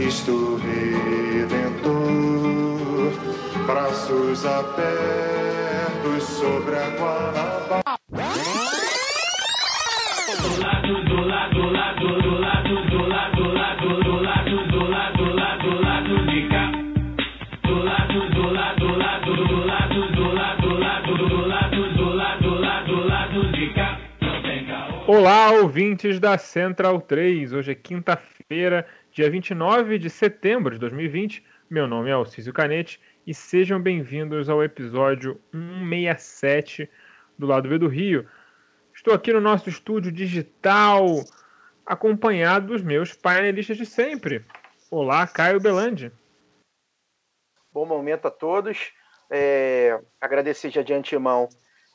Cristo Redentor, braços abertos sobre a Guanabara. Do lado, do lado, do lado, do lado, do lado, do lado, do lado, do lado, do lado, do lado de cá. Do lado, do lado, do lado, do lado, do lado, do lado, do lado, do lado, do lado, do lado de cá. Olá, ouvintes da Central 3. Hoje é quinta-feira, dia 29 de setembro de 2020. Meu nome é Alcísio Canete e sejam bem-vindos ao episódio 167 do Lado B do Rio. Estou aqui no nosso estúdio digital, acompanhado dos meus painelistas de sempre. Olá, Caio Belandi. Bom momento a todos. É, agradecer já de antemão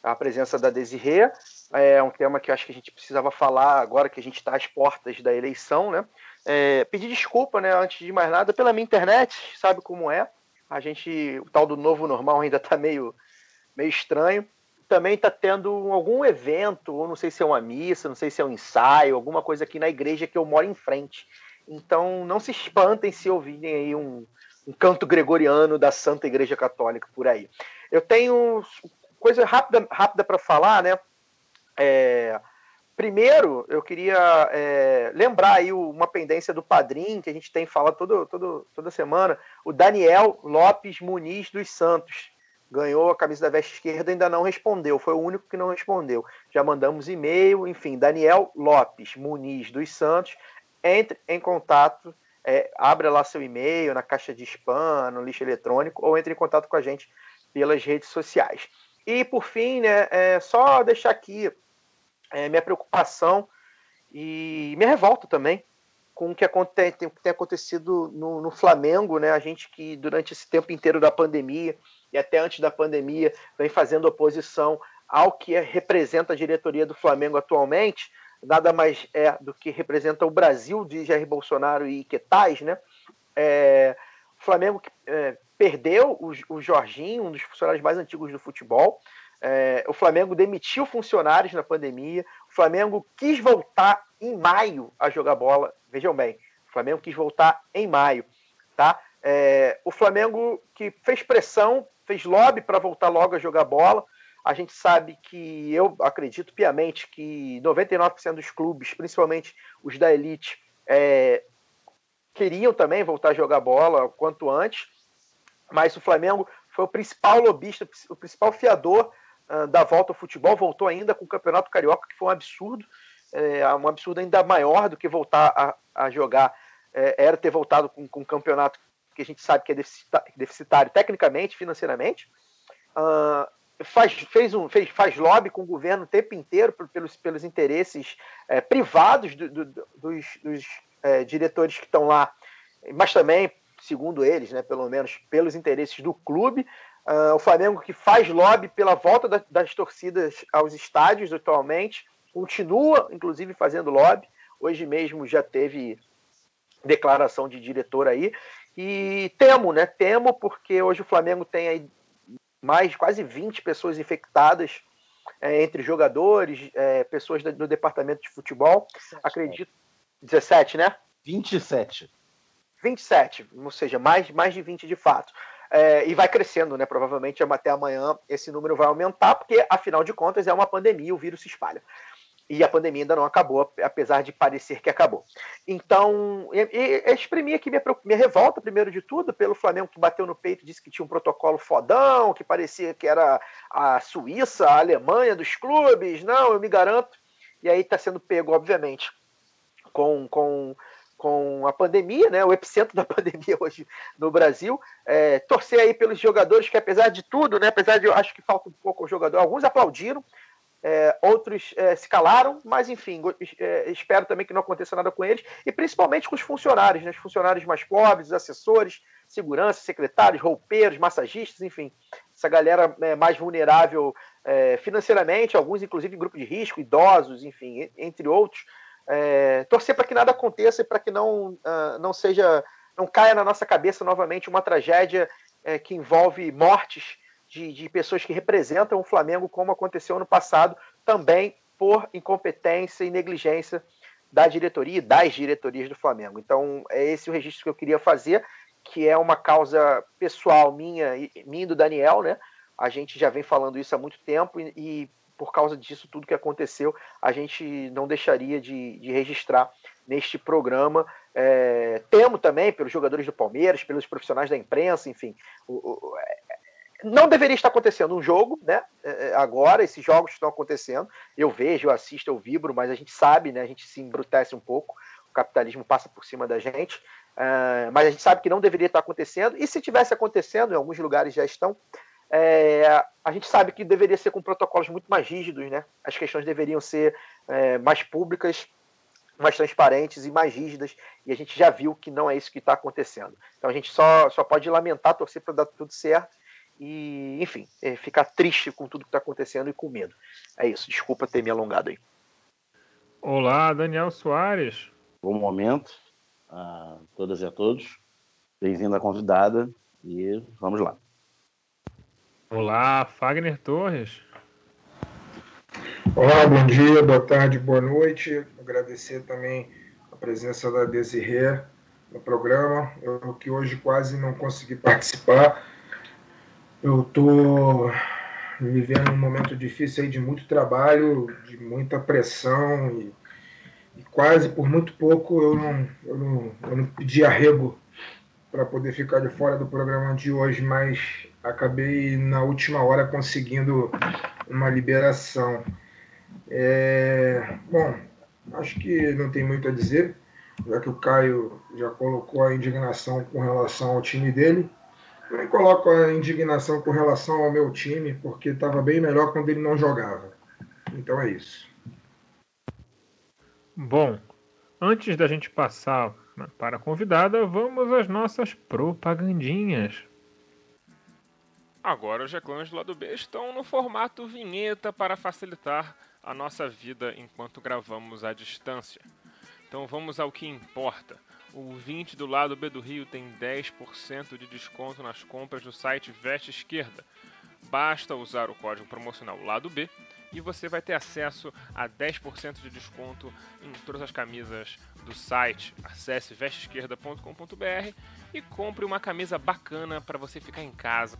a presença da Desirê. É um tema que eu acho que a gente precisava falar agora que a gente está às portas da eleição, né? É, pedir desculpa, né, antes de mais nada, pela minha internet, sabe como é. A gente, o tal do novo normal ainda está meio, meio estranho também está tendo algum evento, ou não sei se é uma missa, não sei se é um ensaio, alguma coisa aqui na igreja que eu moro em frente. Então não se espantem se ouvirem aí um, um canto gregoriano da Santa Igreja Católica por aí. Eu tenho coisa rápida, rápida para falar, né? É, primeiro, eu queria é, lembrar aí uma pendência do padrinho que a gente tem falado todo, todo, toda semana, o Daniel Lopes Muniz dos Santos ganhou a camisa da veste esquerda ainda não respondeu, foi o único que não respondeu. Já mandamos e-mail, enfim, Daniel Lopes Muniz dos Santos, entre em contato, é, abra lá seu e-mail na caixa de spam, no lixo eletrônico, ou entre em contato com a gente pelas redes sociais. E por fim, né, é só deixar aqui é, minha preocupação e minha revolta também com o que tem acontecido no, no, Flamengo, né? A gente que durante esse tempo inteiro da pandemia e até antes da pandemia vem fazendo oposição ao que é, representa a diretoria do Flamengo atualmente, nada mais é do que representa o Brasil de Jair Bolsonaro e Quetais, né? É, o Flamengo é, perdeu o, o, Jorginho, um dos funcionários mais antigos do futebol. É, o Flamengo demitiu funcionários na pandemia. O Flamengo quis voltar em maio a jogar bola. Vejam bem, o Flamengo quis voltar em maio, tá? É, o Flamengo que fez pressão fez lobby para voltar logo a jogar bola. A gente sabe que, eu acredito piamente que 99% dos clubes, principalmente os da elite, é, queriam também voltar a jogar bola quanto antes, mas o Flamengo foi o principal lobista, o principal fiador uh, da volta ao futebol, voltou ainda com o Campeonato Carioca, que foi um absurdo, é, um absurdo ainda maior do que voltar a, a jogar, é, era ter voltado com, com um campeonato que a gente sabe que é deficitário tecnicamente, financeiramente. Uh, faz, fez um, fez, faz lobby com o governo o tempo inteiro pelos, pelos interesses é, privados do, do, dos, dos é, diretores que estão lá, mas também, segundo eles, né, pelo menos pelos interesses do clube. Uh, o Flamengo que faz lobby pela volta da, das torcidas aos estádios atualmente, continua, inclusive, fazendo lobby. Hoje mesmo já teve declaração de diretor aí. E temo, né? Temo porque hoje o Flamengo tem aí mais quase 20 pessoas infectadas é, entre jogadores, é, pessoas do departamento de futebol. 17, Acredito. 17, né? 27. 27, ou seja, mais, mais de 20 de fato. É, e vai crescendo, né? Provavelmente até amanhã esse número vai aumentar, porque afinal de contas é uma pandemia, o vírus se espalha e a pandemia ainda não acabou, apesar de parecer que acabou. Então, e, e exprimir aqui minha, minha revolta, primeiro de tudo, pelo Flamengo que bateu no peito, disse que tinha um protocolo fodão, que parecia que era a Suíça, a Alemanha dos clubes. Não, eu me garanto. E aí está sendo pego, obviamente, com, com, com a pandemia, né, o epicentro da pandemia hoje no Brasil. É, torcer aí pelos jogadores que, apesar de tudo, né, apesar de eu acho que falta um pouco o jogador, alguns aplaudiram, É, outros é, se calaram, mas enfim, é, espero também que não aconteça nada com eles, e principalmente com os funcionários, né, os funcionários mais pobres, assessores, segurança, secretários, roupeiros, massagistas, enfim, essa galera é, mais vulnerável é, financeiramente, alguns inclusive em grupo de risco, idosos, enfim, entre outros. É, torcer para que nada aconteça e para que não, uh, não seja, não caia na nossa cabeça novamente uma tragédia que envolve mortes de, de pessoas que representam o Flamengo, como aconteceu no passado, também por incompetência e negligência da diretoria e das diretorias do Flamengo. Então, é esse o registro que eu queria fazer, que é uma causa pessoal minha e minha do Daniel, né? A gente já vem falando isso há muito tempo e, e por causa disso tudo que aconteceu, a gente não deixaria de, de registrar neste programa. É, temo também pelos jogadores do Palmeiras, pelos profissionais da imprensa, enfim. O, o, não deveria estar acontecendo um jogo, né? É, é, agora, esses jogos estão acontecendo. Eu vejo, eu assisto, eu vibro, mas a gente sabe, né? A gente se embrutece um pouco. O capitalismo passa por cima da gente. Uh, mas a gente sabe que não deveria estar acontecendo. E se tivesse acontecendo, em alguns lugares já estão, é, a gente sabe que deveria ser com protocolos muito mais rígidos, né? As questões deveriam ser é, mais públicas, mais transparentes e mais rígidas, e a gente já viu que não é isso que está acontecendo. Então a gente só, só pode lamentar, torcer para dar tudo certo e, enfim, é, ficar triste com tudo que está acontecendo e com medo. É isso, desculpa ter me alongado aí. Olá, Daniel Soares. Bom momento a todas e a todos. Bem-vinda convidada e vamos lá. Olá, Fagner Torres. Olá, bom dia, boa tarde, boa noite. Agradecer também a presença da Desirê no programa. Eu que hoje quase não consegui participar eu estou vivendo um momento difícil aí de muito trabalho, de muita pressão e, e quase por muito pouco eu não, eu não, eu não pedi arrego para poder ficar de fora do programa de hoje, mas acabei na última hora conseguindo uma liberação. É, bom, acho que não tem muito a dizer, já que o Caio já colocou a indignação com relação ao time dele. Nem coloco a indignação com relação ao meu time, porque estava bem melhor quando ele não jogava. Então é isso. Bom, antes da gente passar para a convidada, vamos às nossas propagandinhas. Agora os reclames do lado B estão no formato vinheta para facilitar a nossa vida enquanto gravamos à distância. Então vamos ao que importa. O 20 do lado B do Rio tem 10% de desconto nas compras do site Veste Esquerda. Basta usar o código promocional lado B e você vai ter acesso a 10% de desconto em todas as camisas do site. Acesse vesteesquerda.com.br e compre uma camisa bacana para você ficar em casa.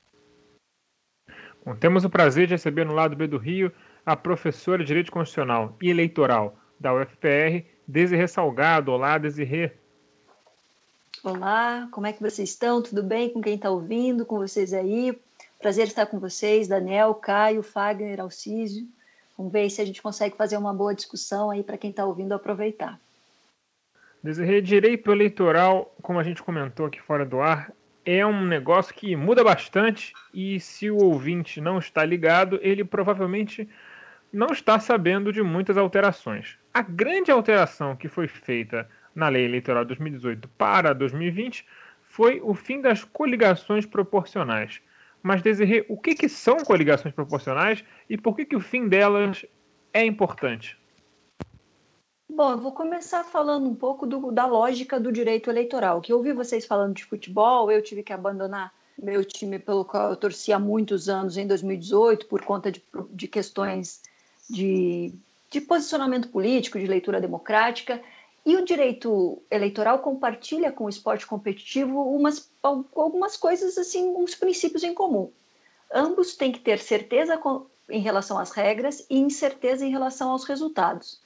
Bom, temos o prazer de receber no lado B do Rio a professora de Direito Constitucional e Eleitoral da UFPR, Desirê Salgado. Olá, Desirê. Olá, como é que vocês estão? Tudo bem com quem está ouvindo, com vocês aí? Prazer estar com vocês, Daniel, Caio, Fagner, Alcísio. Vamos ver se a gente consegue fazer uma boa discussão aí para quem está ouvindo aproveitar. Desirê, direito eleitoral, como a gente comentou aqui fora do ar, é um negócio que muda bastante e se o ouvinte não está ligado, ele provavelmente não está sabendo de muitas alterações. A grande alteração que foi feita na Lei Eleitoral de 2018 para 2020 foi o fim das coligações proporcionais. Mas, Desirê, o que, que são coligações proporcionais e por que, que o fim delas é importante? Bom, eu vou começar falando um pouco do, da lógica do direito eleitoral. Que eu ouvi vocês falando de futebol, eu tive que abandonar meu time pelo qual eu torci há muitos anos em 2018 por conta de, de questões de, de posicionamento político, de leitura democrática. E o direito eleitoral compartilha com o esporte competitivo umas, algumas coisas, assim, uns princípios em comum. Ambos têm que ter certeza com, em relação às regras e incerteza em relação aos resultados.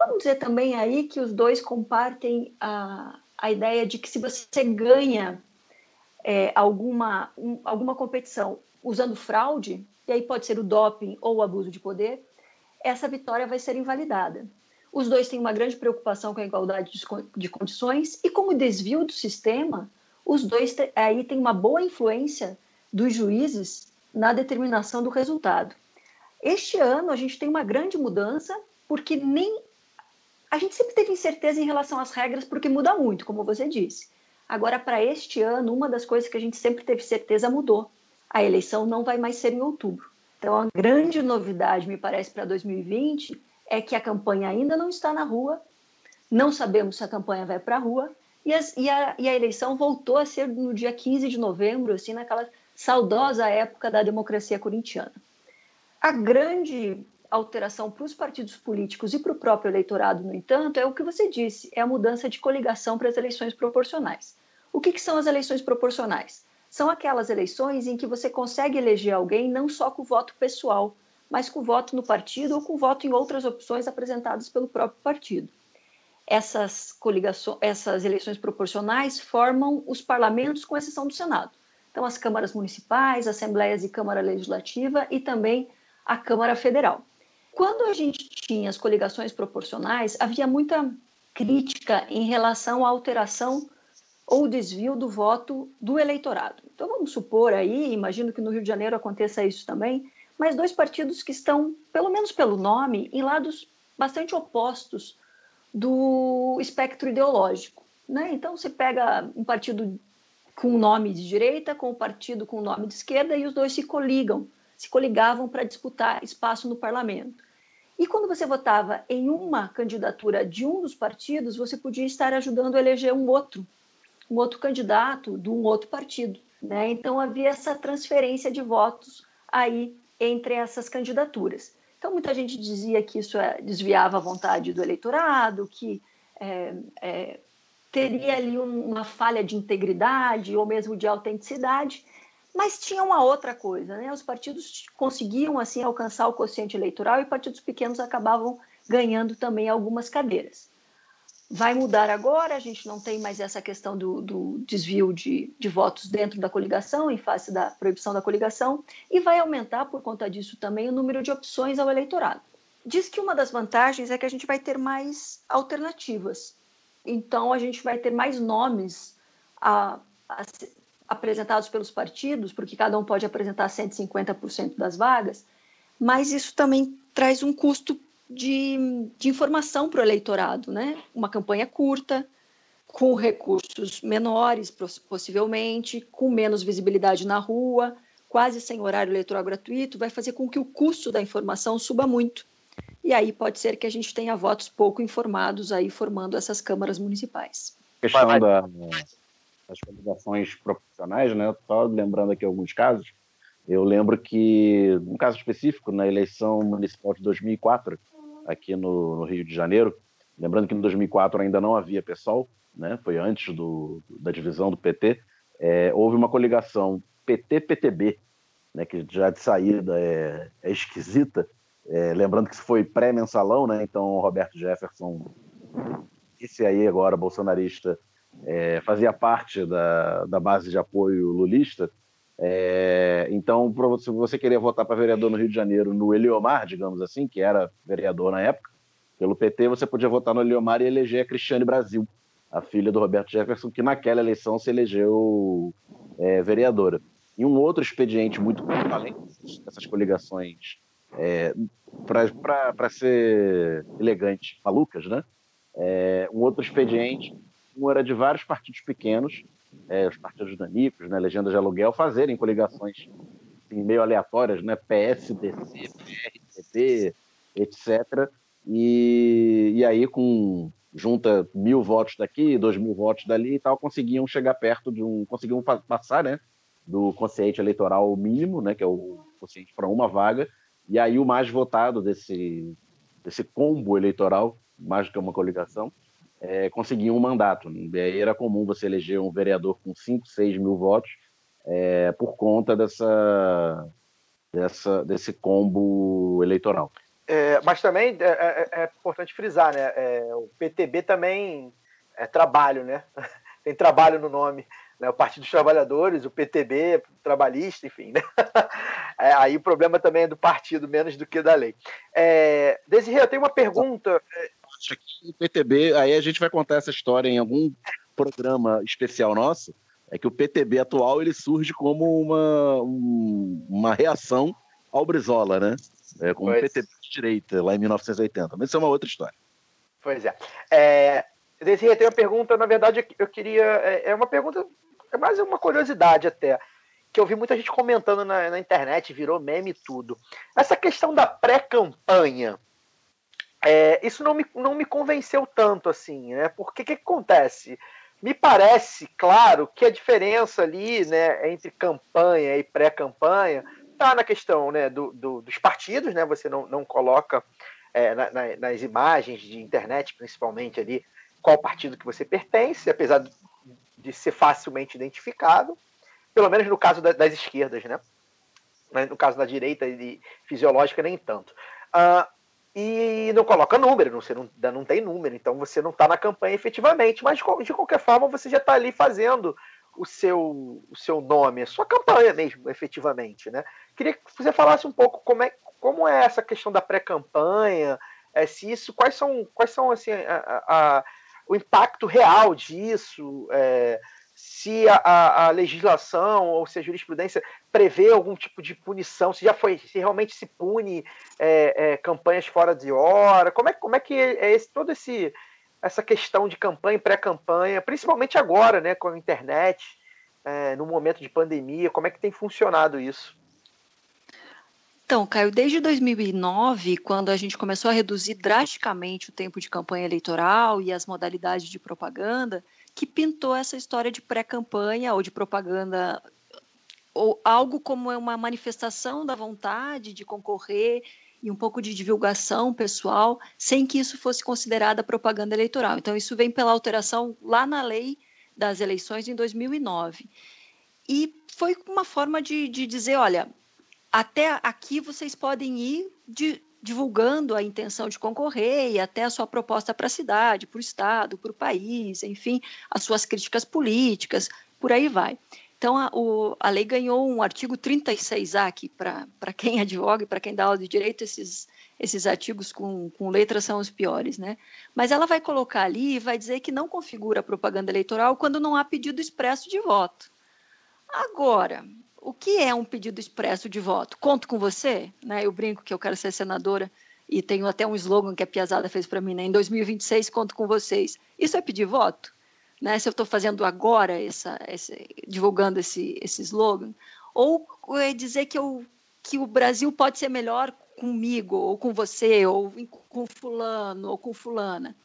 Vamos dizer também aí que os dois compartem a, a ideia de que se você ganha é, alguma, um, alguma competição usando fraude, e aí pode ser o doping ou o abuso de poder, essa vitória vai ser invalidada. Os dois têm uma grande preocupação com a igualdade de condições e como desvio do sistema, os dois aí têm uma boa influência dos juízes na determinação do resultado. Este ano a gente tem uma grande mudança porque nem a gente sempre teve incerteza em relação às regras porque muda muito, como você disse. Agora para este ano, uma das coisas que a gente sempre teve certeza mudou. A eleição não vai mais ser em outubro. Então a grande novidade, me parece, para 2020 é que a campanha ainda não está na rua, não sabemos se a campanha vai para a rua, e, e, a, e a eleição voltou a ser no dia 15 de novembro, assim, naquela saudosa época da democracia corintiana. A grande alteração para os partidos políticos e para o próprio eleitorado, no entanto, é o que você disse: é a mudança de coligação para as eleições proporcionais. O que, que são as eleições proporcionais? São aquelas eleições em que você consegue eleger alguém não só com voto pessoal, mas com voto no partido ou com voto em outras opções apresentadas pelo próprio partido. Essas, coligações, essas eleições proporcionais formam os parlamentos, com exceção do Senado. Então, as câmaras municipais, assembleias e Câmara Legislativa e também a Câmara Federal. Quando a gente tinha as coligações proporcionais, havia muita crítica em relação à alteração ou desvio do voto do eleitorado. Então, vamos supor aí, imagino que no Rio de Janeiro aconteça isso também, mas dois partidos que estão, pelo menos pelo nome, em lados bastante opostos do espectro ideológico. Né? Então, você pega um partido com nome de direita, com um partido com nome de esquerda, e os dois se coligam, se coligavam para disputar espaço no parlamento. E quando você votava em uma candidatura de um dos partidos, você podia estar ajudando a eleger um outro, um outro candidato de um outro partido. Né? Então havia essa transferência de votos aí entre essas candidaturas. Então, muita gente dizia que isso é, desviava a vontade do eleitorado, que é, é, teria ali um, uma falha de integridade ou mesmo de autenticidade, mas tinha uma outra coisa, né? Os partidos conseguiam assim alcançar o quociente eleitoral e partidos pequenos acabavam ganhando também algumas cadeiras vai mudar agora, a gente não tem mais essa questão do, do desvio de, de, votos dentro da coligação, em face da proibição da coligação, e vai aumentar, por conta disso, também o número de opções ao eleitorado. Diz que uma das vantagens é que a gente vai ter mais alternativas. Então, a gente vai ter mais nomes a, a, apresentados pelos partidos, porque cada um pode apresentar 150% das vagas, mas isso também traz um custo de, de informação para o eleitorado, né? Uma campanha curta, com recursos menores, possivelmente, com menos visibilidade na rua, quase sem horário eleitoral gratuito, vai fazer com que o custo da informação suba muito. E aí pode ser que a gente tenha votos pouco informados aí formando essas câmaras municipais. A questão da, das coligações proporcionais, né? Só lembrando aqui alguns casos, eu lembro que, um caso específico, na eleição municipal de 2004, aqui no, no, Rio de Janeiro. Lembrando que em 2004 ainda não havia PSOL, né? foi antes do, da divisão do PT. É, houve uma coligação PT-PTB, né? que já de saída é, é esquisita. É, lembrando que isso foi pré-mensalão, né? então Roberto Jefferson, esse aí agora bolsonarista, é, fazia parte da, da base de apoio lulista. É, então, se você queria votar para vereador no Rio de Janeiro, no Eliomar, digamos assim, que era vereador na época, pelo PT, você podia votar no Eliomar e eleger a Cristiane Brasil, a filha do Roberto Jefferson, que naquela eleição se elegeu é, vereadora. E um outro expediente muito além dessas coligações, é, para ser elegante, malucas, né? É, um outro expediente, um era de vários partidos pequenos, é, os partidos danicos, né, legendas de aluguel, fazerem coligações assim, meio aleatórias, né, PSDC, PRTB, etc., e, e aí com junta mil votos daqui, dois mil votos dali e tal, conseguiam chegar perto de um, conseguiam passar, né, do consciente eleitoral mínimo, né, que é o consciente para uma vaga, e aí o mais votado desse desse combo eleitoral, mais do que uma coligação, é, conseguia um mandato. Aí era comum você eleger um vereador com 5, 6 mil votos é, por conta dessa, dessa, desse combo eleitoral. É, mas também é, é, é importante frisar, né? É, o PTB também é trabalho, né? Tem trabalho no nome. Né? O Partido dos Trabalhadores, o PTB, trabalhista, enfim. Né? É, aí o problema também é do partido, menos do que da lei. É, Desirê, eu tenho uma pergunta. Acho que o PTB, aí a gente vai contar essa história em algum programa especial nosso, é que o PTB atual ele surge como uma, um, uma reação ao Brizola, né? É, como pois. PTB de direita, lá em 1980. Mas isso é uma outra história. Pois é. é Desirê, tem uma pergunta, na verdade, eu queria. É, é uma pergunta, é mais uma curiosidade até, que eu vi muita gente comentando na, na internet, virou meme e tudo. Essa questão da pré-campanha. É, isso não me, não me convenceu tanto assim, né? Porque o que, que acontece? Me parece, claro, que a diferença ali né, entre campanha e pré-campanha está na questão né, do, do, dos partidos, né? Você não, não coloca é, na, na, nas imagens de internet, principalmente ali, qual partido que você pertence, apesar de, ser facilmente identificado, pelo menos no caso da, das esquerdas, né? No caso da direita e fisiológica, nem tanto. Uh, e não coloca número, você não, não tem número, então você não está na campanha efetivamente, mas de, qualquer forma você já está ali fazendo o seu, o seu nome, a sua campanha mesmo, efetivamente, né? Queria que você falasse um pouco como é, como é essa questão da pré-campanha, é, se isso, quais são, quais são assim, a, a, o impacto real disso, é, se a, a, legislação ou se a jurisprudência prevê algum tipo de punição, se já foi, se realmente se pune é, é, campanhas fora de hora, como é, como é que é esse, todo esse essa questão de campanha e pré-campanha, principalmente agora, né, com a internet, é, no momento de pandemia, como é que tem funcionado isso? Então, Caio, desde 2009, quando a gente começou a reduzir drasticamente o tempo de campanha eleitoral e as modalidades de propaganda, que pintou essa história de pré-campanha ou de propaganda, ou algo como uma manifestação da vontade de concorrer e um pouco de divulgação pessoal, sem que isso fosse considerada propaganda eleitoral. Então, isso vem pela alteração lá na lei das eleições em 2009. E foi uma forma de, de dizer: olha, até aqui vocês podem ir de, divulgando a intenção de concorrer e até a sua proposta para a cidade, para o Estado, para o país, enfim, as suas críticas políticas, por aí vai. Então, a, o, a lei ganhou um artigo 36A aqui, para quem advoga e para quem dá aula de direito, esses, esses artigos com, com letras são os piores, né? Mas ela vai colocar ali e vai dizer que não configura propaganda eleitoral quando não há pedido expresso de voto. Agora, o que é um pedido expresso de voto? Conto com você, né? Eu brinco que eu quero ser senadora e tenho até um slogan que a Piazada fez para mim, né? Em 2026 conto com vocês. Isso é pedir voto? Né? Se eu estou fazendo agora essa, essa, divulgando esse, esse slogan, ou é dizer que, eu, que o Brasil pode ser melhor comigo, ou com você, ou com fulano, ou com fulana.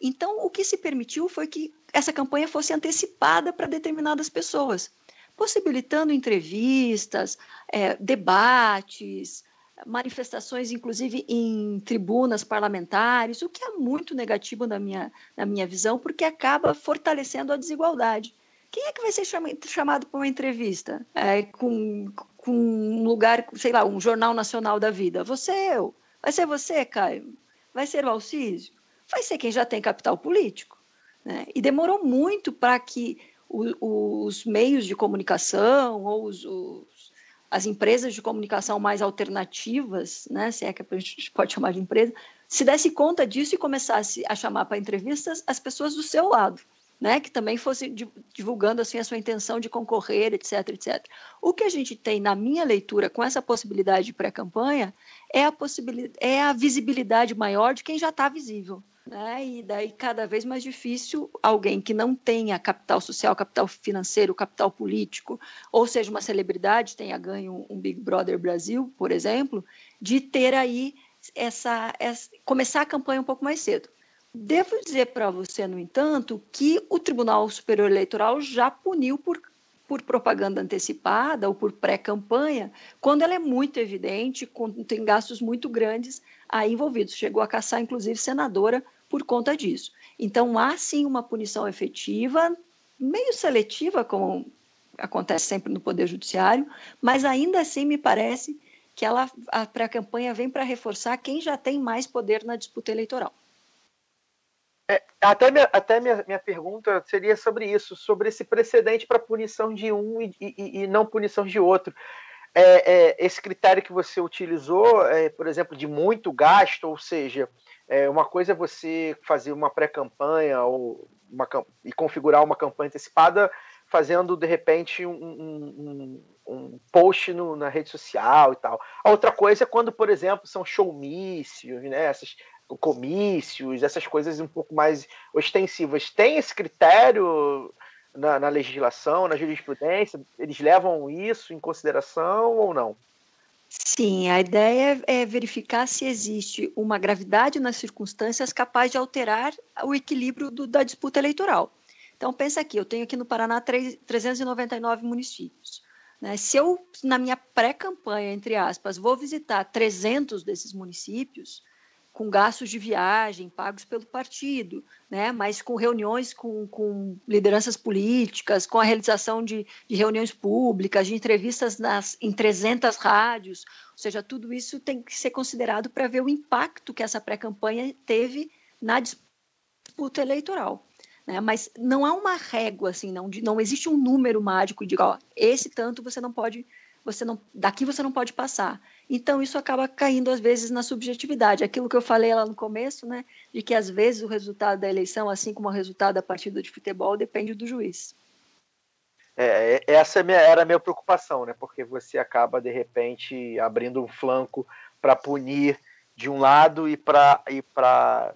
Então, o que se permitiu foi que essa campanha fosse antecipada para determinadas pessoas possibilitando entrevistas, é, debates, manifestações, inclusive em tribunas parlamentares, o que é muito negativo na minha, na minha visão, porque acaba fortalecendo a desigualdade. Quem é que vai ser chamado para uma entrevista é, com, com um lugar, sei lá, um jornal nacional da vida? Você, eu. Vai ser você, Caio? Vai ser o Alcísio? Vai ser quem já tem capital político. Né? E demorou muito para que os meios de comunicação ou os, os, as empresas de comunicação mais alternativas, né, se é que a gente pode chamar de empresa, se desse conta disso e começasse a chamar para entrevistas as pessoas do seu lado, né, que também fosse divulgando assim a sua intenção de concorrer, etc, etc. O que a gente tem na minha leitura com essa possibilidade de pré-campanha é a possibilidade, é a visibilidade maior de quem já está visível né? E daí cada vez mais difícil alguém que não tenha capital social, capital financeiro, capital político, ou seja, uma celebridade tenha ganho um Big Brother Brasil, por exemplo, de ter aí essa, essa, começar a campanha um pouco mais cedo. Devo dizer para você, no entanto, que o Tribunal Superior Eleitoral já puniu por, por propaganda antecipada ou por pré-campanha, quando ela é muito evidente, quando tem gastos muito grandes aí envolvidos. Chegou a caçar, inclusive, senadora por conta disso. Então, há sim uma punição efetiva, meio seletiva, como acontece sempre no Poder Judiciário, mas ainda assim me parece que ela, a pré-campanha vem para reforçar quem já tem mais poder na disputa eleitoral. É, até minha, até minha, minha pergunta seria sobre isso, sobre esse precedente para punição de um e, e, e, não punição de outro. É, é, esse critério que você utilizou, é, por exemplo, de muito gasto, ou seja, é, uma coisa é você fazer uma pré-campanha ou uma, e configurar uma campanha antecipada fazendo de repente um, um, um post no, na rede social e tal. A outra coisa é quando, por exemplo, são showmícios, né? Essas, comícios, essas coisas um pouco mais ostensivas. Tem esse critério na, na, legislação, na jurisprudência? Eles levam isso em consideração ou não? Sim, a ideia é verificar se existe uma gravidade nas circunstâncias capaz de alterar o equilíbrio do, da disputa eleitoral. Então, pensa aqui, eu tenho aqui no Paraná 3, 399 municípios. Né? Se eu, na minha pré-campanha, entre aspas, vou visitar 300 desses municípios, com gastos de viagem pagos pelo partido, né? mas com reuniões com, com lideranças políticas, com a realização de, de, reuniões públicas, de entrevistas nas, em 300 rádios, ou seja, tudo isso tem que ser considerado para ver o impacto que essa pré-campanha teve na disputa eleitoral. Né? Mas não há uma régua, assim, não, não existe um número mágico de, ó, esse tanto você não pode você não, daqui você não pode passar. Então isso acaba caindo às vezes na subjetividade. Aquilo que eu falei lá no começo, né, de que às vezes o resultado da eleição, assim como o resultado da partida de futebol, depende do juiz. É, é essa é era a minha preocupação, né? Porque você acaba de repente abrindo um flanco para punir de um lado e para e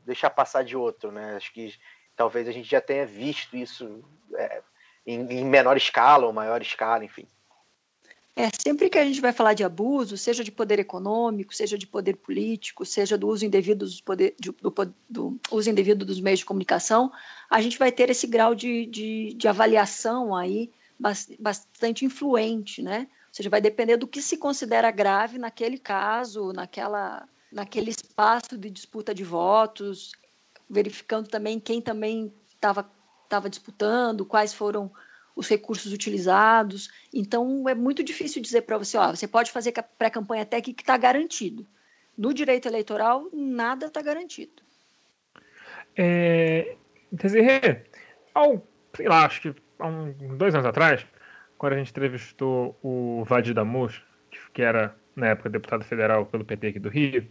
deixar passar de outro, né? Acho que talvez a gente já tenha visto isso é, em, em menor escala ou maior escala, enfim. É, sempre que a gente vai falar de abuso, seja de poder econômico, seja de poder político, seja do uso indevido dos, poder, do, do, do uso indevido dos meios de comunicação, a gente vai ter esse grau de, de, de avaliação aí bastante influente, né? Ou seja, vai depender do que se considera grave naquele caso, naquela, naquele espaço de disputa de votos, verificando também quem também estava disputando, quais foram os recursos utilizados. Então, é muito difícil dizer para você, ó, você pode fazer pré-campanha até que está garantido. No direito eleitoral, nada está garantido. É, Desirê, ao, sei lá, acho que há um, dois anos atrás, quando a gente entrevistou o Vadir Damus, que era, na época, deputado federal pelo PT aqui do Rio,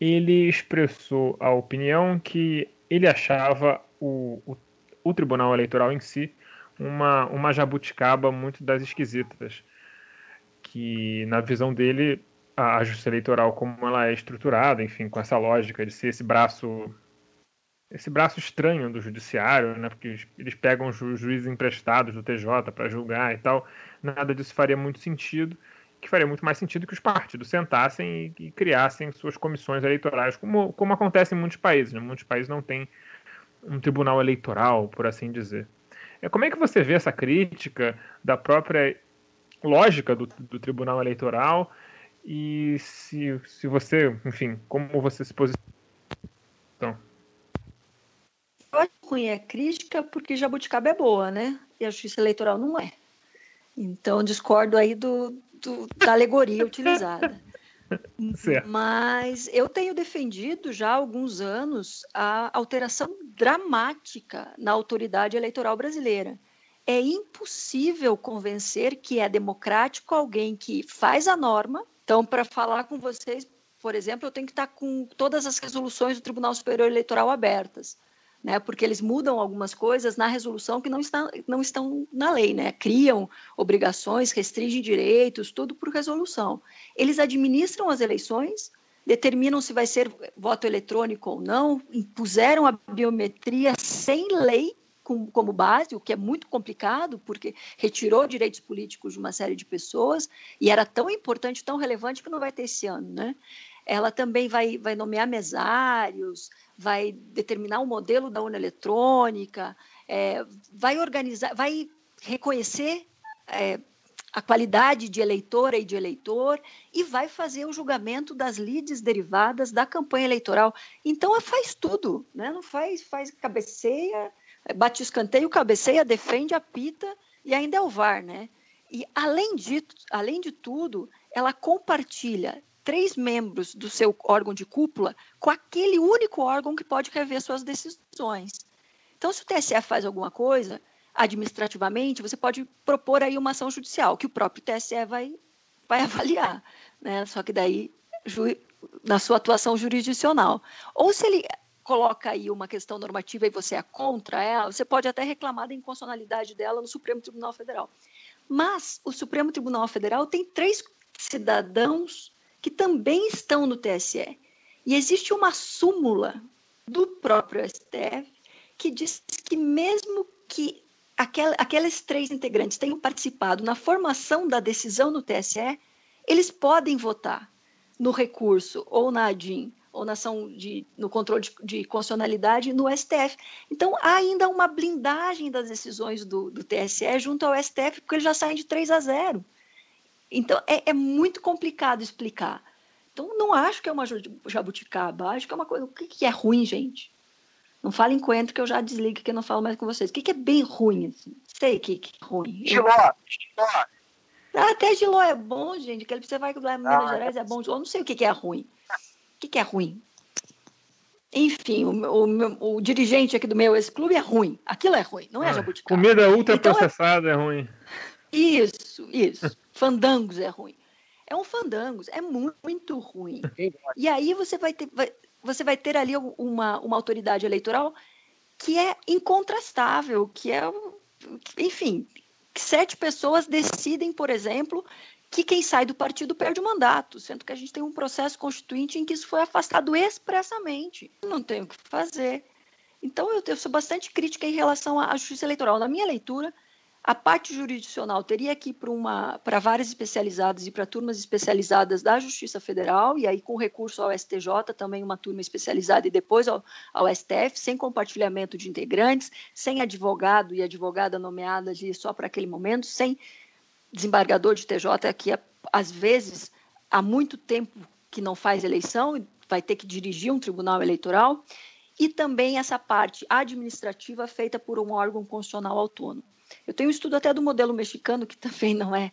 ele expressou a opinião que ele achava o, o, o Tribunal Eleitoral em si uma, uma jabuticaba muito das esquisitas. Que, na visão dele, a, justiça eleitoral, como ela é estruturada, enfim, com essa lógica de ser esse braço esse braço estranho do judiciário, né, porque eles pegam os juízes emprestados do TJ para julgar e tal, nada disso faria muito sentido, que faria muito mais sentido que os partidos sentassem e, e criassem suas comissões eleitorais, como, como acontece em muitos países. Né? Muitos países não têm um tribunal eleitoral, por assim dizer. É, como é que você vê essa crítica da própria lógica do, do Tribunal Eleitoral e se, se você, enfim, como você se posiciona? Então. Eu acho ruim a crítica porque jabuticaba é boa, né? E a justiça eleitoral não é. Então, discordo aí do, do da alegoria utilizada. Certo. Mas eu tenho defendido já há alguns anos a alteração dramática na autoridade eleitoral brasileira. É impossível convencer que é democrático alguém que faz a norma. Então, para falar com vocês, por exemplo, eu tenho que estar com todas as resoluções do Tribunal Superior Eleitoral abertas né, porque eles mudam algumas coisas na resolução que não, está, não estão na lei, né, criam obrigações, restringem direitos, tudo por resolução. Eles administram as eleições, determinam se vai ser voto eletrônico ou não, impuseram a biometria sem lei como base, o que é muito complicado, porque retirou direitos políticos de uma série de pessoas, e era tão importante, tão relevante, que não vai ter esse ano. Né? Ela também vai, vai nomear mesários, vai determinar o modelo da urna eletrônica, é, vai organizar, vai reconhecer é, a qualidade de eleitora e de eleitor e vai fazer o julgamento das lides derivadas da campanha eleitoral. Então, faz tudo, né? não faz, faz cabeceia, bate o escanteio, cabeceia, defende, apita e ainda é o VAR. Né? E, além de, além de tudo, ela compartilha três membros do seu órgão de cúpula com aquele único órgão que pode rever suas decisões. Então, se o TSE faz alguma coisa, administrativamente, você pode propor aí uma ação judicial, que o próprio TSE vai, vai avaliar, né? Só que daí, na sua atuação jurisdicional. Ou se ele coloca aí uma questão normativa e você é contra ela, você pode até reclamar da inconstitucionalidade dela no Supremo Tribunal Federal. Mas o Supremo Tribunal Federal tem três cidadãos que também estão no TSE. E existe uma súmula do próprio STF que diz que mesmo que aquel, aqueles três integrantes tenham participado na formação da decisão no TSE, eles podem votar no recurso ou na ADIM ou na ação de, no controle de, de constitucionalidade no STF. Então, há ainda uma blindagem das decisões do, do TSE junto ao STF, porque eles já saem de 3 a 0. Então, é, é muito complicado explicar. Então, não acho que é uma jabuticaba, acho que é uma coisa. O que, que é ruim, gente? Não fale em coentro que eu já desligo que eu não falo mais com vocês. O que, que é bem ruim, assim? Sei que, que é ruim. Giló, Giló. Ah, até Giló é bom, gente. Que você vai lá em Minas Ah, Gerais é bom. Eu não sei o que, que é ruim. O que, que é ruim? Enfim, o, o o dirigente aqui do meu ex-clube é ruim. Aquilo é ruim, não é Ah, jabuticaba. Comida Então ultraprocessada é ruim. Isso, isso. Fandangos é ruim. É um fandangos, é mu- muito ruim. E aí você vai ter, vai- você vai ter ali uma, uma autoridade eleitoral que é incontrastável, que é, enfim, sete pessoas decidem, por exemplo, que quem sai do partido perde o mandato, sendo que a gente tem um processo constituinte em que isso foi afastado expressamente. Não tem o que fazer. Então, eu, eu sou bastante crítica em relação à justiça eleitoral. Na minha leitura, a parte jurisdicional teria que ir para várias especializadas e para turmas especializadas da Justiça Federal e aí com recurso ao STJ também uma turma especializada e depois ao, ao STF sem compartilhamento de integrantes, sem advogado e advogada nomeada ali só para aquele momento, sem desembargador de TJ que às vezes há muito tempo que não faz eleição e vai ter que dirigir um tribunal eleitoral e também essa parte administrativa feita por um órgão constitucional autônomo. Eu tenho um estudo até do modelo mexicano, que também não é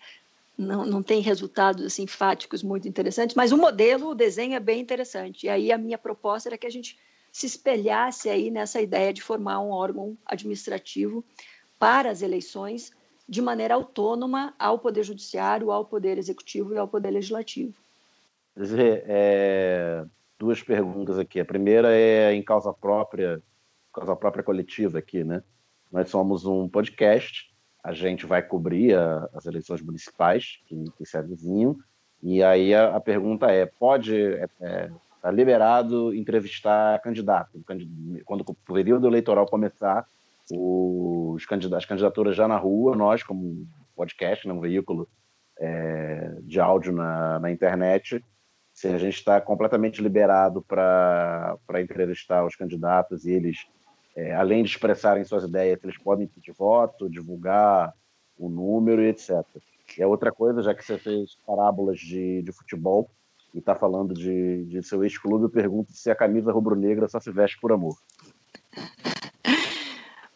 não, não tem resultados assim fáticos muito interessantes, mas o modelo, o desenho é bem interessante. E aí a minha proposta era que a gente se espelhasse aí nessa ideia de formar um órgão administrativo para as eleições de maneira autônoma ao Poder Judiciário, ao Poder Executivo e ao Poder Legislativo. Dizer, é, duas perguntas aqui. A primeira é em causa própria, causa própria coletiva aqui, né? Nós somos um podcast, a gente vai cobrir a- as eleições municipais que, que se avizinham, e aí a, a pergunta é, pode, é, é, tá liberado entrevistar candidato? Candi- Quando o período eleitoral começar, os candida- as candidaturas já na rua, nós como podcast, né, um veículo é, de áudio na, na internet, se a gente está completamente liberado para entrevistar os candidatos e eles, é, além de expressarem suas ideias, eles podem pedir voto, divulgar o número e etc. A outra coisa, já que você fez parábolas de, de futebol e está falando de, de seu ex-clube, eu pergunto se a camisa rubro-negra só se veste por amor.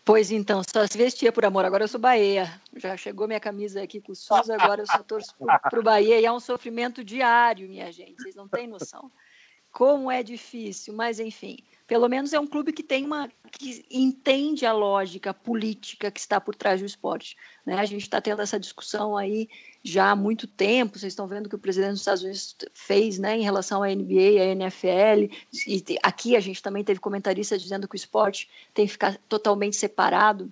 Pois então, só se vestia por amor. Agora eu sou Bahia. Já chegou minha camisa aqui com o SUS, agora eu só torço para o Bahia. E é um sofrimento diário, minha gente. Vocês não têm noção. Como é difícil, mas enfim. Pelo menos é um clube que tem uma. que entende a lógica política que está por trás do esporte. Né? A gente está tendo essa discussão aí já há muito tempo. Vocês estão vendo que o presidente dos Estados Unidos fez né, em relação à NBA, à NFL. E aqui a gente também teve comentaristas dizendo que o esporte tem que ficar totalmente separado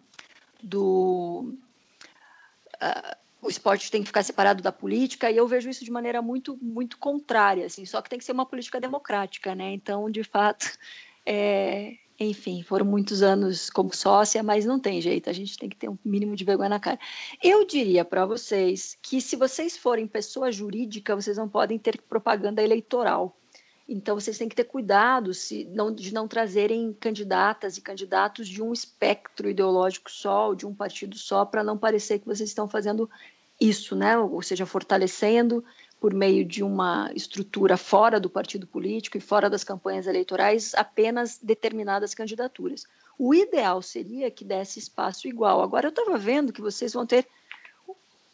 do. ah, o esporte tem que ficar separado da política e eu vejo isso de maneira muito muito contrária assim só que tem que ser uma política democrática né então de fato é, enfim foram muitos anos como sócia mas não tem jeito a gente tem que ter um mínimo de vergonha na cara eu diria para vocês que se vocês forem pessoa jurídica vocês não podem ter propaganda eleitoral Então, vocês têm que ter cuidado se, não, de não trazerem candidatas e candidatos de um espectro ideológico só, de um partido só, para não parecer que vocês estão fazendo isso, né? ou seja, fortalecendo por meio de uma estrutura fora do partido político e fora das campanhas eleitorais apenas determinadas candidaturas. O ideal seria que desse espaço igual. Agora, eu estava vendo que vocês vão ter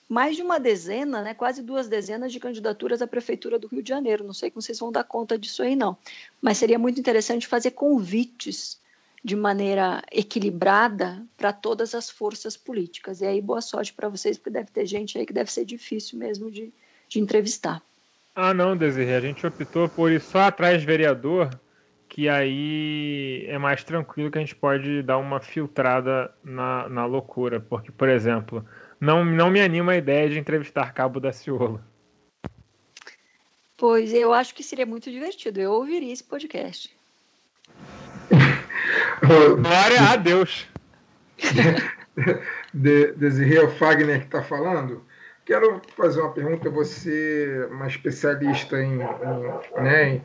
mais de uma dezena, né, quase duas dezenas de candidaturas à Prefeitura do Rio de Janeiro. Não sei como vocês vão dar conta disso aí, não. Mas seria muito interessante fazer convites de maneira equilibrada para todas as forças políticas. E aí, boa sorte para vocês, porque deve ter gente aí que deve ser difícil mesmo de, de entrevistar. Ah, não, Desirê, a gente optou por ir só atrás vereador, que aí é mais tranquilo que a gente pode dar uma filtrada na, na loucura. Porque, por exemplo, não, não me anima a ideia de entrevistar Cabo da Ciolo. Pois eu acho que seria muito divertido. Eu ouviria esse podcast. Glória a Deus. De, Desirê Fagner que está falando. Quero fazer uma pergunta. Você, uma especialista em, em, né, em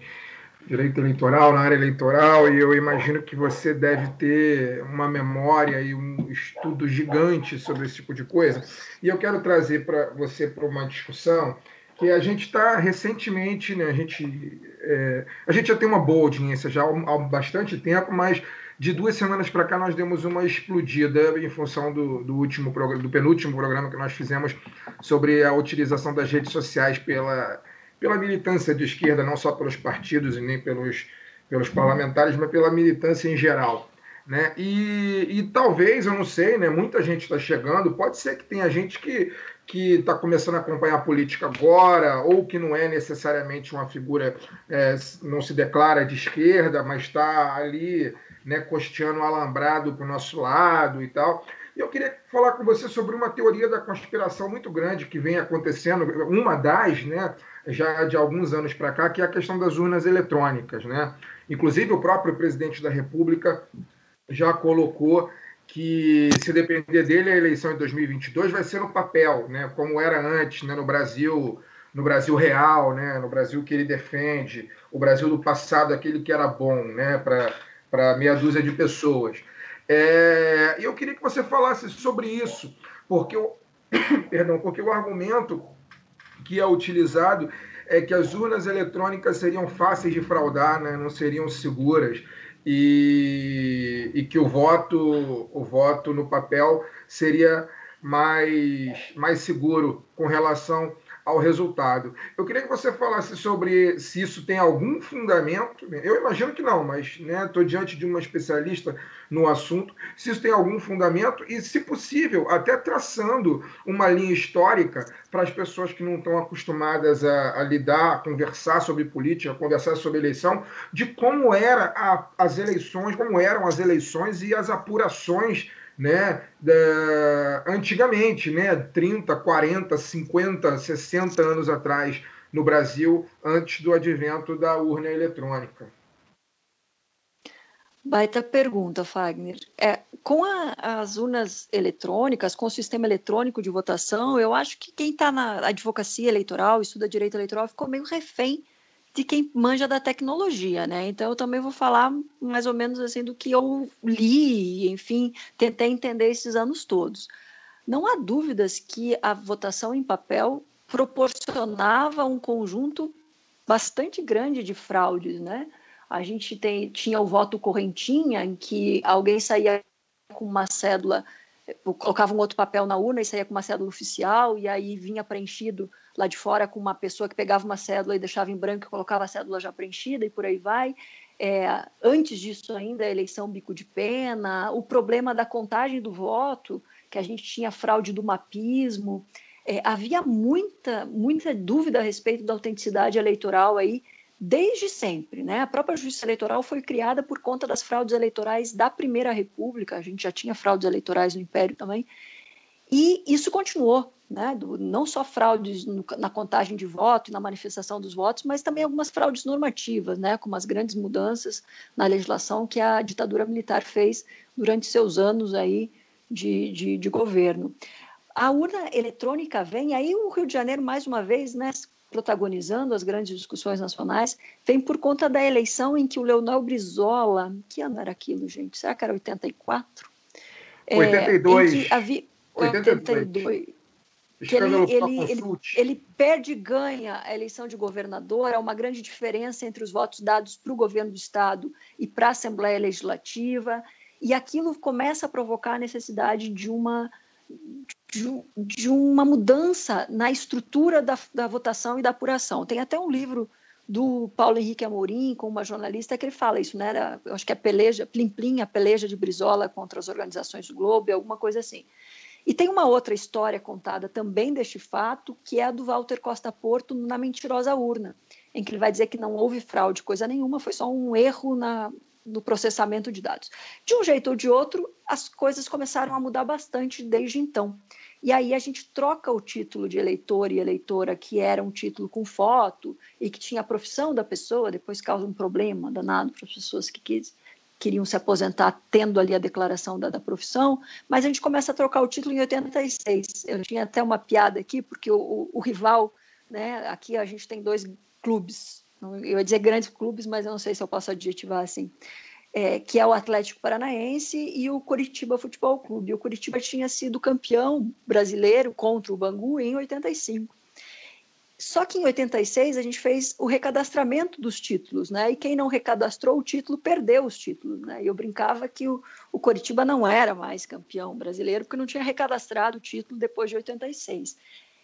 direito eleitoral, na área eleitoral, e eu imagino que você deve ter uma memória e um estudo gigante sobre esse tipo de coisa. E eu quero trazer para você para uma discussão que a gente está recentemente, né, a gente, é, a gente já tem uma boa audiência já há, bastante tempo, mas de duas semanas para cá nós demos uma explodida em função do, do último do penúltimo programa que nós fizemos sobre a utilização das redes sociais pela pela militância de esquerda, não só pelos partidos e nem pelos, pelos parlamentares, mas pela militância em geral. Né? E, e talvez, eu não sei, né? muita gente está chegando, pode ser que tenha gente que que está começando a acompanhar a política agora, ou que não é necessariamente uma figura, é, não se declara de esquerda, mas está ali né, costeando o alambrado para o nosso lado e tal. E eu queria falar com você sobre uma teoria da conspiração muito grande que vem acontecendo, uma das, né, já de alguns anos para cá, que é a questão das urnas eletrônicas. Né? Inclusive, o próprio presidente da República já colocou que, se depender dele, a eleição em 2022 vai ser no papel, né? como era antes né? no Brasil no Brasil real, né? no Brasil que ele defende, o Brasil do passado, aquele que era bom né? para meia dúzia de pessoas. É, eu queria que você falasse sobre isso, porque o, perdão, porque o argumento que é utilizado é que as urnas eletrônicas seriam fáceis de fraudar, né? não seriam seguras. E, e, que o voto, o voto no papel seria mais, mais seguro com relação ao resultado. Eu queria que você falasse sobre se isso tem algum fundamento. Eu imagino que não, mas estou né, diante de uma especialista no assunto. Se isso tem algum fundamento e, se possível, até traçando uma linha histórica para as pessoas que não estão acostumadas a, a, lidar, a conversar sobre política, a conversar sobre eleição, de como era a, as eleições, como eram as eleições e as apurações né, antigamente, né, 30, 40, 50, 60 anos atrás no Brasil, antes do advento da urna eletrônica. Baita pergunta, Fagner. É, com a, as urnas eletrônicas, com o sistema eletrônico de votação, eu acho que quem está na advocacia eleitoral, estuda direito eleitoral, ficou meio refém de quem manja da tecnologia, né? Então eu também vou falar mais ou menos assim do que eu li, enfim, tentei entender esses anos todos. Não há dúvidas que a votação em papel proporcionava um conjunto bastante grande de fraudes, né? A gente tem, tinha o voto correntinha, em que alguém saía com uma cédula, colocava um outro papel na urna e saía com uma cédula oficial, e aí vinha preenchido lá de fora com uma pessoa que pegava uma cédula e deixava em branco e colocava a cédula já preenchida e por aí vai. É, antes disso ainda, a eleição bico de pena, o problema da contagem do voto, que a gente tinha fraude do mapismo, é, havia muita, muita dúvida a respeito da autenticidade eleitoral aí desde sempre. Né? A própria Justiça Eleitoral foi criada por conta das fraudes eleitorais da Primeira República, a gente já tinha fraudes eleitorais no Império também, e isso continuou né, do, não só fraudes no, na contagem de voto e na manifestação dos votos, mas também algumas fraudes normativas, né, como as grandes mudanças na legislação que a ditadura militar fez durante seus anos aí de, de, de governo. A urna eletrônica vem, aí o Rio de Janeiro, mais uma vez, né, protagonizando as grandes discussões nacionais, vem por conta da eleição em que o Leonel Brizola, que ano era aquilo, gente? Será que era 84? 82. É, havia, 82. 82 que ele, ele, ele, ele, perde e ganha a eleição de governador, há uma grande diferença entre os votos dados para o governo do Estado e para a Assembleia Legislativa, e aquilo começa a provocar a necessidade de uma, de, de uma mudança na estrutura da, da votação e da apuração. Tem até um livro do Paulo Henrique Amorim, com uma jornalista, que ele fala isso, né? Era, eu acho que é peleja, Plim Plim, a peleja de Brizola contra as organizações do Globo, alguma coisa assim. E tem uma outra história contada também deste fato, que é a do Walter Costa Porto na Mentirosa Urna, em que ele vai dizer que não houve fraude, coisa nenhuma, foi só um erro na, no processamento de dados. De um jeito ou de outro, as coisas começaram a mudar bastante desde então. E aí a gente troca o título de eleitor e eleitora, que era um título com foto e que tinha a profissão da pessoa, depois causa um problema danado para as pessoas que quis, queriam se aposentar tendo ali a declaração da, da, profissão, mas a gente começa a trocar o título em 86. Eu tinha até uma piada aqui, porque o, o, o rival, né, aqui a gente tem dois clubes, eu ia dizer grandes clubes, mas eu não sei se eu posso adjetivar assim, é, que é o Atlético Paranaense e o Curitiba Futebol Clube. O Curitiba tinha sido campeão brasileiro contra o Bangu em 85. Só que em 86 a gente fez o recadastramento dos títulos, né? E quem não recadastrou o título perdeu os títulos, né? E eu brincava que o, o Coritiba não era mais campeão brasileiro porque não tinha recadastrado o título depois de 86.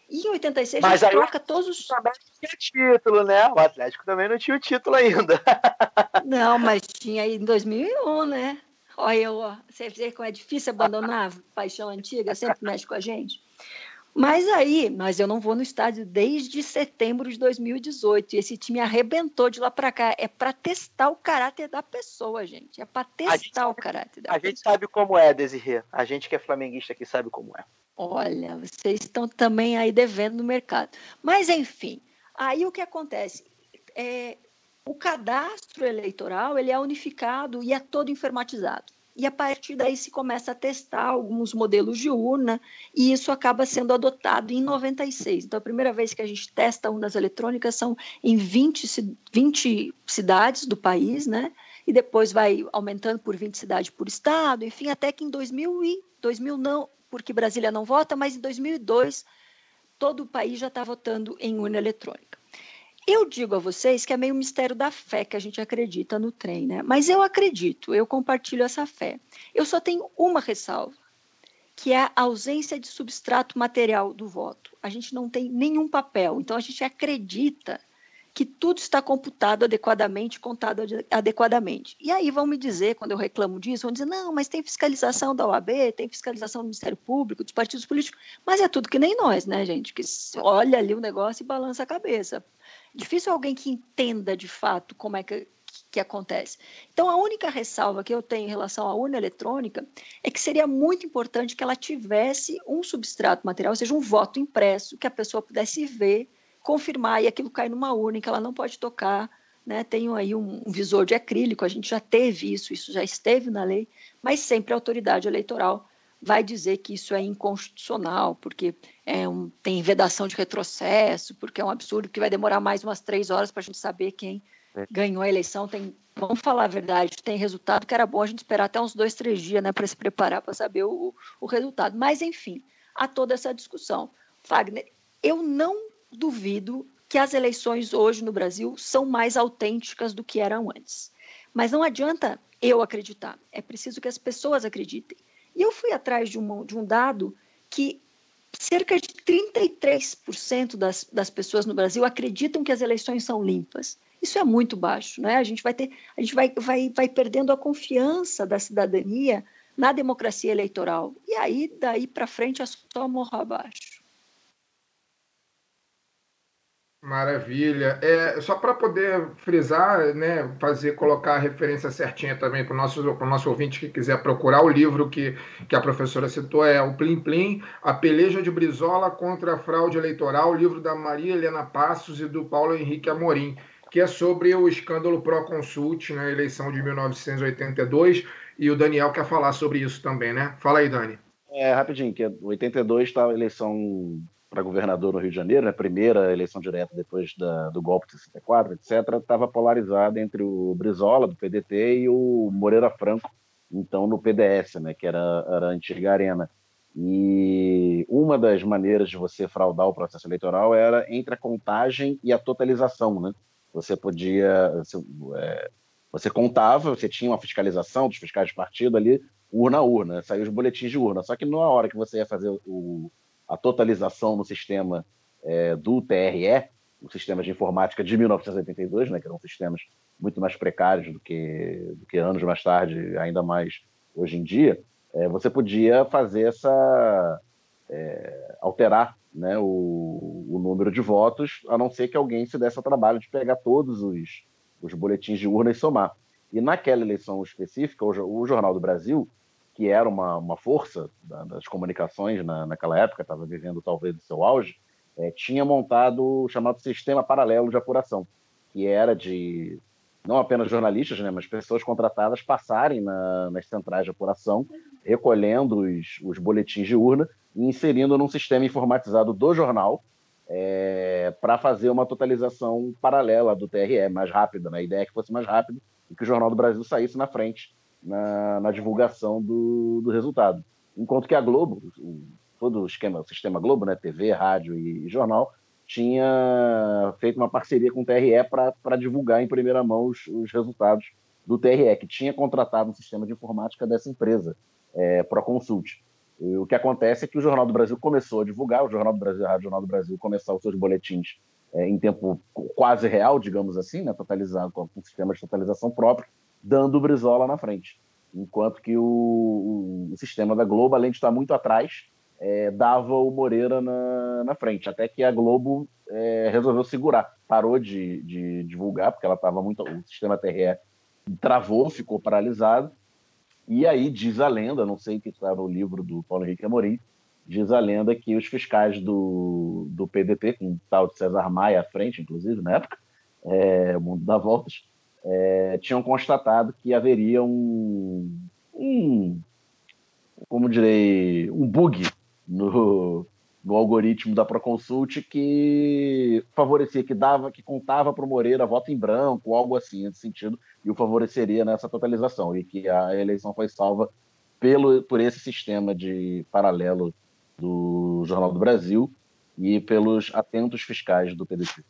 E em 86 Mas a gente troca todos os. Também tinha título, né? O Atlético também não tinha o título ainda. não, mas tinha em 2001, né? Olha, eu, você vê como é difícil abandonar a paixão antiga, sempre mexe com a gente. Mas aí, mas eu não vou no estádio desde setembro de 2018 e esse time arrebentou de lá para cá. É para testar o caráter da pessoa, gente. É para testar o caráter da a pessoa. A gente sabe como é, Desirê. A gente que é flamenguista aqui sabe como é. Olha, vocês estão também aí devendo no mercado. Mas enfim, aí o que acontece? É, o cadastro eleitoral ele é unificado e é todo informatizado e a partir daí se começa a testar alguns modelos de urna, e isso acaba sendo adotado em 96. Então, a primeira vez que a gente testa urnas eletrônicas são em 20, 20 cidades do país, né? E depois vai aumentando por 20 cidades por estado, enfim, até que em 2000, e, 2000 não, porque Brasília não vota, mas em 2002 todo o país já está votando em urna eletrônica. Eu digo a vocês que é meio mistério da fé que a gente acredita no trem, né? Mas eu acredito, eu compartilho essa fé. Eu só tenho uma ressalva, que é a ausência de substrato material do voto. A gente não tem nenhum papel, então a gente acredita que tudo está computado adequadamente, contado adequadamente. E aí vão me dizer, quando eu reclamo disso, vão dizer, não, mas tem fiscalização da OAB, tem fiscalização do Ministério Público, dos partidos políticos, mas é tudo que nem nós, né, gente? Que olha ali o negócio e balança a cabeça difícil alguém que entenda de fato como é que, que acontece. Então, a única ressalva que eu tenho em relação à urna eletrônica é que seria muito importante que ela tivesse um substrato material, ou seja, um voto impresso, que a pessoa pudesse ver, confirmar e aquilo cair numa urna em que ela não pode tocar. Né? Tem aí um, um visor de acrílico, a gente já teve isso, isso já esteve na lei, mas sempre a autoridade eleitoral vai dizer que isso é inconstitucional, porque é um, tem vedação de retrocesso, porque é um absurdo que vai demorar mais umas três horas para a gente saber quem é. ganhou a eleição. Tem, vamos falar a verdade, tem resultado que era bom a gente esperar até uns dois, três dias né, para se preparar para saber o, o resultado. Mas, enfim, há toda essa discussão. Fagner, eu não duvido que as eleições hoje no Brasil são mais autênticas do que eram antes. Mas não adianta eu acreditar, é preciso que as pessoas acreditem. E eu fui atrás de um, de um dado que cerca de 33% das, das pessoas no Brasil acreditam que as eleições são limpas. Isso é muito baixo, né? A gente vai ter, a gente vai, vai, vai perdendo a confiança da cidadania na democracia eleitoral. E aí, daí para frente, é só morro abaixo. Maravilha. É, só para poder frisar, né, fazer colocar a referência certinha também para o nosso, nosso ouvinte que quiser procurar o livro que, que a professora citou, é o Plim Plim, A Peleja de Brizola contra a Fraude Eleitoral, livro da Maria Helena Passos e do Paulo Henrique Amorim, que é sobre o escândalo Proconsult na eleição de 1982, e o Daniel quer falar sobre isso também, né? Fala aí, Dani. É, rapidinho, que 82 está a eleição para governador no Rio de Janeiro, né, primeira eleição direta depois da, do golpe de 64, etc., estava polarizada entre o Brizola, do PDT, e o Moreira Franco, então no PDS, né, que era, era a antiga Arena. E uma das maneiras de você fraudar o processo eleitoral era entre a contagem e a totalização. Né? Você podia. Você, é, você contava, você tinha uma fiscalização dos fiscais de partido ali, urna a urna, saiu os boletins de urna. Só que na hora que você ia fazer o, a totalização no sistema é, do TRE, o sistema de informática de 1982, né, que eram sistemas muito mais precários do que, do que anos mais tarde, ainda mais hoje em dia, é, você podia fazer essa. É, alterar né, o, o, número de votos, a não ser que alguém se desse ao trabalho de pegar todos os, os boletins de urna e somar. E naquela eleição específica, o, o Jornal do Brasil que era uma, uma força das comunicações na, naquela época, estava vivendo talvez o seu auge, é, tinha montado o chamado sistema paralelo de apuração, que era de não apenas jornalistas, né, mas pessoas contratadas passarem na, nas centrais de apuração, recolhendo os, os boletins de urna e inserindo num sistema informatizado do jornal é, para fazer uma totalização paralela do TRE, mais rápida. Né? A ideia é que fosse mais rápido e que o Jornal do Brasil saísse na frente na, na divulgação do, do, resultado. Enquanto que a Globo, o, todo o esquema, o sistema Globo, né, TV, rádio e, e jornal, tinha feito uma parceria com o TRE para divulgar em primeira mão os, os, resultados do TRE, que tinha contratado um sistema de informática dessa empresa, é, Proconsult. O que acontece é que o Jornal do Brasil começou a divulgar, o Jornal do Brasil, a Rádio Jornal do Brasil começou os seus boletins é, em tempo quase real, digamos assim, né, totalizado com um sistema de totalização próprio, dando o Brizola na frente. Enquanto que o, o, sistema da Globo, além de estar muito atrás, é, dava o Moreira na, na, frente. Até que a Globo é, resolveu segurar, parou de, de divulgar, porque ela estava muito. O sistema TRE travou, ficou paralisado. E aí diz a lenda, não sei que está no livro do Paulo Henrique Amorim, diz a lenda que os fiscais do, do PDT, com o tal de César Maia à frente, inclusive, na época, é, o mundo dá voltas, é, tinham constatado que haveria um, um, como direi, um bug no, no algoritmo da Proconsult que favorecia, que dava, que contava para o Moreira voto em branco, algo assim nesse sentido, e o favoreceria nessa totalização, e que a eleição foi salva pelo, por esse sistema de paralelo do Jornal do Brasil e pelos atentos fiscais do PDT.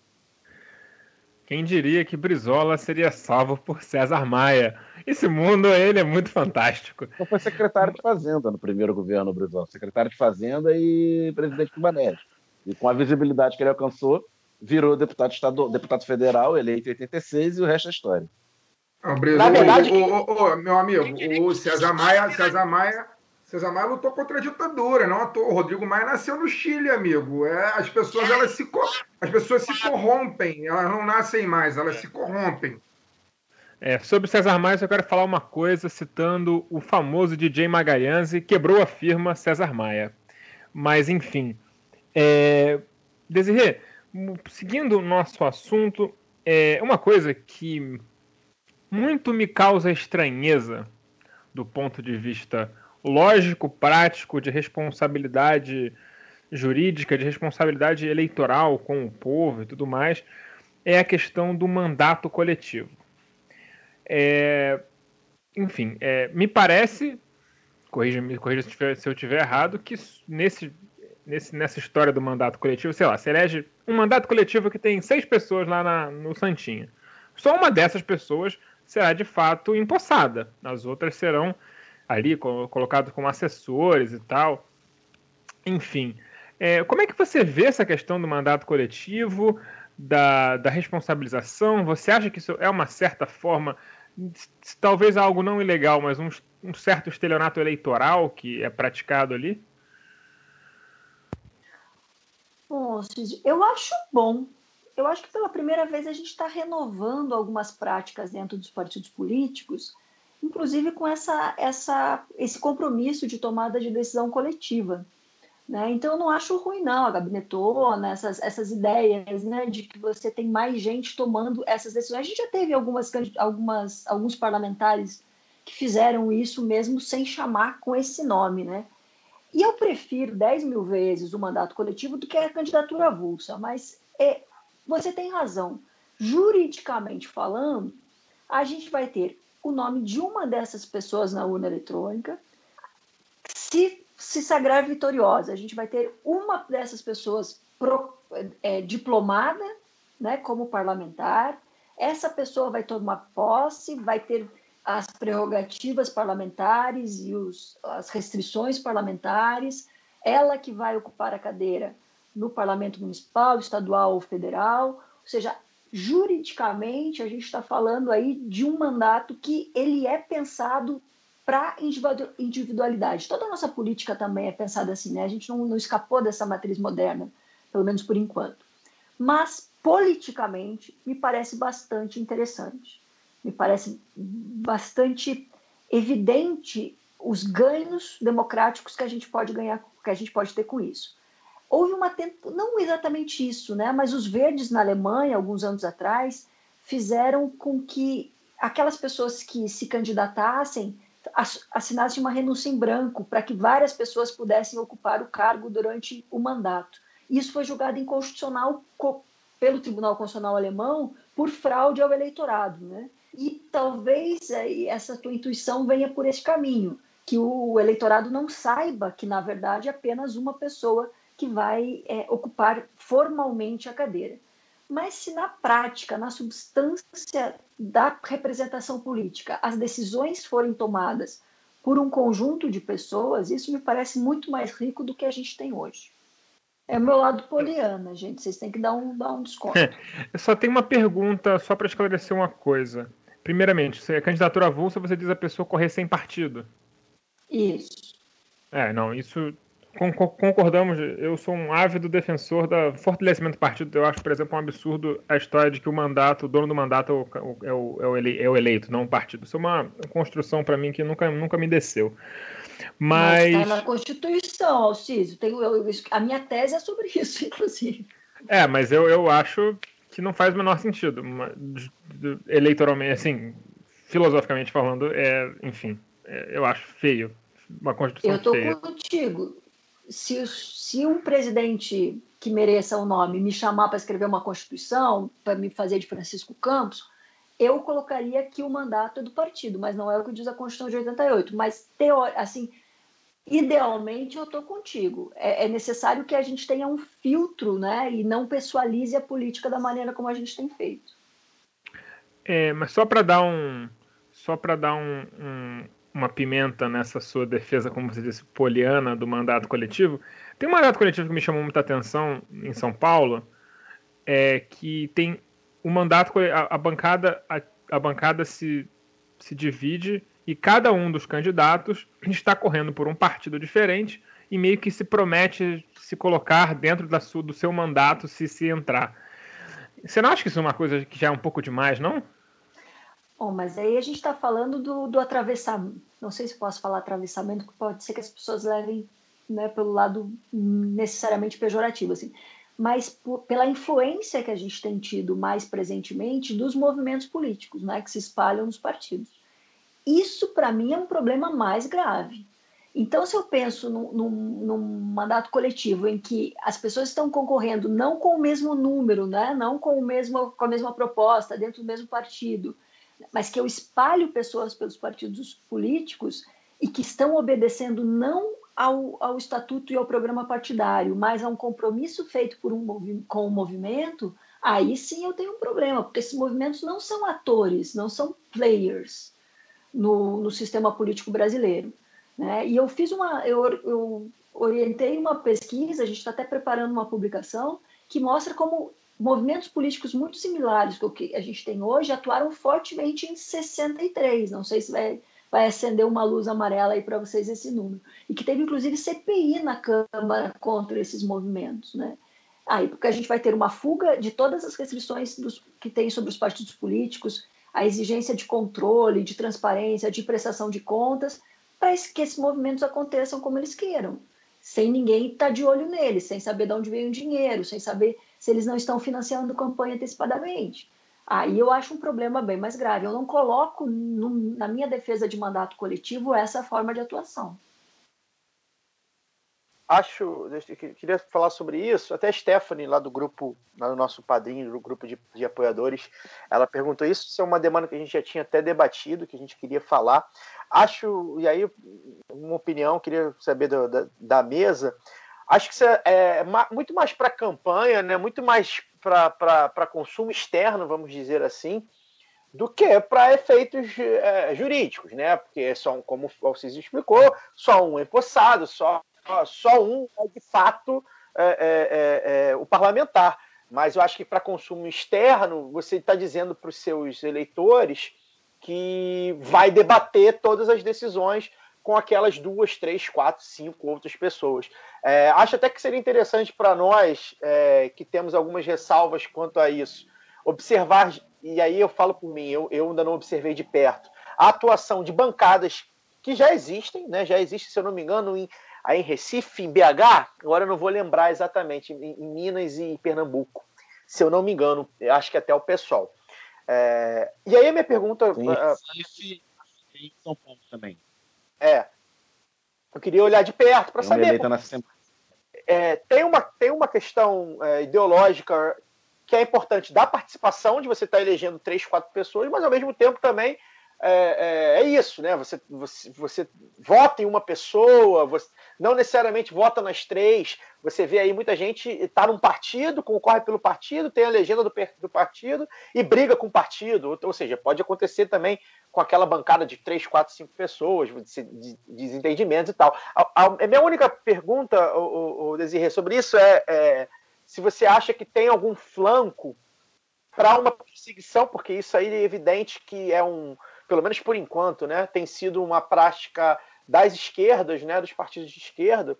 Quem diria que Brizola seria salvo por César Maia? Esse mundo, ele é muito fantástico. Então foi secretário de Fazenda no primeiro governo Brizola. Secretário de Fazenda e presidente do Banese. E com a visibilidade que ele alcançou, virou deputado, estadual, deputado federal, eleito em 86, e o resto é história. Na verdade, o, o, o, meu amigo, o César Maia, César Maia César Maia lutou contra a ditadura, não à toa. O Rodrigo Maia nasceu no Chile, amigo. É, as pessoas elas se as pessoas se corrompem, elas não nascem mais, elas se corrompem. É, sobre César Maia, eu quero falar uma coisa citando o famoso DJ Magalhães e quebrou a firma César Maia. Mas, enfim. É... Desirê, seguindo o nosso assunto, é uma coisa que muito me causa estranheza do ponto de vista lógico, prático, de responsabilidade jurídica, de responsabilidade eleitoral com o povo e tudo mais, é a questão do mandato coletivo. É, enfim, é, me parece, corrija-me corrija se, tiver, se eu estiver errado, que nesse, nesse, nessa história do mandato coletivo, sei lá, se elege um mandato coletivo que tem seis pessoas lá na, no Santinha. Só uma dessas pessoas será de fato empossada. As outras serão ali, colocados como assessores e tal. Enfim, é, como é que você vê essa questão do mandato coletivo, da, da responsabilização? Você acha que isso é uma certa forma, talvez algo não ilegal, mas um, um certo estelionato eleitoral que é praticado ali? Bom, eu acho bom. Eu acho que pela primeira vez a gente está renovando algumas práticas dentro dos partidos políticos inclusive com essa, essa, esse compromisso de tomada de decisão coletiva. Né? Então, eu não acho ruim, não, a gabinetona, essas, essas ideias né, de que você tem mais gente tomando essas decisões. A gente já teve algumas, algumas, alguns parlamentares que fizeram isso mesmo sem chamar com esse nome. Né? E eu prefiro 10 mil vezes o mandato coletivo do que a candidatura avulsa, mas é, você tem razão. Juridicamente falando, a gente vai ter o nome de uma dessas pessoas na urna eletrônica. Se se sagrar vitoriosa, a gente vai ter uma dessas pessoas pro, é, diplomada, né, como parlamentar. Essa pessoa vai tomar posse, vai ter as prerrogativas parlamentares e os, as restrições parlamentares, ela que vai ocupar a cadeira no parlamento municipal, estadual ou federal, ou seja, juridicamente a gente está falando aí de um mandato que ele é pensado para individualidade. Toda a nossa política também é pensada assim, né? A gente não, não escapou dessa matriz moderna, pelo menos por enquanto. Mas politicamente me parece bastante interessante me parece bastante evidente os ganhos democráticos que a gente pode ganhar, que a gente pode ter com isso. Houve uma não exatamente isso, né? Mas os verdes na Alemanha, alguns anos atrás, fizeram com que aquelas pessoas que se candidatassem assinassem uma renúncia em branco para que várias pessoas pudessem ocupar o cargo durante o mandato. Isso foi julgado inconstitucional pelo Tribunal Constitucional Alemão por fraude ao eleitorado, né? E talvez essa tua intuição venha por esse caminho, que o eleitorado não saiba que, na verdade, apenas uma pessoa que vai é, ocupar formalmente a cadeira. Mas se na prática, na substância da representação política, as decisões forem tomadas por um conjunto de pessoas, isso me parece muito mais rico do que a gente tem hoje. É o meu lado poliana, gente. Vocês têm que dar um, dar um desconto. Eu só tenho uma pergunta, só para esclarecer uma coisa. Primeiramente, se é candidatura avulsa, você diz a pessoa correr sem partido. Isso. É, não, isso concordamos. Eu sou um ávido defensor do fortalecimento do partido. Eu acho, por exemplo, um absurdo a história de que o mandato, o dono do mandato é o, é o, é o é eleito, não o partido. Isso é uma construção para mim que nunca, nunca me desceu. Mas. Está na Constituição, Alciso. Tenho, eu, a minha tese é sobre isso, inclusive. É, mas eu, eu acho que não faz o menor sentido. Eleitoralmente, assim, filosoficamente falando, é, enfim, é, eu acho feio. Uma Constituição Eu estou feia. contigo. Se, se um presidente que mereça o nome me chamar para escrever uma Constituição, para me fazer de Francisco Campos, eu colocaria que o mandato é do partido, mas não é o que diz a Constituição de 88. Mas, teori, assim, idealmente eu estou contigo. É, é, necessário que a gente tenha um filtro, né, e não pessoalize a política da maneira como a gente tem feito. É, mas só para dar um, só para dar um, um, uma pimenta nessa sua defesa, como você disse, poliana do mandato coletivo, tem um mandato coletivo que me chamou muita atenção em São Paulo, é que tem o mandato, a, a bancada, a, a bancada se, se divide e cada um dos candidatos está correndo por um partido diferente e meio que se promete se colocar dentro da sua, do seu mandato se se entrar. Você não acha que isso é uma coisa que já é um pouco demais, não? Bom, mas aí a gente está falando do, do atravessamento. Não sei se posso falar atravessamento, porque pode ser que as pessoas levem né, pelo lado necessariamente pejorativo. Assim. Mas pela influência que a gente tem tido mais presentemente dos movimentos políticos né, que se espalham nos partidos. Isso, para mim, é um problema mais grave. Então, se eu penso num, num, num, mandato coletivo em que as pessoas estão concorrendo não com o mesmo número, né? não com, o mesmo, com a mesma proposta, dentro do mesmo partido, mas que eu espalho pessoas pelos partidos políticos e que estão obedecendo não ao, ao estatuto e ao programa partidário, mas a um compromisso feito por um, com o movimento, aí sim eu tenho um problema, porque esses movimentos não são atores, não são players no, no sistema político brasileiro. Né? E eu fiz uma, eu, eu orientei uma pesquisa, a gente está até preparando uma publicação que mostra como movimentos políticos muito similares ao que a gente tem hoje atuaram fortemente em 63. Não sei se vai, vai acender uma luz amarela aí para vocês esse número. E que teve inclusive CPI na Câmara contra esses movimentos, né? Aí, porque a gente vai ter uma fuga de todas as restrições dos, que tem sobre os partidos políticos, a exigência de controle, de transparência, de prestação de contas, para que esses movimentos aconteçam como eles queiram, sem ninguém estar tá de olho neles, sem saber de onde vem o dinheiro, sem saber se eles não estão financiando campanha antecipadamente. Aí eu acho um problema bem mais grave. Eu não coloco no, na minha defesa de mandato coletivo essa forma de atuação. acho, queria falar sobre isso. Até a Stephanie, lá do grupo, lá no nosso padrinho, do grupo de, de, apoiadores, ela perguntou isso. Isso é uma demanda que a gente já tinha até debatido, que a gente queria falar. Acho, e aí, uma opinião, queria saber do, da, da, mesa. Acho que isso é, é muito mais para campanha, né? muito mais para consumo externo, vamos dizer assim, do que para efeitos é, jurídicos, né? Porque só, como o Alciso explicou, só um é empossado, só só um é de fato é, é, é, é, o parlamentar. Mas eu acho que para consumo externo, você está dizendo para os seus eleitores que vai debater todas as decisões com aquelas duas, três, quatro, cinco outras pessoas. É, acho até que seria interessante para nós, é, que temos algumas ressalvas quanto a isso, observar, e aí eu falo por mim, eu, eu ainda não observei de perto, a atuação de bancadas que já existem, né, já existe, se eu não me engano, em aí em Recife, em BH, agora eu não vou lembrar exatamente, em, em Minas e Pernambuco, se eu não me engano, acho que até o pessoal. É, e aí a minha pergunta. Ah, Recife em São Paulo também. É. Eu queria olhar de perto para saber. É, tem, uma, tem uma questão é, ideológica que é importante da participação, de você estar tá elegendo três, quatro pessoas, mas ao mesmo tempo também é, é, é, isso, né? Você, você, você vota em uma pessoa, você não necessariamente vota nas três. Você vê aí muita gente está num partido, concorre pelo partido, tem a legenda do, do partido e briga com o partido. Ou, ou, seja, pode acontecer também com aquela bancada de três, quatro, cinco pessoas, de, de, de desentendimentos e tal. A, a, a, minha única pergunta, o, o Desirê, sobre isso é, é se você acha que tem algum flanco para uma perseguição, porque isso aí é evidente que é um pelo menos por enquanto, né, tem sido uma prática das esquerdas, né, dos partidos de esquerda.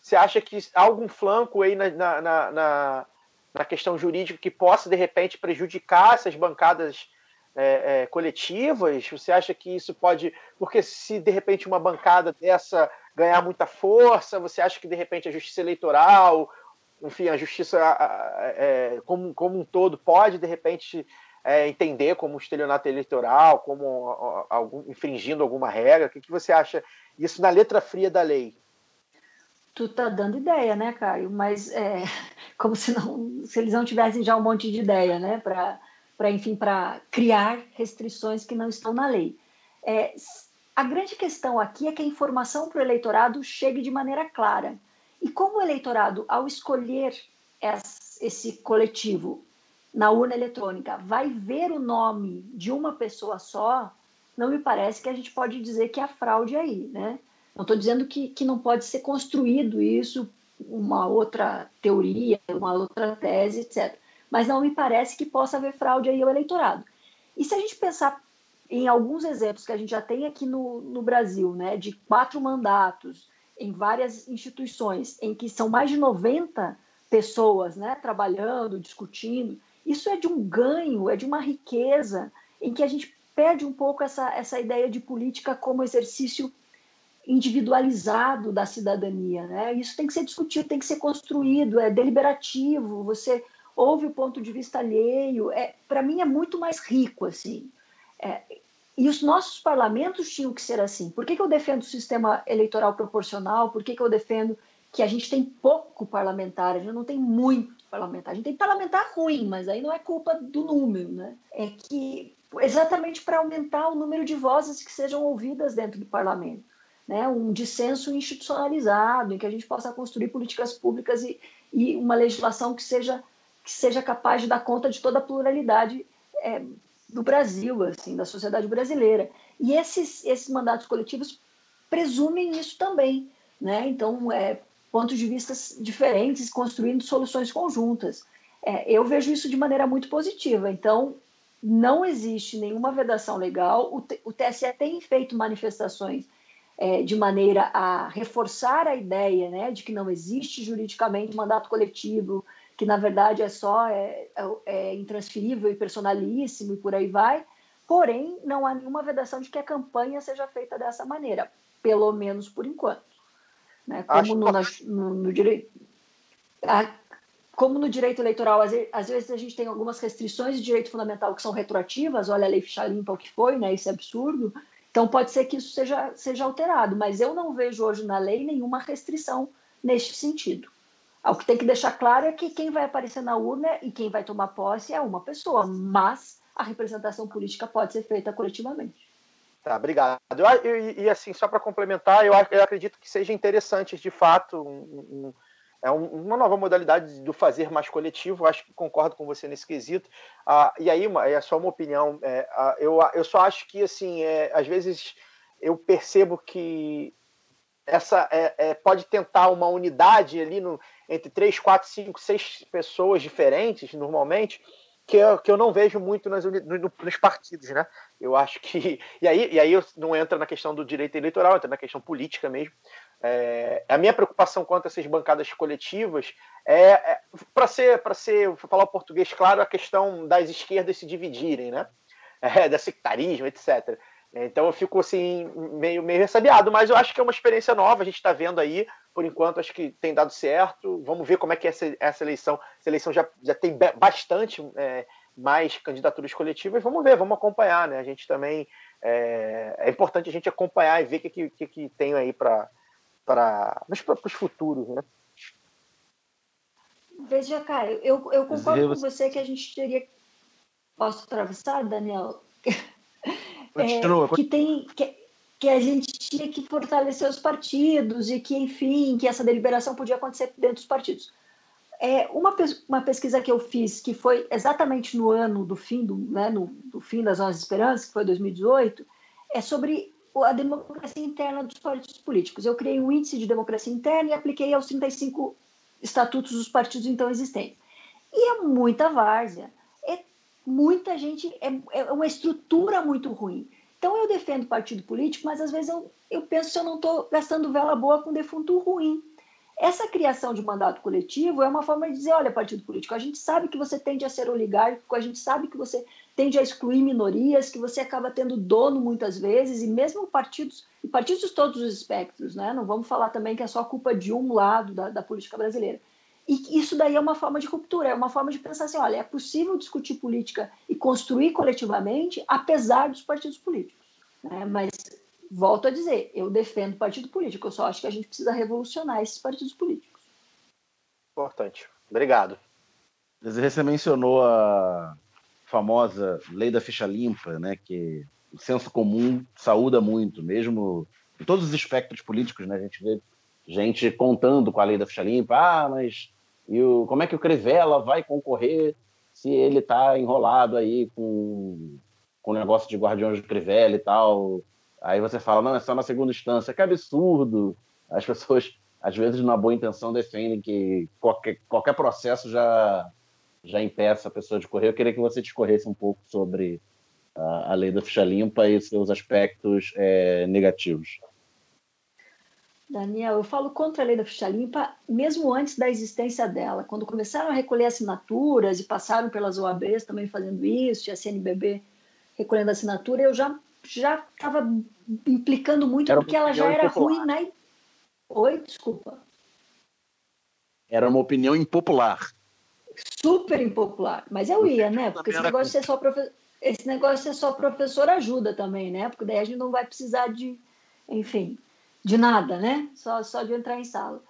Você acha que há algum flanco aí na, na, na, na questão jurídica que possa, de repente, prejudicar essas bancadas é, é, coletivas? Você acha que isso pode. Porque se, de repente, uma bancada dessa ganhar muita força, você acha que, de repente, a justiça eleitoral, enfim, a justiça é, como, como um todo pode, de repente, é, entender como estelionato eleitoral, como algum, infringindo alguma regra? O que, que você acha isso na letra fria da lei? Tu tá dando ideia, né, Caio? Mas é, como se, não, se eles não tivessem já um monte de ideia, né, para enfim, para criar restrições que não estão na lei. É, a grande questão aqui é que a informação para o eleitorado chegue de maneira clara. E como o eleitorado, ao escolher esse coletivo, na urna eletrônica vai ver o nome de uma pessoa só, não me parece que a gente pode dizer que há fraude aí, né? Não estou dizendo que, que não pode ser construído isso, uma outra teoria, uma outra tese, etc. Mas não me parece que possa haver fraude aí ao eleitorado. E se a gente pensar em alguns exemplos que a gente já tem aqui no, no Brasil, né, de quatro mandatos em várias instituições, em que são mais de 90 pessoas né, trabalhando, discutindo, isso é de um ganho, é de uma riqueza em que a gente perde um pouco essa, essa ideia de política como exercício individualizado da cidadania. Né? Isso tem que ser discutido, tem que ser construído, é deliberativo, você ouve o ponto de vista alheio. É, Para mim é muito mais rico assim. É, e os nossos parlamentos tinham que ser assim. Por que, que eu defendo o sistema eleitoral proporcional? Por que, que eu defendo que a gente tem pouco parlamentar, a gente não tem muito parlamentar. A gente tem parlamentar ruim, mas aí não é culpa do número, né? É que exatamente para aumentar o número de vozes que sejam ouvidas dentro do parlamento. Né, um dissenso institucionalizado, em que a gente possa construir políticas públicas e, e uma legislação que seja, que seja capaz de dar conta de toda a pluralidade é, do Brasil, assim, da sociedade brasileira. E esses, esses mandatos coletivos presumem isso também. Né? Então, é, pontos de vista diferentes, construindo soluções conjuntas. É, eu vejo isso de maneira muito positiva. Então, não existe nenhuma vedação legal. O, o TSE tem feito manifestações é, de maneira a reforçar a ideia né, de que não existe juridicamente mandato coletivo, que na verdade é só é, é, é intransferível e personalíssimo e por aí vai. Porém, não há nenhuma vedação de que a campanha seja feita dessa maneira, pelo menos por enquanto. Né? Como, no, no, no, direito, a, como no direito eleitoral, às vezes, às vezes, a gente tem algumas restrições de direito fundamental que são retroativas, olha a lei ficha limpa o que foi, né? isso é absurdo. Então pode ser que isso seja, seja alterado, mas eu não vejo hoje na lei nenhuma restrição neste sentido. O que tem que deixar claro é que quem vai aparecer na urna e quem vai tomar posse é uma pessoa, mas a representação política pode ser feita coletivamente. Tá, obrigado. Eu, e, e, assim, só para complementar, eu, eu, acredito que seja interessante, de fato, um, um, é uma nova modalidade do fazer mais coletivo. Acho que concordo com você nesse quesito. Ah, e aí, é só uma opinião. É, eu, eu só acho que, assim, é, às vezes eu percebo que essa é, é, pode tentar uma unidade ali no, entre três, quatro, cinco, seis pessoas diferentes, normalmente, que eu, que eu não vejo muito nas, no, nos partidos, né? Eu acho que. E aí, e aí não entra na questão do direito eleitoral, entra na questão política mesmo. É, a minha preocupação quanto a essas bancadas coletivas é, é para ser, para ser, falar o português claro, a questão das esquerdas se dividirem, né? É, da sectarismo, etc. Então eu fico assim, meio, meio ressabiado, mas eu acho que é uma experiência nova, a gente está vendo aí, por enquanto acho que tem dado certo. Vamos ver como é que é essa, essa eleição. Essa eleição já, já tem bastante é, mais candidaturas coletivas. Vamos ver, vamos acompanhar, né? A gente também. É, é importante a gente acompanhar e ver o que, que, que tem aí para os futuros, né? Veja, Caio, eu, eu concordo com você que a gente teria. Posso atravessar, Daniel? Continua, é, que tem que, que a gente tinha que fortalecer os partidos e que, enfim, que essa deliberação podia acontecer dentro dos partidos. É, uma, uma pesquisa que eu fiz, que foi exatamente no ano do fim, do, né, no, do fim das nossas esperanças, que foi 2018, é sobre a democracia interna dos partidos políticos. Eu criei um índice de democracia interna e apliquei aos 35 estatutos dos partidos então existentes. E é muita várzea muita gente, é, é uma estrutura muito ruim. Então eu defendo partido político, mas às vezes eu, eu penso se eu não estou gastando vela boa com defunto ruim. Essa criação de mandato coletivo é uma forma de dizer, olha, partido político, a gente sabe que você tende a ser oligárquico, a gente sabe que você tende a excluir minorias, que você acaba tendo dono muitas vezes, e mesmo partidos, partidos de todos os espectros, né? Não vamos falar também que é só culpa de um lado da, da política brasileira. E isso daí é uma forma de ruptura, é uma forma de pensar assim: olha, é possível discutir política e construir coletivamente, apesar dos partidos políticos. Né? Mas, volto a dizer, eu defendo partido político, eu só acho que a gente precisa revolucionar esses partidos políticos. Importante. Obrigado. Você mencionou a famosa lei da ficha limpa, né, que o senso comum saúda muito, mesmo em todos os espectros políticos, né, a gente vê gente contando com a lei da ficha limpa, ah, mas e o, como é que o Crivella vai concorrer se ele está enrolado aí com, com o negócio de Guardiões do Crivella e tal? Aí você fala, não, é só na segunda instância. Que absurdo! As pessoas, às vezes, na boa intenção, defendem que qualquer, qualquer processo já, já impeça a pessoa de correr. Eu queria que você discorresse um pouco sobre a, a lei da ficha limpa e seus aspectos é, negativos. Daniel, eu falo contra a lei da ficha limpa mesmo antes da existência dela. Quando começaram a recolher assinaturas e passaram pelas OABs também fazendo isso, e a CNBB recolhendo assinatura, eu já já estava implicando muito era porque ela já era impopular. ruim na. Oi, desculpa. Era uma opinião impopular. Super impopular. Mas eu ia, né? Porque esse negócio, de ser só profe... esse negócio de ser só professor ajuda também, né? Porque daí a gente não vai precisar de. Enfim, de nada, né? Só, só de entrar em sala.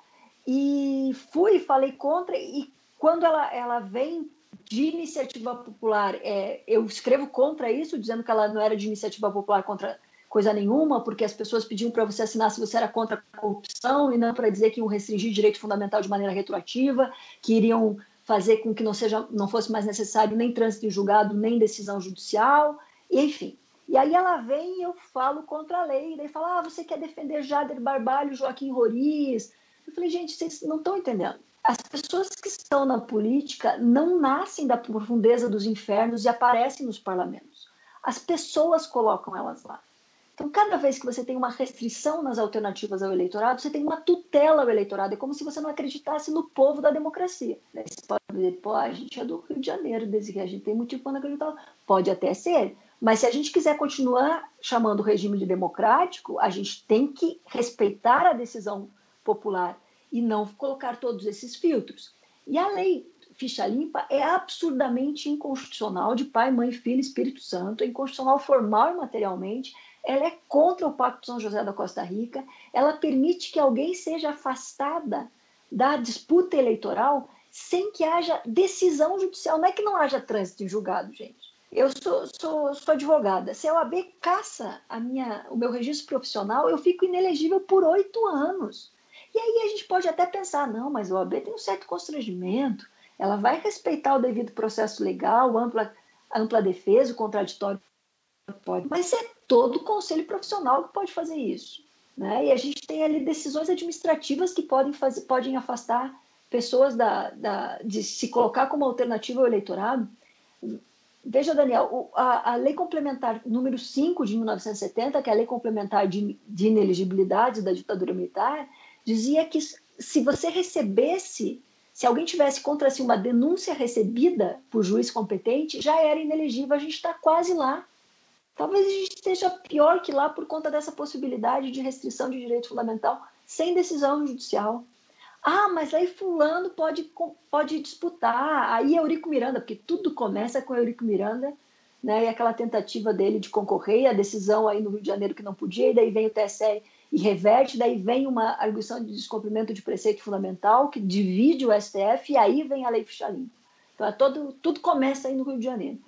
E fui, falei contra, e quando ela, ela vem de iniciativa popular, é, eu escrevo contra isso, dizendo que ela não era de iniciativa popular contra coisa nenhuma, porque as pessoas pediam para você assinar se você era contra a corrupção e não para dizer que iam restringir direito fundamental de maneira retroativa, que iriam fazer com que não seja não fosse mais necessário nem trânsito em julgado, nem decisão judicial, enfim. E aí ela vem e eu falo contra a lei. E daí fala: ah, você quer defender Jader Barbalho, Joaquim Roriz. Eu falei: gente, vocês não estão entendendo. As pessoas que estão na política não nascem da profundeza dos infernos e aparecem nos parlamentos. As pessoas colocam elas lá. Então, cada vez que você tem uma restrição nas alternativas ao eleitorado, você tem uma tutela ao eleitorado. É como se você não acreditasse no povo da democracia. Você pode dizer, pô, a gente é do Rio de Janeiro, desde que a gente tem motivo para não acreditar. Pode até ser, mas se a gente quiser continuar chamando o regime de democrático, a gente tem que respeitar a decisão popular e não colocar todos esses filtros. E a lei ficha limpa é absurdamente inconstitucional de pai, mãe, filho, Espírito Santo, é inconstitucional formal e materialmente. Ela é contra o Pacto de São José da Costa Rica, ela permite que alguém seja afastada da disputa eleitoral sem que haja decisão judicial. Não é que não haja trânsito em julgado, gente. Eu sou, sou, sou advogada. Se a OAB caça a minha, o meu registro profissional, eu fico inelegível por oito anos. E aí a gente pode até pensar, não, mas a OAB tem um certo constrangimento, ela vai respeitar o devido processo legal, ampla, ampla defesa, o contraditório pode. Mas é todo o conselho profissional que pode fazer isso. Né? E a gente tem ali decisões administrativas que podem, fazer, podem afastar pessoas da, da, de se colocar como alternativa ao eleitorado. Veja, Daniel, a, a, lei complementar número 5 de 1970, que é a lei complementar de, de inelegibilidade da ditadura militar, dizia que se você recebesse, se alguém tivesse contra si uma denúncia recebida por juiz competente, já era inelegível, a gente está quase lá. Talvez a gente esteja pior que lá por conta dessa possibilidade de restrição de direito fundamental sem decisão judicial. Ah, mas aí fulano pode, pode disputar. Aí Eurico Miranda, porque tudo começa com Eurico Miranda, né? E aquela tentativa dele de concorrer, a decisão aí no Rio de Janeiro que não podia, e daí vem o TSE e reverte, daí vem uma arguição de descumprimento de preceito fundamental que divide o STF, e aí vem a lei ficha limpa. Então, é todo, tudo começa aí no Rio de Janeiro.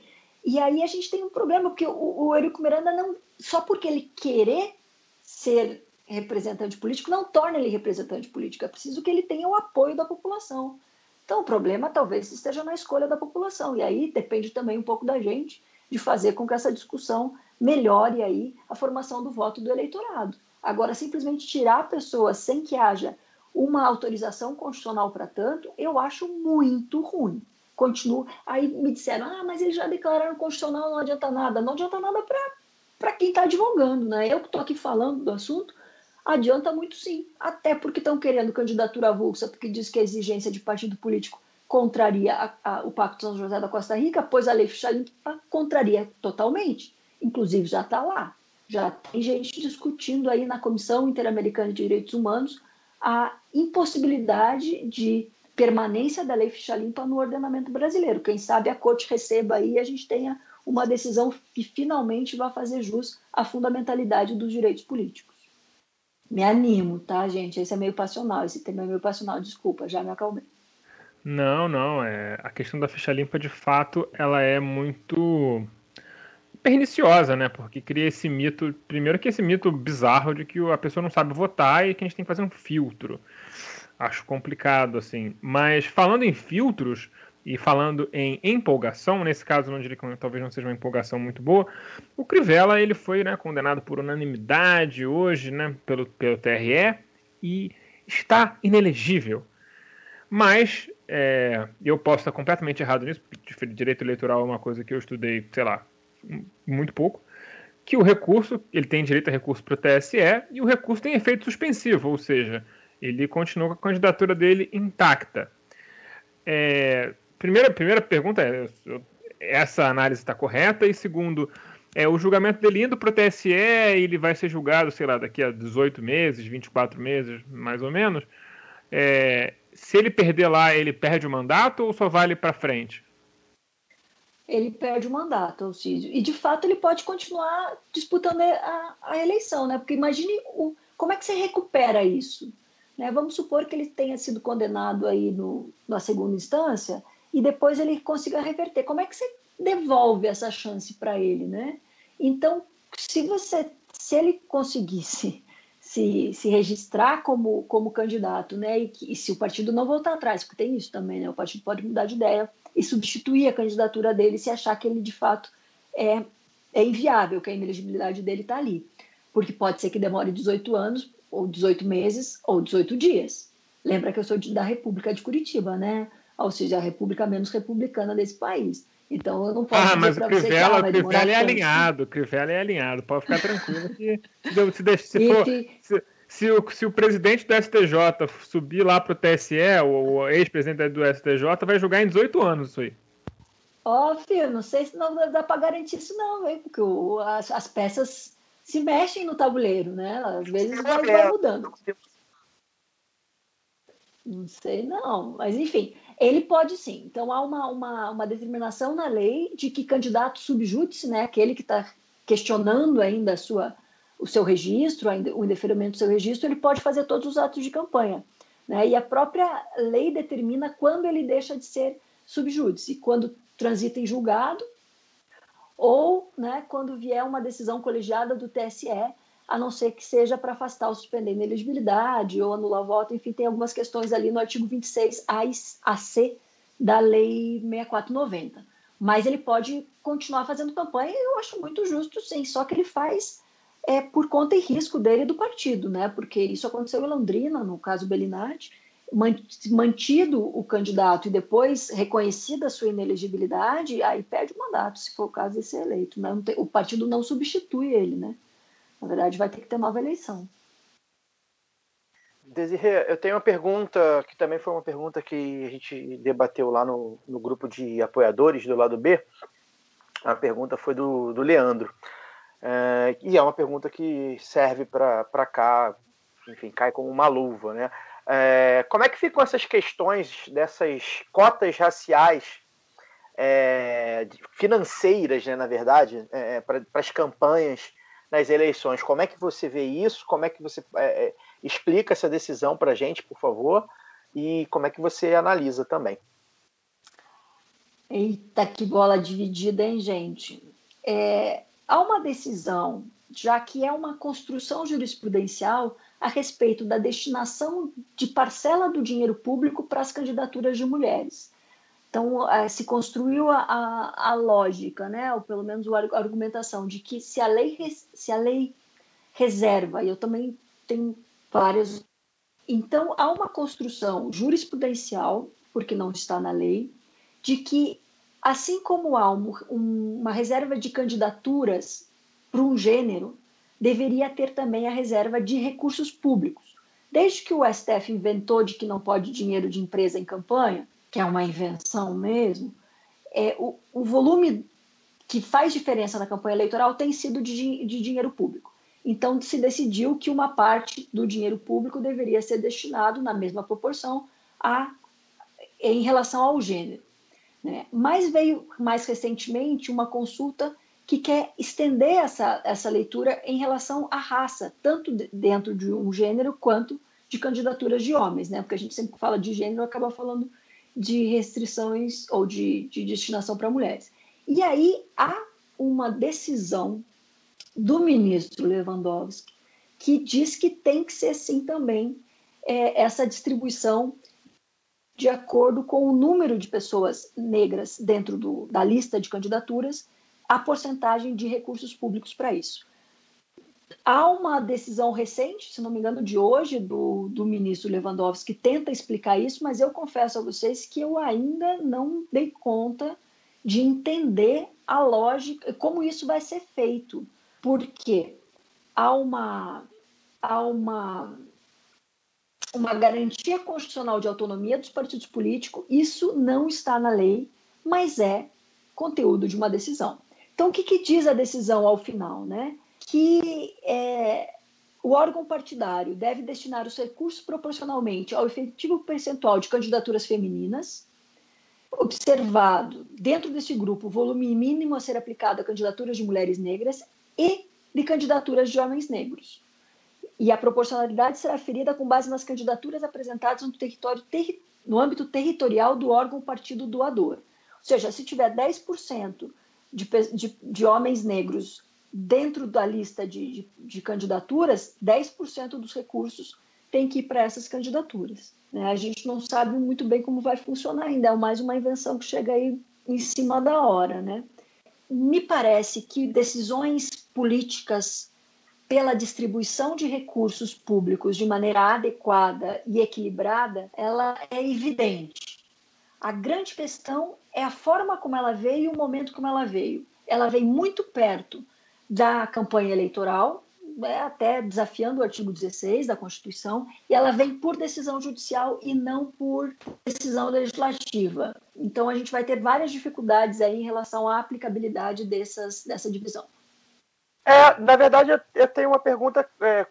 E aí a gente tem um problema, porque o, o Eurico Miranda não, só porque ele querer ser representante político não torna ele representante político, é preciso que ele tenha o apoio da população. Então, o problema talvez esteja na escolha da população, e aí depende também um pouco da gente de fazer com que essa discussão melhore aí a formação do voto do eleitorado. Agora, simplesmente tirar a pessoa sem que haja uma autorização constitucional para tanto, eu acho muito ruim. Continuo. Aí me disseram, ah, mas eles já declararam constitucional, não adianta nada. Não adianta nada para quem está advogando, né? Eu que estou aqui falando do assunto, Adianta muito sim, até porque estão querendo candidatura avulsa, porque diz que a exigência de partido político contraria a, a, o Pacto de São José da Costa Rica, pois a lei ficha limpa contraria totalmente. Inclusive já está lá. Já tem gente discutindo aí na Comissão Interamericana de Direitos Humanos a impossibilidade de permanência da lei ficha limpa no ordenamento brasileiro. Quem sabe a corte receba aí e a gente tenha uma decisão que finalmente vá fazer jus à fundamentalidade dos direitos políticos me animo, tá, gente? Esse é meio passional, esse tema é meio passional, desculpa, já me acalmei. Não, não, é, a questão da ficha limpa, de fato, ela é muito perniciosa, né? Porque cria esse mito, primeiro que esse mito bizarro de que a pessoa não sabe votar e que a gente tem que fazer um filtro. Acho complicado, assim. Mas falando em filtros, e falando em empolgação, nesse caso não diria que talvez não seja uma empolgação muito boa, o Crivella ele foi né, condenado por unanimidade hoje né, pelo, pelo TRE e está inelegível. Mas é, eu posso estar completamente errado nisso, porque direito eleitoral é uma coisa que eu estudei, sei lá, muito pouco, que o recurso, ele tem direito a recurso para o TSE e o recurso tem efeito suspensivo, ou seja, ele continua com a candidatura dele intacta. É, primeira, primeira pergunta é: essa análise está correta? E segundo, é, o julgamento dele indo para o TSE, ele vai ser julgado, sei lá, daqui a 18 meses, 24 meses, mais ou menos. É, se ele perder lá, ele perde o mandato ou só vale para frente? Ele perde o mandato, Alcídio. E de fato ele pode continuar disputando a, a eleição, né? Porque imagine o, como é que você recupera isso. Né? Vamos supor que ele tenha sido condenado aí no, na segunda instância e depois ele consiga reverter. Como é que você devolve essa chance para ele, né? Então, se você, se ele conseguisse se, se registrar como, como candidato, né, e, que, e se o partido não voltar atrás, porque tem isso também, né, o partido pode mudar de ideia e substituir a candidatura dele se achar que ele de fato é, é inviável, que a inelegibilidade dele está ali, porque pode ser que demore 18 anos, ou 18 meses, ou 18 dias. Lembra que eu sou de, da República de Curitiba, né? ou seja, a república menos republicana desse país. Então eu não posso ah, mas o Crivella, ah, o Crivella é alinhado, o Crivella é alinhado, pode ficar tranquilo que se, se, se, for, se, se, o, se o presidente do STJ subir lá para o TSE, o, o ex-presidente do STJ, vai julgar em 18 anos isso aí. Ó, oh, filho, não sei se não dá para garantir isso não, hein? porque o, as, as peças se mexem no tabuleiro, né? Às vezes vai, vai mudando. Não sei não, mas enfim, ele pode sim. Então, há uma, uma, uma determinação na lei de que candidato subjúdice, né, aquele que está questionando ainda a sua, o seu registro, o indeferimento do seu registro, ele pode fazer todos os atos de campanha. Né? E a própria lei determina quando ele deixa de ser subjúdice, quando transita em julgado ou né, quando vier uma decisão colegiada do TSE, a não ser que seja para afastar ou suspender inelegibilidade ou anular o voto, enfim, tem algumas questões ali no artigo 26 AC da Lei 6490. Mas ele pode continuar fazendo campanha eu acho muito justo, sim, só que ele faz é, por conta e risco dele e do partido, né? Porque isso aconteceu em Londrina, no caso Belinati, mantido o candidato e depois reconhecida a sua inelegibilidade, aí perde o mandato, se for o caso de ser eleito. Né? O partido não substitui ele, né? Na verdade, vai ter que ter nova eleição. Desirê, eu tenho uma pergunta que também foi uma pergunta que a gente debateu lá no, no grupo de apoiadores do lado B. A pergunta foi do, do Leandro. É, e é uma pergunta que serve para cá, enfim, cai como uma luva, né? É, como é que ficam essas questões dessas cotas raciais é, financeiras, né, na verdade, é, para as campanhas nas eleições? Como é que você vê isso? Como é que você é, é, explica essa decisão para a gente, por favor? E como é que você analisa também? Eita, que bola dividida, hein, gente? É, há uma decisão, já que é uma construção jurisprudencial a respeito da destinação de parcela do dinheiro público para as candidaturas de mulheres. Então, eh, se construiu a, a, a, lógica, né, ou pelo menos a argumentação, de que se a lei, se a lei reserva, e eu também tenho várias. Então, há uma construção jurisprudencial, porque não está na lei, de que, assim como há um, uma reserva de candidaturas para um gênero, deveria ter também a reserva de recursos públicos. Desde que o STF inventou de que não pode dinheiro de empresa em campanha, que é uma invenção mesmo, é, o, o volume que faz diferença na campanha eleitoral tem sido de, de dinheiro público. Então, se decidiu que uma parte do dinheiro público deveria ser destinado, na mesma proporção, a, em relação ao gênero. Né? Mas veio mais recentemente uma consulta que quer estender essa, essa leitura em relação à raça, tanto dentro de um gênero quanto de candidaturas de homens, né? Porque a gente sempre fala de gênero acaba falando de restrições ou de, de destinação para mulheres. E aí há uma decisão do ministro Lewandowski que diz que tem que ser sim também é, essa distribuição de acordo com o número de pessoas negras dentro do, da lista de candidaturas a porcentagem de recursos públicos para isso. Há uma decisão recente, se não me engano, de hoje, do, do ministro Lewandowski, que tenta explicar isso, mas eu confesso a vocês que eu ainda não dei conta de entender a lógica, como isso vai ser feito. Porque há uma, há uma, uma garantia constitucional de autonomia dos partidos políticos, isso não está na lei, mas é conteúdo de uma decisão. Então, o que, que diz a decisão ao final? Né? Que é, o órgão partidário deve destinar os recursos proporcionalmente ao efetivo percentual de candidaturas femininas, observado dentro desse grupo o volume mínimo a ser aplicado a candidaturas de mulheres negras e de candidaturas de homens negros. E a proporcionalidade será ferida com base nas candidaturas apresentadas no, território, terri, no âmbito territorial do órgão partido doador. Ou seja, se tiver 10% de, de, de homens negros dentro da lista de, de, de candidaturas, 10% dos recursos tem que ir para essas candidaturas. Né? A gente não sabe muito bem como vai funcionar ainda, é mais uma invenção que chega aí em cima da hora. Né? Me parece que decisões políticas pela distribuição de recursos públicos de maneira adequada e equilibrada, ela é evidente. A grande questão é a forma como ela veio e o momento como ela veio. Ela vem muito perto da campanha eleitoral, é, até desafiando o artigo 16 da Constituição, e ela vem por decisão judicial e não por decisão legislativa. Então a gente vai ter várias dificuldades aí em relação à aplicabilidade dessas, dessa divisão. É, na verdade, eu tenho uma pergunta é,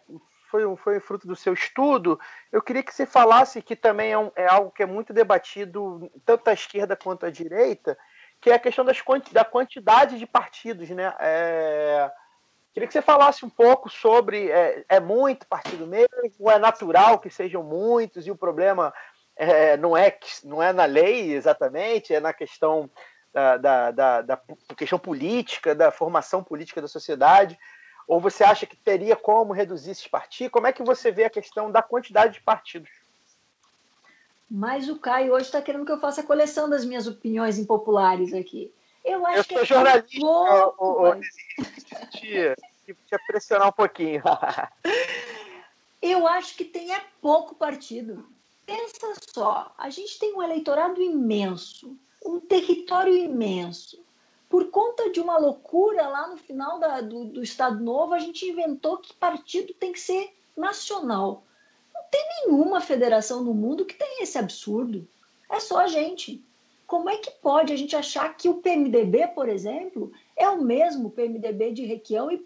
foi, um, foi fruto do seu estudo, eu queria que você falasse que também é, um, é algo que é muito debatido tanto à esquerda quanto à direita, que é a questão das, da quantidade de partidos, né? É, Queria que você falasse um pouco sobre é, é muito partido mesmo, é natural que sejam muitos e o problema é, não é não é na lei exatamente, é na questão da, da, da, da questão política, da formação política da sociedade. Ou você acha que teria como reduzir esses partidos? Como é que você vê a questão da quantidade de partidos? Mas o Caio hoje está querendo que eu faça a coleção das minhas opiniões impopulares aqui. Eu acho eu que sou é jornalista, pouco, o, o, mas- te, te pressionar um pouquinho. Eu acho que tem é pouco partido. Pensa só, a gente tem um eleitorado imenso, um território imenso. Por conta de uma loucura lá no final da- do, do Estado Novo, a gente inventou que partido tem que ser nacional. Tem nenhuma federação no mundo que tenha esse absurdo. É só a gente. Como é que pode a gente achar que o PMDB, por exemplo, é o mesmo PMDB de Requião e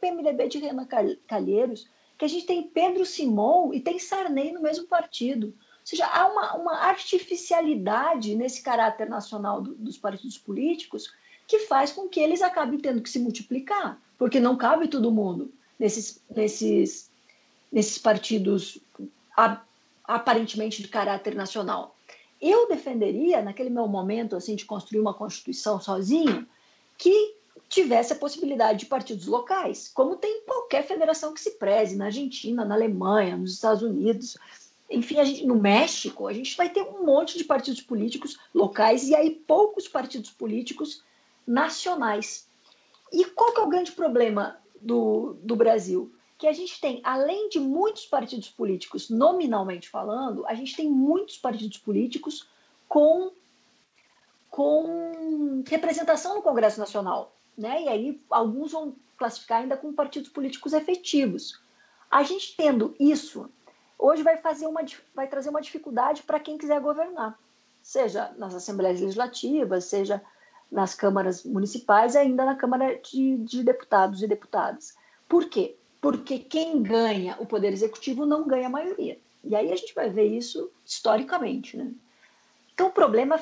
PMDB de Renan Cal- Calheiros? que a gente tem Pedro Simon e tem Sarney no mesmo partido. Ou seja, há uma, uma artificialidade nesse caráter nacional do- dos partidos políticos que faz com que eles acabem tendo que se multiplicar, porque não cabe todo mundo nesses, nesses, nesses partidos aparentemente de caráter nacional. Eu defenderia, naquele meu momento assim de construir uma constituição sozinho, que tivesse a possibilidade de partidos locais, como tem em qualquer federação que se preze, na Argentina, na Alemanha, nos Estados Unidos, enfim, gente, no México, a gente vai ter um monte de partidos políticos locais e aí poucos partidos políticos nacionais. E qual que é o grande problema do, do Brasil? Que a gente tem, além de muitos partidos políticos, nominalmente falando, a gente tem muitos partidos políticos com, com representação no Congresso Nacional né? E aí alguns vão classificar ainda como partidos políticos efetivos. A gente tendo isso, hoje vai fazer uma vai trazer uma dificuldade para quem quiser governar, seja nas assembleias legislativas, seja nas câmaras municipais e ainda na Câmara de, de Deputados e Deputadas. Por quê? Porque quem ganha o poder executivo não ganha a maioria. E aí a gente vai ver isso historicamente, né? Então o problema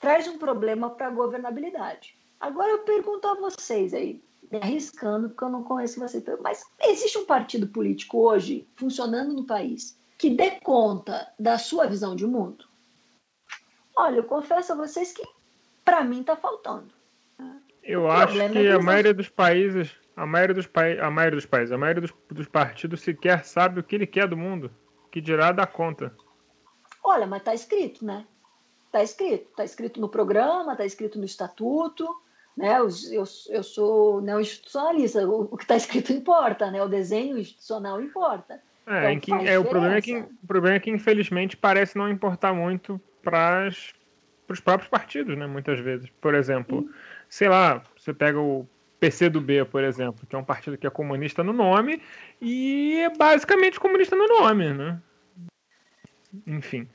traz um problema para a governabilidade. Agora eu pergunto a vocês aí, me arriscando, porque eu não conheço vocês, mas existe um partido político hoje funcionando no país que dê conta da sua visão de mundo? Olha, eu confesso a vocês que para mim está faltando. Eu acho que é a maioria dos países, a maioria dos países, a maioria dos países, a maioria dos, dos partidos sequer sabe o que ele quer do mundo, que dirá dar conta. Olha, mas está escrito, né? Está escrito. Está escrito no programa, está escrito no estatuto. Né? Eu, eu, eu sou não institucionalista, o, o que está escrito importa, né? o desenho institucional importa. É, Então, que- é, o, problema é que, o problema é que, infelizmente, parece não importar muito para os próprios partidos, né? Muitas vezes. Por exemplo, sei lá, você pega o PCdoB, por exemplo, que é um partido que é comunista no nome e é basicamente comunista no nome, né? Enfim.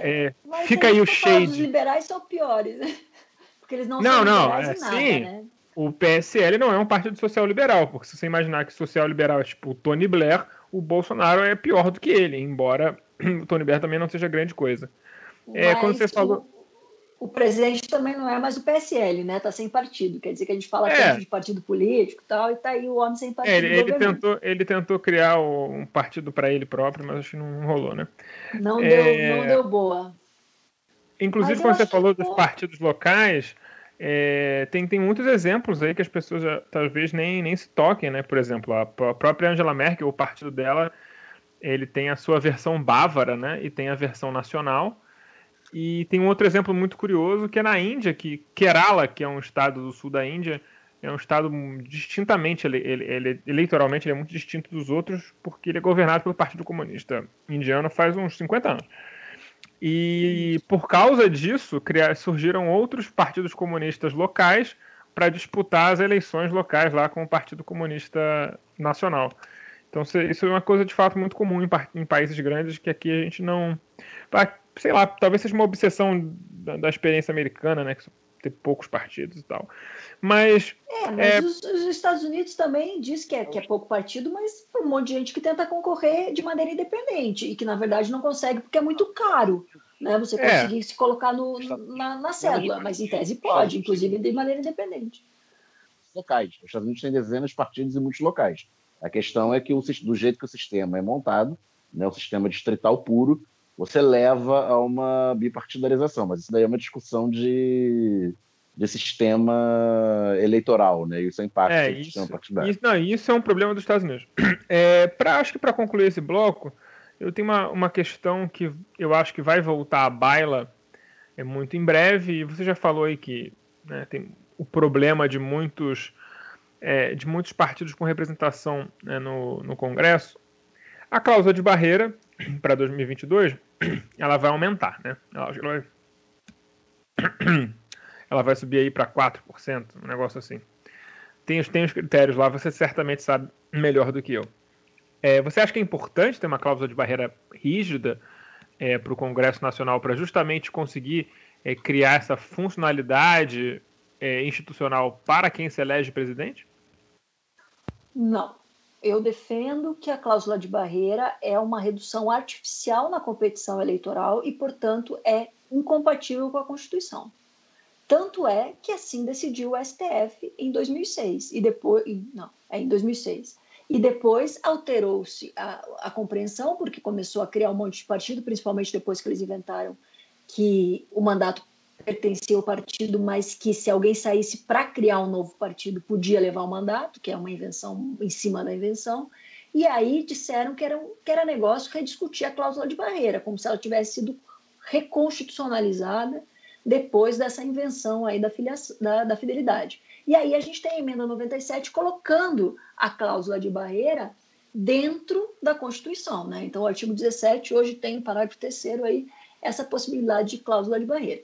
É, Mas fica aí o shade. liberais são piores, né? Porque eles não, Não, são não, liberais é nada, sim. né? O PSL não é um partido social liberal, porque se você imaginar que social liberal é tipo o Tony Blair, o Bolsonaro é pior do que ele, embora o Tony Blair também não seja grande coisa. É, quando você falou- O, presidente também não é mais o PSL, né? Tá sem partido. Quer dizer que a gente fala É. tanto de partido político e tal, e tá aí o homem sem partido. É, ele, ele tentou, ele tentou criar um partido para ele próprio, mas acho que não rolou, né? Não, É. deu, não deu boa. Inclusive, Mas quando você falou dos partidos locais, é, tem, tem muitos exemplos aí que as pessoas já, talvez nem, nem se toquem, né? Por exemplo, a, pró- própria Angela Merkel, o partido dela, ele tem a sua versão bávara, né? E tem a versão nacional. E tem um outro exemplo muito curioso que é na Índia, que Kerala, que é um estado do sul da Índia, é um estado distintamente, ele, ele- ele- eleitoralmente, ele é muito distinto dos outros, porque ele é governado pelo Partido Comunista Indiano faz uns 50 anos. E por causa disso, cria- surgiram outros partidos comunistas locais para disputar as eleições locais lá com o Partido Comunista Nacional. Então isso é uma coisa de fato muito comum em, em países grandes que aqui a gente não. Sei lá, talvez seja uma obsessão da, da experiência americana, né? Que ter poucos partidos e tal. Mas É, mas É. Os, os Estados Unidos também diz que é, que é pouco partido, mas um monte de gente que tenta concorrer de maneira independente e que na verdade não consegue porque é muito caro, né? Você É. conseguir se colocar no, na, na cédula, mas em tese pode, inclusive de maneira independente. locais. Os Estados Unidos têm dezenas de partidos em muitos locais. A questão é que, o, do jeito que o sistema é montado, né, o sistema distrital puro, você leva a uma bipartidarização. Mas isso daí é uma discussão de, de sistema eleitoral, né? Isso é impacto É, isso, sistema partidário. isso, não, isso é um problema dos Estados Unidos. É, pra, acho que para concluir esse bloco, eu tenho uma, uma questão que eu acho que vai voltar à baila é muito em breve. E você já falou aí que né, tem o problema de muitos é, de muitos partidos com representação né, no, no Congresso. A cláusula de barreira para 2022 ela vai aumentar, né? Ela, ela vai, ela vai subir aí para 4%, um negócio assim. Tem os, tem os critérios lá, você certamente sabe melhor do que eu. É, você acha que é importante ter uma cláusula de barreira rígida é, para o Congresso Nacional para justamente conseguir é, criar essa funcionalidade é, institucional para quem se elege presidente? Não. Eu defendo que a cláusula de barreira é uma redução artificial na competição eleitoral e, portanto, é incompatível com a Constituição. Tanto é que assim decidiu o STF em 2006 e depois, não, é em 2006. E depois alterou-se a, a compreensão porque começou a criar um monte de partido, principalmente depois que eles inventaram que o mandato pertencia ao partido, mas que se alguém saísse para criar um novo partido podia levar o mandato, que é uma invenção em cima da invenção. E aí disseram que era, que era negócio rediscutir a cláusula de barreira, como se ela tivesse sido reconstitucionalizada depois dessa invenção aí da, filiação, da, da fidelidade. E aí a gente tem a emenda 97 colocando a cláusula de barreira dentro da Constituição. Né? Então, o artigo 17 hoje tem parágrafo terceiro aí essa possibilidade de cláusula de barreira.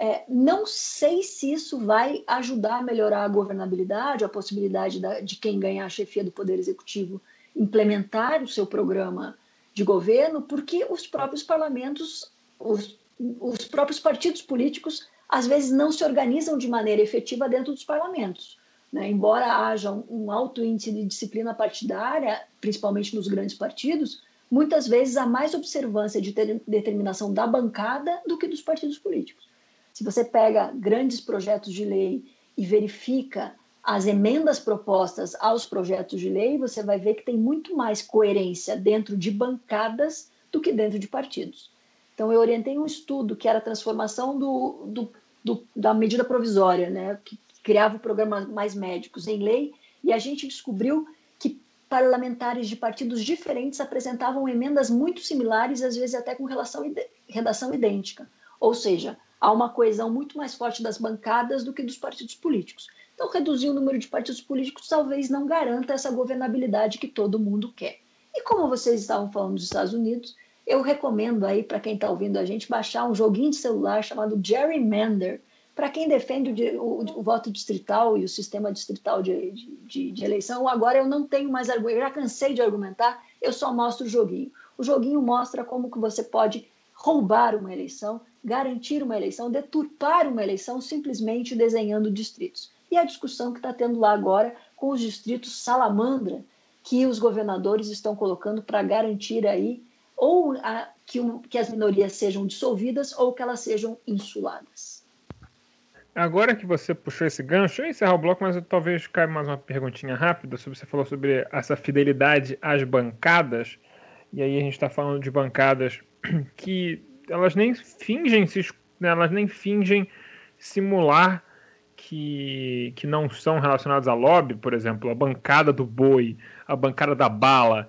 É, não sei se isso vai ajudar a melhorar a governabilidade, a possibilidade da- de quem ganhar a chefia do Poder Executivo implementar o seu programa de governo, porque os próprios parlamentos, os, os próprios partidos políticos, às vezes não se organizam de maneira efetiva dentro dos parlamentos. né? Embora haja um, alto índice de disciplina partidária, principalmente nos grandes partidos, muitas vezes há mais observância de ter- determinação da bancada do que dos partidos políticos. Se você pega grandes projetos de lei e verifica as emendas propostas aos projetos de lei, você vai ver que tem muito mais coerência dentro de bancadas do que dentro de partidos. Então, eu orientei um estudo que era a transformação do, do- do- da medida provisória, né, que criava o programa Mais Médicos em lei, e a gente descobriu que parlamentares de partidos diferentes apresentavam emendas muito similares, às vezes até com relação redação idêntica. Ou seja, há uma coesão muito mais forte das bancadas do que dos partidos políticos. Então, reduzir o número de partidos políticos talvez não garanta essa governabilidade que todo mundo quer. E como vocês estavam falando dos Estados Unidos, eu recomendo aí para quem está ouvindo a gente baixar um joguinho de celular chamado Gerrymander. Para quem defende o, o- o voto distrital e o sistema distrital de, de- de eleição, agora eu não tenho mais argumento, já cansei de argumentar, eu só mostro o joguinho. O joguinho mostra como que você pode roubar uma eleição, garantir uma eleição, deturpar uma eleição simplesmente desenhando distritos. E a discussão que está tendo lá agora com os distritos salamandra, que os governadores estão colocando para garantir aí ou a- que, um- que as minorias sejam dissolvidas ou que elas sejam insuladas. Agora que você puxou esse gancho, eu ia encerrar o bloco, mas eu, talvez caiba mais uma perguntinha rápida sobre você falou sobre essa fidelidade às bancadas. E aí a gente está falando de bancadas que elas nem fingem se, né, elas nem fingem simular que, que não são relacionados a lobby, por exemplo, a bancada do boi, a bancada da bala.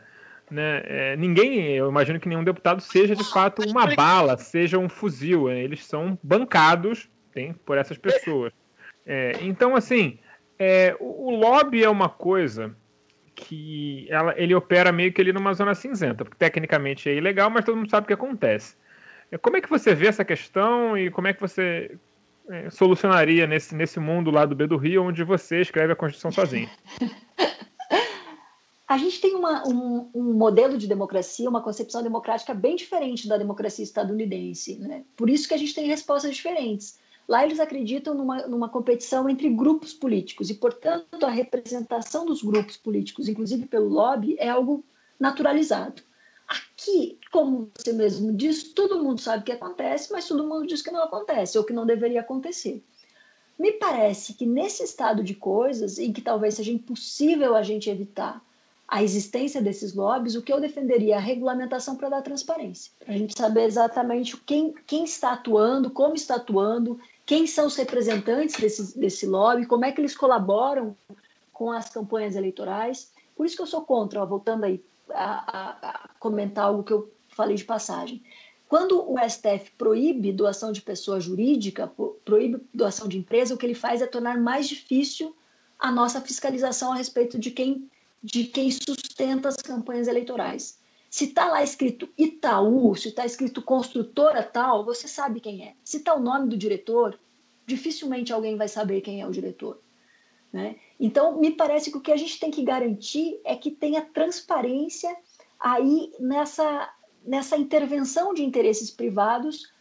Né? É, ninguém, eu imagino que nenhum deputado seja de fato uma bala, seja um fuzil. né? Eles são bancados tem por essas pessoas. É, então, assim, é, o, o lobby é uma coisa que ela, ele opera meio que ali numa zona cinzenta, porque tecnicamente é ilegal, mas todo mundo sabe o que acontece. Como é que você vê essa questão e como é que você é, solucionaria nesse, nesse mundo lá do B do Rio, onde você escreve a Constituição sozinho? A gente tem uma- um, um modelo de democracia, uma concepção democrática bem diferente da democracia estadunidense. Né? Por isso que a gente tem respostas diferentes. Lá eles acreditam numa, numa competição entre grupos políticos e, portanto, a representação dos grupos políticos, inclusive pelo lobby, é algo naturalizado. Aqui, como você mesmo disse, todo mundo sabe que acontece, mas todo mundo diz que não acontece ou que não deveria acontecer. Me parece que nesse estado de coisas, em que talvez seja impossível a gente evitar a existência desses lobbies, o que eu defenderia é a regulamentação para dar transparência. Para a gente saber exatamente quem, quem está atuando, como está atuando, quem são os representantes desse, desse lobby, como é que eles colaboram com as campanhas eleitorais. Por isso que eu sou contra, ó, voltando aí a, a, a comentar algo que eu falei de passagem. Quando o STF proíbe doação de pessoa jurídica, proíbe doação de empresa, o que ele faz é tornar mais difícil a nossa fiscalização a respeito de quem de quem sustenta as campanhas eleitorais. Se está lá escrito Itaú, se está escrito construtora tal, você sabe quem é. Se está o nome do diretor, dificilmente alguém vai saber quem é o diretor. Né? Então, me parece que o que a gente tem que garantir é que tenha transparência aí nessa, nessa intervenção de interesses privados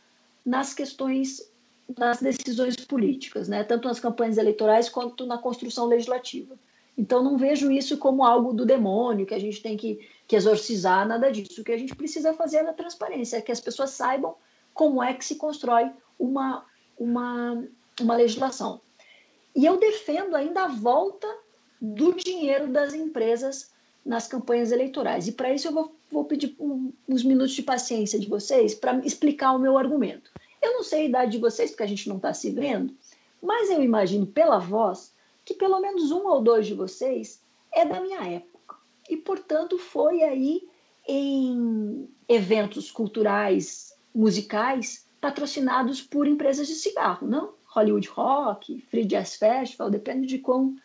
nas questões, nas decisões políticas, né? tanto nas campanhas eleitorais quanto na construção legislativa. Então, não vejo isso como algo do demônio, que a gente tem que, que exorcizar, nada disso. O que a gente precisa fazer é a transparência, é que as pessoas saibam como é que se constrói uma, uma, uma legislação. E eu defendo ainda a volta do dinheiro das empresas nas campanhas eleitorais. E para isso eu vou, vou pedir um, uns minutos de paciência de vocês para explicar o meu argumento. Eu não sei a idade de vocês, porque a gente não está se vendo, mas eu imagino pela voz que pelo menos um ou dois de vocês é da minha época. E, portanto, foi aí em eventos culturais, musicais, patrocinados por empresas de cigarro, não? Hollywood Rock, Free Jazz Festival, depende de quão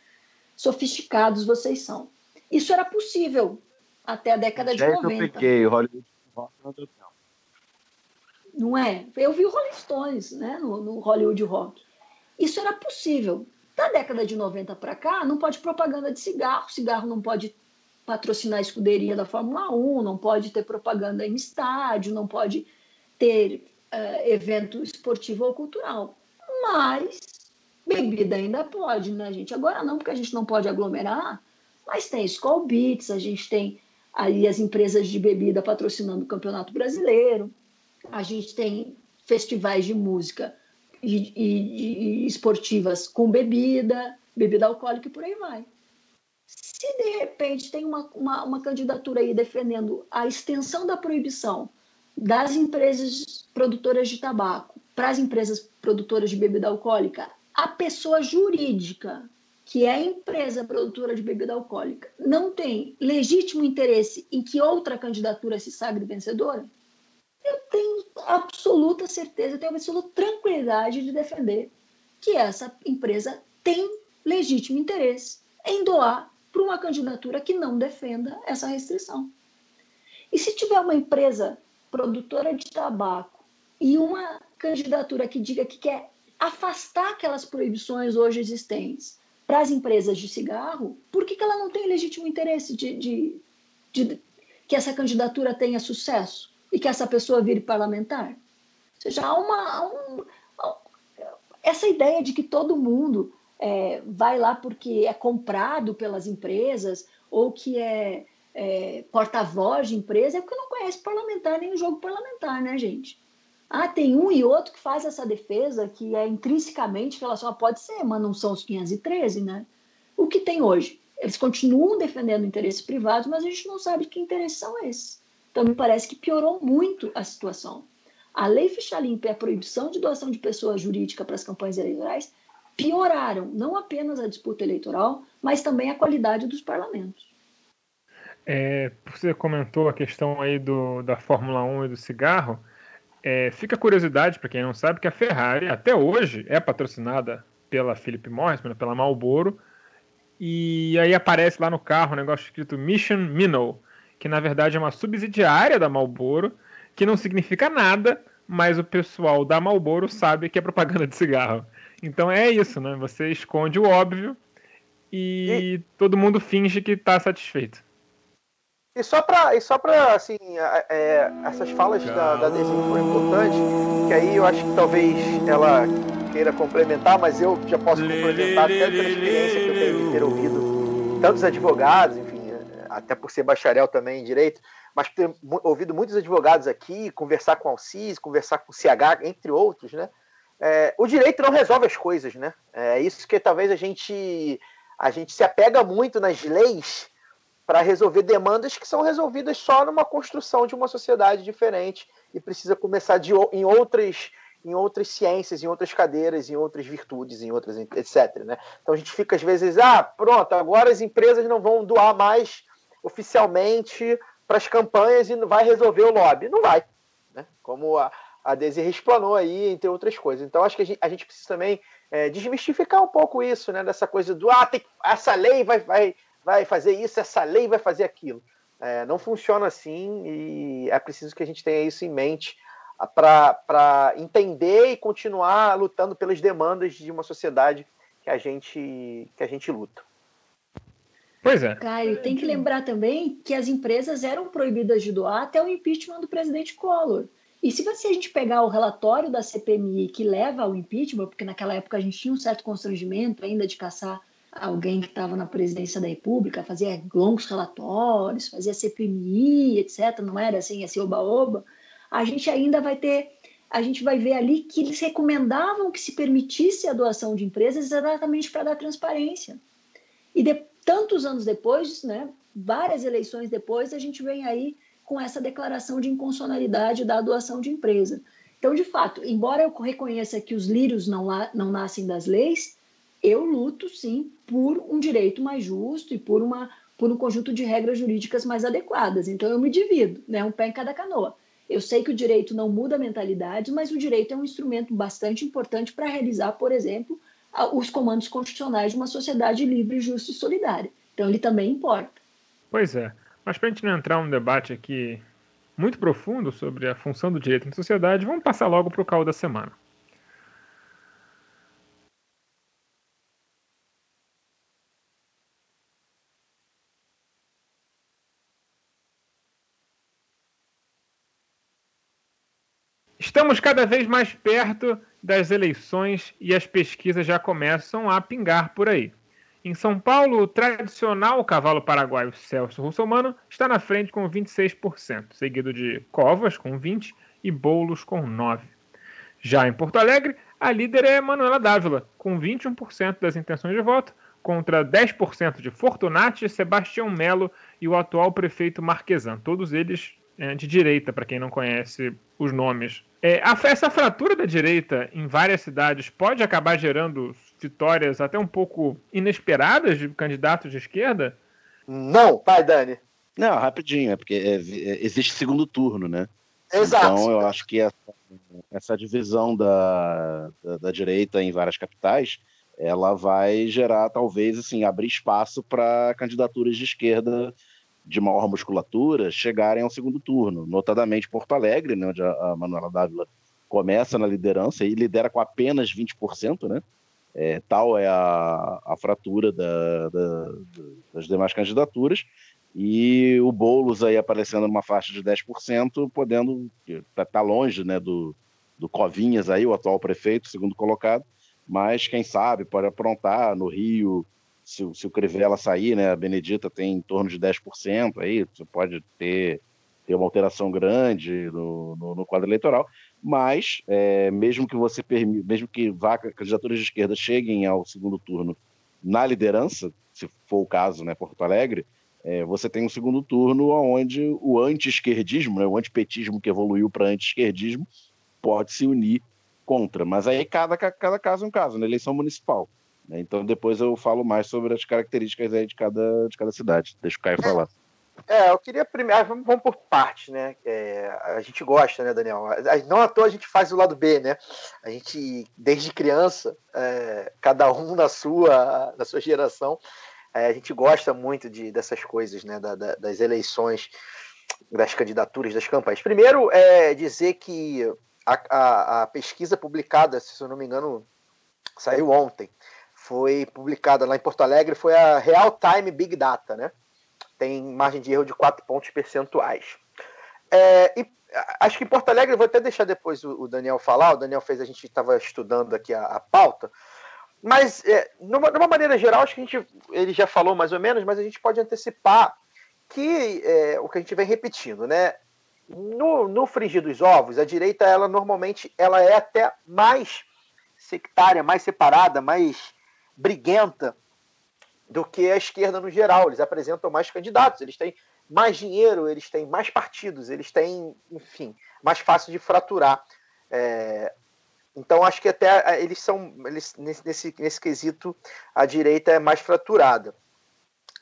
sofisticados vocês são. Isso era possível até a década de 90. Eu peguei, Hollywood Rock não tempo. Não é? Eu vi o Rolling Stones né, no, no Hollywood Rock. Isso era possível. Da década de 90 para cá, não pode propaganda de cigarro, cigarro não pode patrocinar a escuderia da Fórmula 1, não pode ter propaganda em estádio, não pode ter uh, evento esportivo ou cultural. Mas bebida ainda pode, né, gente? Agora não, porque a gente não pode aglomerar, mas tem Skull Beats, a gente tem aí as empresas de bebida patrocinando o Campeonato Brasileiro, a gente tem festivais de música e, e, e esportivas com bebida, bebida alcoólica e por aí vai. Se de repente tem uma, uma, uma candidatura aí defendendo a extensão da proibição das empresas produtoras de tabaco para as empresas produtoras de bebida alcoólica, a pessoa jurídica, que é a empresa produtora de bebida alcoólica, não tem legítimo interesse em que outra candidatura se sagre vencedora, eu tenho absoluta certeza, eu tenho absoluta tranquilidade de defender que essa empresa tem legítimo interesse em doar para uma candidatura que não defenda essa restrição. E se tiver uma empresa produtora de tabaco e uma candidatura que diga que quer afastar aquelas proibições hoje existentes para as empresas de cigarro, por que, que ela não tem legítimo interesse de, de, de que essa candidatura tenha sucesso? e que essa pessoa vire parlamentar? Ou seja, há uma. Um, essa ideia de que todo mundo é, vai lá porque é comprado pelas empresas ou que é, é porta-voz de empresa é porque não conhece parlamentar nem o jogo parlamentar, né, gente? Ah, tem um e outro que faz essa defesa que é intrinsecamente relacionada, pode ser, mas não são os 513, né? O que tem hoje? Eles continuam defendendo interesses privados, mas a gente não sabe que interesses são esses. Então, me parece que piorou muito a situação. A lei ficha limpa e a proibição de doação de pessoa jurídica para as campanhas eleitorais pioraram não apenas a disputa eleitoral, mas também a qualidade dos parlamentos. É, você comentou a questão aí do, da Fórmula 1 e do cigarro. É, fica a curiosidade para quem não sabe que a Ferrari até hoje é patrocinada pela Philip Morris, pela Marlboro, e aí aparece lá no carro um negócio escrito Mission Minnow, que na verdade é uma subsidiária da Marlboro, que não significa nada, mas o pessoal da Marlboro sabe que é propaganda de cigarro. Então é isso, né? Você esconde o óbvio e, e... todo mundo finge que está satisfeito. E só para, e só para assim, é, essas falas da, da Desenho foram importantes, que aí eu acho que talvez ela queira complementar, mas eu já posso complementar até pela experiência que eu tenho de ter ouvido tantos advogados, enfim, até por ser bacharel também em direito, mas ter ouvido muitos advogados aqui, conversar com Alcides, conversar com o CH, entre outros, né? é, o direito não resolve as coisas, né? É isso que talvez a gente a gente se apega muito nas leis para resolver demandas que são resolvidas só numa construção de uma sociedade diferente e precisa começar de, em outras em outras ciências, em outras cadeiras, em outras virtudes, em outras etc. Né? Então a gente fica às vezes, ah, pronto, agora as empresas não vão doar mais oficialmente para as campanhas e vai resolver o lobby. Não vai, né? Como a, a Desiree explanou aí, entre outras coisas. Então acho que a gente, a gente precisa também é, desmistificar um pouco isso, né? Dessa coisa do ah, tem, essa lei vai, vai, vai fazer isso, essa lei vai fazer aquilo. É, não funciona assim e é preciso que a gente tenha isso em mente para entender e continuar lutando pelas demandas de uma sociedade que a gente, que a gente luta. Pois é. Caio, tem que lembrar também que as empresas eram proibidas de doar até o impeachment do presidente Collor. E se você, a gente pegar o relatório da CPMI que leva ao impeachment, porque naquela época a gente tinha um certo constrangimento ainda de caçar alguém que estava na presidência da República, fazia longos relatórios, fazia CPMI, etc. Não era assim, assim, oba-oba a gente ainda vai ter, a gente vai ver ali que eles recomendavam que se permitisse a doação de empresas exatamente para dar transparência. E de, tantos anos depois, né, várias eleições depois, a gente vem aí com essa declaração de inconstitucionalidade da doação de empresa. Então, de fato, embora eu reconheça que os lírios não, não nascem das leis, eu luto sim por um direito mais justo e por, uma, por um conjunto de regras jurídicas mais adequadas. Então, eu me divido, né, um pé em cada canoa. Eu sei que o direito não muda a mentalidade, mas o direito é um instrumento bastante importante para realizar, por exemplo, os comandos constitucionais de uma sociedade livre, justa e solidária. Então ele também importa. Pois é. Mas para a gente não entrar num debate aqui muito profundo sobre a função do direito na sociedade, vamos passar logo para o caos da semana. Estamos cada vez mais perto das eleições e as pesquisas já começam a pingar por aí. Em São Paulo, o tradicional cavalo paraguaio Celso Russomano está na frente com 26%, seguido de Covas com 20% e Boulos com 9%. Já em Porto Alegre, a líder é Manuela Dávila, com 21% das intenções de voto, contra 10% de Fortunati, Sebastião Melo e o atual prefeito Marquesan, todos eles é, de direita, para quem não conhece os nomes. É, a, essa fratura da direita em várias cidades pode acabar gerando vitórias até um pouco inesperadas de candidatos de esquerda? Não, pai Dani. Não, rapidinho, é porque é, é, existe segundo turno, né? Exato. Então eu acho que essa, essa divisão da, da, da, direita em várias capitais, ela vai gerar, talvez, assim, abrir espaço para candidaturas de esquerda de maior musculatura chegarem ao segundo turno, notadamente Porto Alegre, né, onde a, Manuela Dávila começa na liderança e lidera com apenas 20%, né? É, tal é a, a fratura da, da, das demais candidaturas, e o Boulos aí aparecendo numa faixa de 10%, podendo tá, tá longe né, do, do Covinhas aí, o atual prefeito, segundo colocado, mas quem sabe pode aprontar no Rio, se, se o Crivella sair, né, a Benedita tem em torno de 10%, aí você pode ter, ter uma alteração grande no, no, no quadro eleitoral, mas é, mesmo que você permita, mesmo que vá, candidaturas de esquerda cheguem ao segundo turno na liderança, se for o caso, né, Porto Alegre, é, você tem um segundo turno onde o anti-esquerdismo, né, o antipetismo que evoluiu para anti-esquerdismo, pode se unir contra. Mas aí cada, cada caso é um caso, na eleição municipal. Né? Então depois eu falo mais sobre as características aí de cada, de cada cidade. Deixa o Caio é, falar. É, eu queria primeiro. Ah, vamos, vamos por parte, né? É, a gente gosta, né, Daniel? Não à toa a gente faz o lado B, né? A gente, desde criança, é, cada um na sua, na sua geração, é, a gente gosta muito de, dessas coisas, né? Da, da, das eleições, das candidaturas, das campanhas. Primeiro, é dizer que a, a, a pesquisa publicada, se eu não me engano, saiu ontem foi publicada lá em Porto Alegre, foi a Real Time Big Data, né? Tem margem de erro de 4 pontos percentuais. É, e acho que em Porto Alegre, vou até deixar depois o, o Daniel falar, o Daniel fez, a gente estava estudando aqui a, a pauta, mas é, numa, numa, maneira geral, acho que a gente, ele já falou mais ou menos, mas a gente pode antecipar que é, o que a gente vem repetindo, né? No, no frigir dos ovos, a direita, ela normalmente ela é até mais sectária, mais separada, mais briguenta do que a esquerda no geral. Eles apresentam mais candidatos, eles têm mais dinheiro, eles têm mais partidos, eles têm, enfim, mais fácil de fraturar. É, então acho que até eles são eles, nesse, nesse quesito a direita é mais fraturada.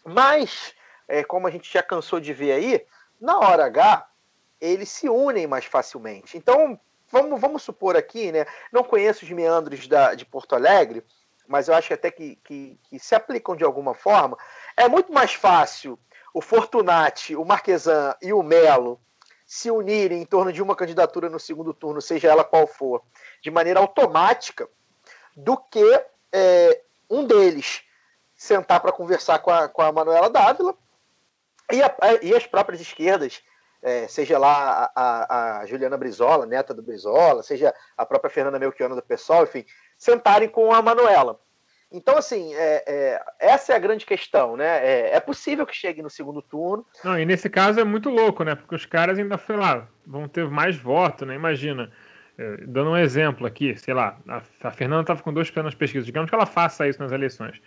Mas, é, como a gente já cansou de ver aí, na hora H eles se unem mais facilmente. Então vamos, vamos supor aqui, né? Não conheço os meandros da, de Porto Alegre, mas eu acho até que, que, que se aplicam de alguma forma. É muito mais fácil o Fortunati, o Marquesan e o Melo se unirem em torno de uma candidatura no segundo turno, seja ela qual for, de maneira automática, do que é, um deles sentar para conversar com a, com a Manuela Dávila e, a, e as próprias esquerdas, é, seja lá a, a, a, Juliana Brizola, neta do Brizola, seja a própria Fernanda Melchiona do PSOL, enfim, sentarem com a Manuela. Então, assim, é, é, essa é a grande questão, né? É, é, possível que chegue no segundo turno. Não, e nesse caso é muito louco, né? Porque os caras ainda, sei lá, vão ter mais voto, né? Imagina. É, dando um exemplo aqui, sei lá, a, a Fernanda estava com 2% nas pesquisas. Digamos que ela faça isso nas eleições.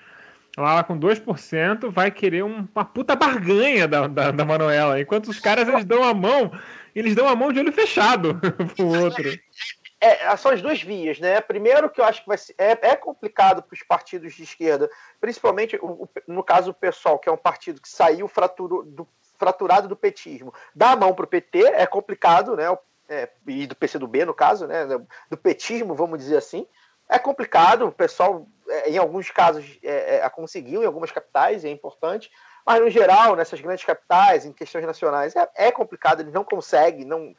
Ela, ela com 2% vai querer uma puta barganha da, da, da Manuela. Enquanto os caras eles dão a mão, eles dão a mão de olho fechado pro outro é, são as duas vias, né? Primeiro que eu acho que vai ser, é, é complicado para os partidos de esquerda, principalmente o, no caso do PSOL, que é um partido que saiu fraturo, do, fraturado do petismo, dar a mão para o PT é complicado, né? É, e do PCdoB, no caso, né? Do petismo, vamos dizer assim. É complicado, o pessoal, é, em alguns casos, é, é, conseguiu, em algumas capitais, é importante, mas no geral, nessas grandes capitais, em questões nacionais, é, é complicado, eles não conseguem, não,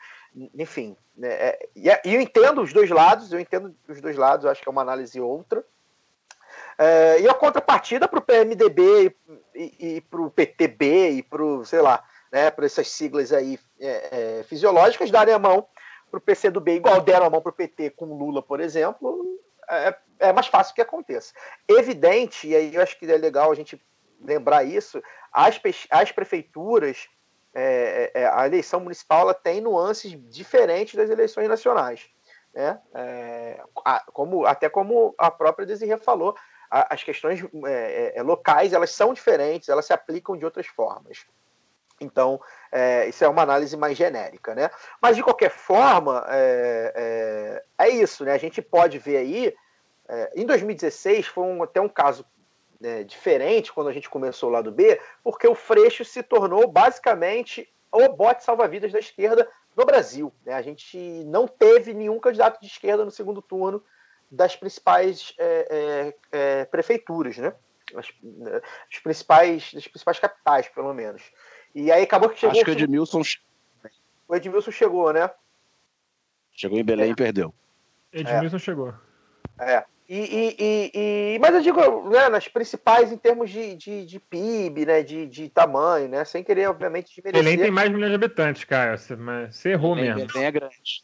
enfim, né, é, e, é, eu entendo os dois lados, eu entendo os dois lados, acho que é uma análise outra. É, e a contrapartida para o PMDB e, e, para o PTB e para sei lá, né, para essas siglas aí é, é, fisiológicas darem a mão para o PCdoB, igual deram a mão para o PT com Lula, por exemplo, é, é, mais fácil que aconteça. Evidente, e aí eu acho que é legal a gente lembrar isso, as, as prefeituras é, é, é, a eleição municipal ela tem nuances diferentes das eleições nacionais. Né? É, a, como, até como a própria Desirê falou, a, as questões é, é, locais elas são diferentes, elas se aplicam de outras formas. Então, isso é uma análise mais genérica. Né? Mas, de qualquer forma, é, isso. Né? A gente pode ver aí, em 2016, foi um, até um caso é, diferente quando a gente começou lá do B, porque o Freixo se tornou basicamente o bote salva-vidas da esquerda no Brasil. Né? A gente não teve nenhum candidato de esquerda no segundo turno das principais é, é, é prefeituras, né? As, as, principais, das principais capitais, pelo menos. E aí acabou que chegou. Acho que o Edmilson. O Edmilson chegou, né? Chegou em Belém e é. perdeu. Edmilson chegou. É. E, e, e, e, mas eu digo, né, nas principais em termos de, de, de PIB, né, de, de tamanho, né, sem querer, obviamente, desmerecer. Belém tem mais milhões de habitantes, cara, mas você errou Belém, mesmo. Belém é grande.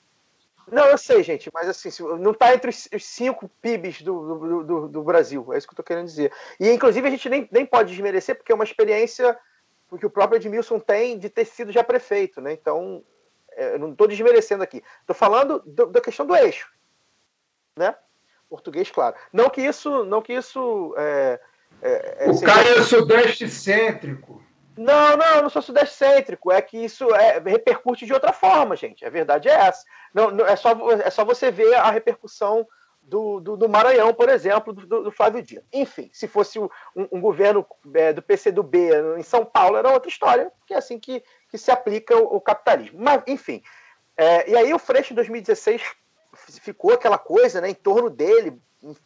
Não, eu sei, gente, mas assim, não está entre os cinco PIBs do, do, do, do, Brasil, é isso que eu estou querendo dizer. E, inclusive, a gente nem, nem pode desmerecer, porque é uma experiência que o próprio Edmilson tem de ter sido já prefeito, né, então, é, eu não estou desmerecendo aqui. Estou falando do, da questão do eixo, né, português, claro. Não que isso. Não que isso é, é, é o cara é sudeste cêntrico. Não, não, eu não sou sudeste cêntrico. É que isso é, repercute de outra forma, gente. A verdade é essa. Não, não, é, só, é só você ver a repercussão do, do, do Maranhão, por exemplo, do, do, Flávio Dino. Enfim, se fosse um, um governo é, do PCdoB em São Paulo, era outra história, porque é assim que, que se aplica o, o capitalismo. Mas, enfim. É, e aí o Freixo, em 2016, ficou aquela coisa né, em torno dele,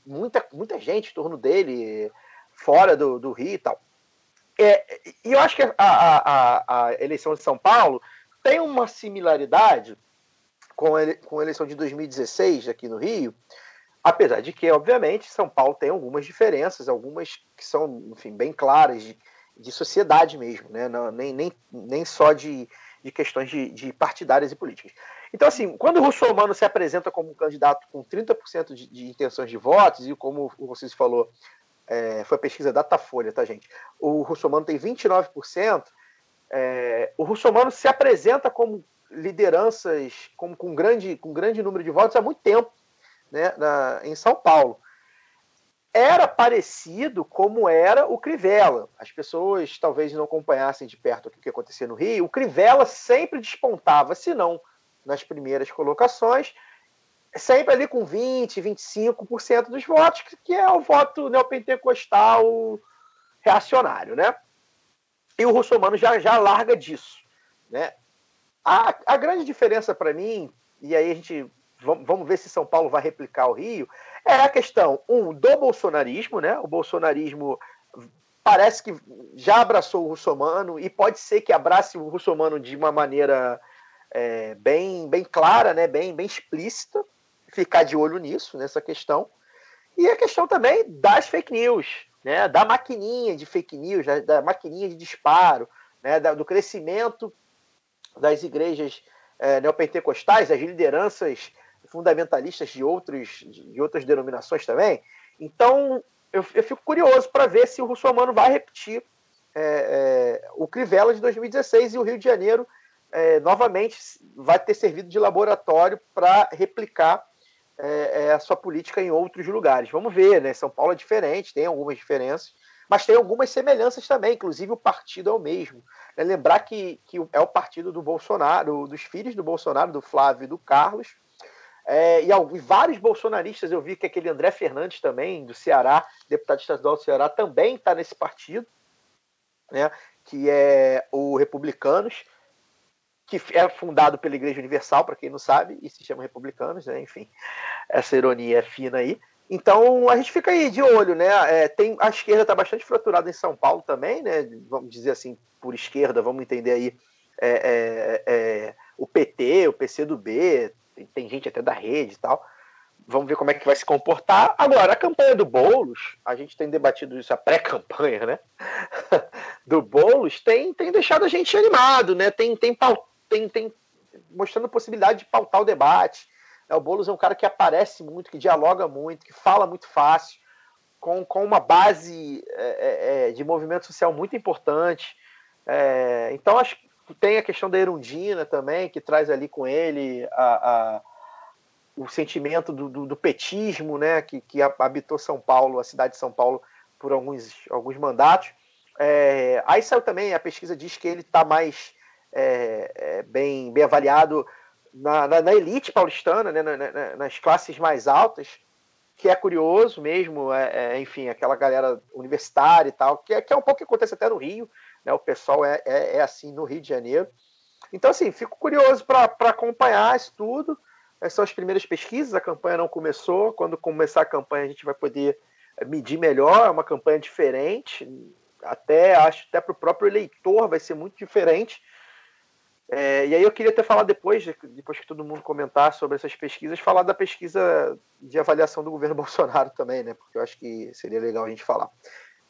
muita, muita gente em torno dele, fora do, do Rio e tal. É, e eu acho que a, a, a, eleição de São Paulo tem uma similaridade com a, com a eleição de 2016 aqui no Rio, apesar de que, obviamente, São Paulo tem algumas diferenças, algumas que são, enfim, bem claras de, de sociedade mesmo, né? Não, nem, nem, nem só de, de questões de, de partidárias e políticas. Então, assim, quando o Russomano se apresenta como um candidato com 30% de, de intenções de votos, e como Vocês falou, é, foi a pesquisa Datafolha, tá, gente? O Russomano tem 29%, é, o Russomano se apresenta como lideranças como, com, grande, com grande número de votos há muito tempo. né, na, em São Paulo. Era parecido como era o Crivella. As pessoas talvez não acompanhassem de perto o que acontecia no Rio. O Crivella sempre despontava, se não nas primeiras colocações, sempre ali com 20, 25% dos votos, que é o voto neopentecostal reacionário, né? E o russomano já, já larga disso, né? A, a grande diferença para mim, e aí a gente vamos ver se São Paulo vai replicar o Rio, é a questão, um, do bolsonarismo, né? O bolsonarismo parece que já abraçou o russomano e pode ser que abrace o russomano de uma maneira é, bem, bem clara, né? bem, bem explícita, ficar de olho nisso, nessa questão. E a questão também das fake news, né, da maquininha de fake news, da, da maquininha de disparo, né, da, do crescimento das igrejas é, neopentecostais, das lideranças fundamentalistas de, outros, de outras denominações também. Então, eu, eu fico curioso para ver se o russomano vai repetir é, é, o Crivella de 2016 e o Rio de Janeiro é, novamente vai ter servido de laboratório para replicar é, é, a sua política em outros lugares. Vamos ver, né? São Paulo é diferente, tem algumas diferenças, mas tem algumas semelhanças também, inclusive o partido é o mesmo. É lembrar que, que é o partido do Bolsonaro, dos filhos do Bolsonaro, do Flávio e do Carlos. É, e, e, vários bolsonaristas, eu vi que aquele André Fernandes também, do Ceará, deputado estadual do Ceará, também está nesse partido, né, que é o Republicanos que é fundado pela Igreja Universal, para quem não sabe, e se chama Republicanos, né? enfim, essa ironia é fina aí. Então a gente fica aí de olho, né? É, tem, a esquerda está bastante fraturada em São Paulo também, né? Vamos dizer assim, por esquerda, vamos entender aí é, é, é o PT, o PCdoB, tem, tem gente até da rede e tal. Vamos ver como é que vai se comportar. Agora, a campanha do Boulos, a gente tem debatido isso, a pré-campanha, né? do Boulos, tem, tem deixado a gente animado, né? Tem, tem, tem, tem mostrando possibilidade de pautar o debate. É, o Boulos é um cara que aparece muito, que dialoga muito, que fala muito fácil, com, com uma base é, é, é de movimento social muito importante. É, então, acho que tem a questão da Erundina também, que traz ali com ele a, a o sentimento do, do, do, petismo, né, que, que habitou São Paulo, a cidade de São Paulo, por alguns, alguns mandatos. É, aí saiu também, a pesquisa diz que ele está mais é, é, bem, bem avaliado na, na, na elite paulistana, né, na, nas classes mais altas, que é curioso mesmo, é, é, enfim, aquela galera universitária e tal, que é, que é um pouco que acontece até no Rio, né, o pessoal é, é, é assim no Rio de Janeiro. Então, assim, fico curioso para acompanhar isso tudo. Essas são as primeiras pesquisas, a campanha não começou. Quando começar a campanha, a gente vai poder medir melhor. É uma campanha diferente, até acho até para o próprio eleitor vai ser muito diferente é, e aí eu queria até falar depois, depois que todo mundo comentar sobre essas pesquisas, falar da pesquisa de avaliação do governo Bolsonaro também, né? Porque eu acho que seria legal a gente falar.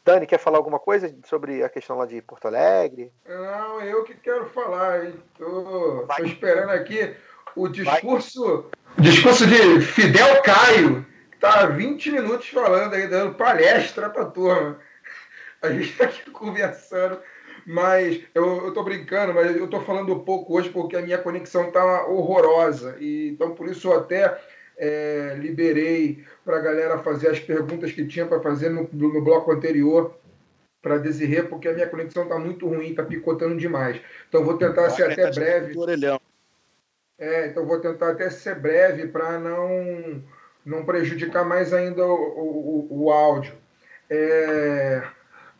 Dani, quer falar alguma coisa sobre a questão lá de Porto Alegre? Não, eu que quero falar, hein? Tô, tô esperando aqui o discurso, discurso de Fidel Caio, que tá há 20 minutos falando aí, dando palestra pra turma. A gente está aqui conversando mas eu, eu tô brincando, mas eu tô falando pouco hoje porque a minha conexão tá horrorosa. E, então, por isso eu até é, liberei para a galera fazer as perguntas que tinha para fazer no, no bloco anterior para Desirê, porque a minha conexão está muito ruim, está picotando demais. Então vou tentar ser até breve. É, então vou tentar até ser breve para não não prejudicar mais ainda o, o, o áudio. É,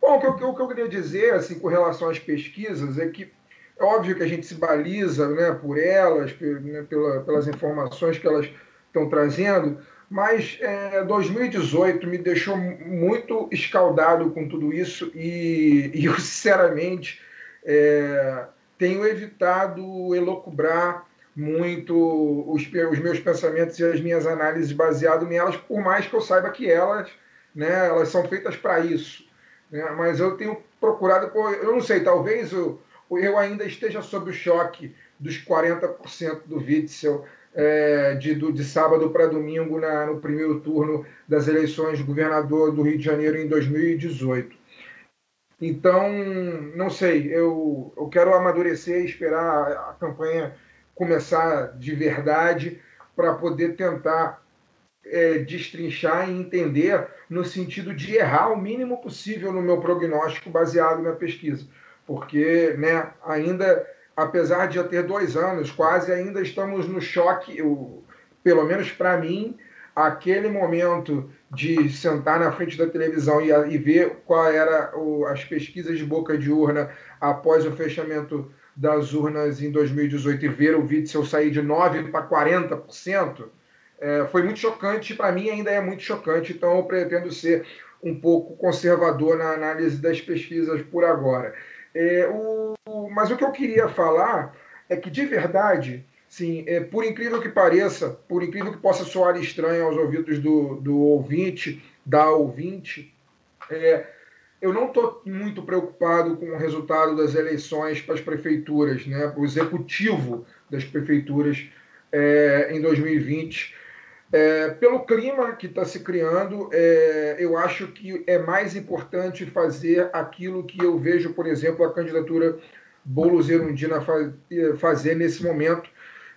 Bom, o que, eu, o que eu queria dizer, assim, com relação às pesquisas, é que é óbvio que a gente se baliza né, por elas, né, pela, pelas informações que elas estão trazendo, mas é, 2018 me deixou muito escaldado com tudo isso e, e eu, sinceramente, é, tenho evitado elocubrar muito os, os, meus pensamentos e as minhas análises baseado nelas, por mais que eu saiba que elas, né, elas são feitas para isso. Né? Mas eu tenho procurado, eu não sei, talvez eu, eu ainda esteja sob o choque dos 40% do Witzel é, de, do, de sábado para domingo na, no primeiro turno das eleições de governador do Rio de Janeiro em 2018. Então, não sei, eu, eu quero amadurecer e esperar a campanha começar de verdade para poder tentar é, destrinchar e entender no sentido de errar o mínimo possível no meu prognóstico baseado na pesquisa. Porque né, ainda, apesar de já ter dois anos, quase ainda estamos no choque, eu, pelo menos para mim, aquele momento de sentar na frente da televisão e, e ver qual era o, as pesquisas de boca de urna após o fechamento das urnas em 2018 e ver o Witzel sair de 9% para 40%, é, foi muito chocante. Para mim, ainda é muito chocante. Então, eu pretendo ser um pouco conservador na análise das pesquisas por agora. É, o, mas o que eu queria falar é que, de verdade, sim, é, por incrível que pareça, por incrível que possa soar estranho aos ouvidos do, do ouvinte, da ouvinte, é, eu não estou muito preocupado com o resultado das eleições para as prefeituras, né, para o executivo das prefeituras é, em 2020. É, pelo clima que está se criando, é, eu acho que é mais importante fazer aquilo que eu vejo, por exemplo, a candidatura Boulos Erundina fazer nesse momento,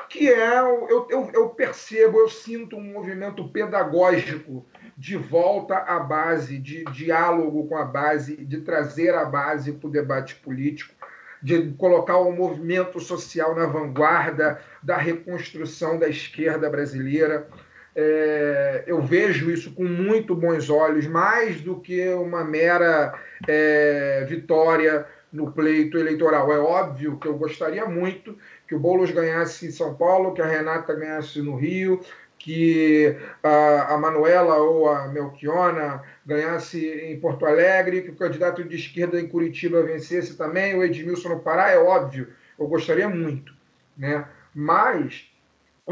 que é, eu, eu, eu percebo, eu sinto um movimento pedagógico de volta à base, de diálogo com a base, de trazer a base para o debate político, de colocar o movimento social na vanguarda da reconstrução da esquerda brasileira. É, eu vejo isso com muito bons olhos, mais do que uma mera é, vitória no pleito eleitoral. É óbvio que eu gostaria muito que o Boulos ganhasse em São Paulo, que a Renata ganhasse no Rio, que a, a Manuela ou a Melchiona ganhasse em Porto Alegre, que o candidato de esquerda em Curitiba vencesse também, o Edmilson no Pará, é óbvio, eu gostaria muito. Né? Mas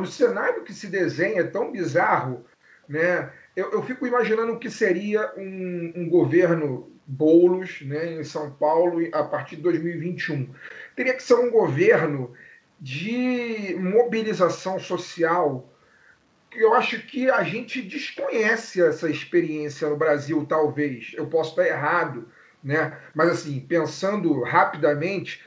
o cenário que se desenha é tão bizarro, né? eu, eu fico imaginando o que seria um, um governo Boulos né, em São Paulo a partir de 2021. Teria que ser um governo de mobilização social eu acho que a gente desconhece essa experiência no Brasil, talvez. Eu posso estar errado, né? Mas assim, pensando rapidamente,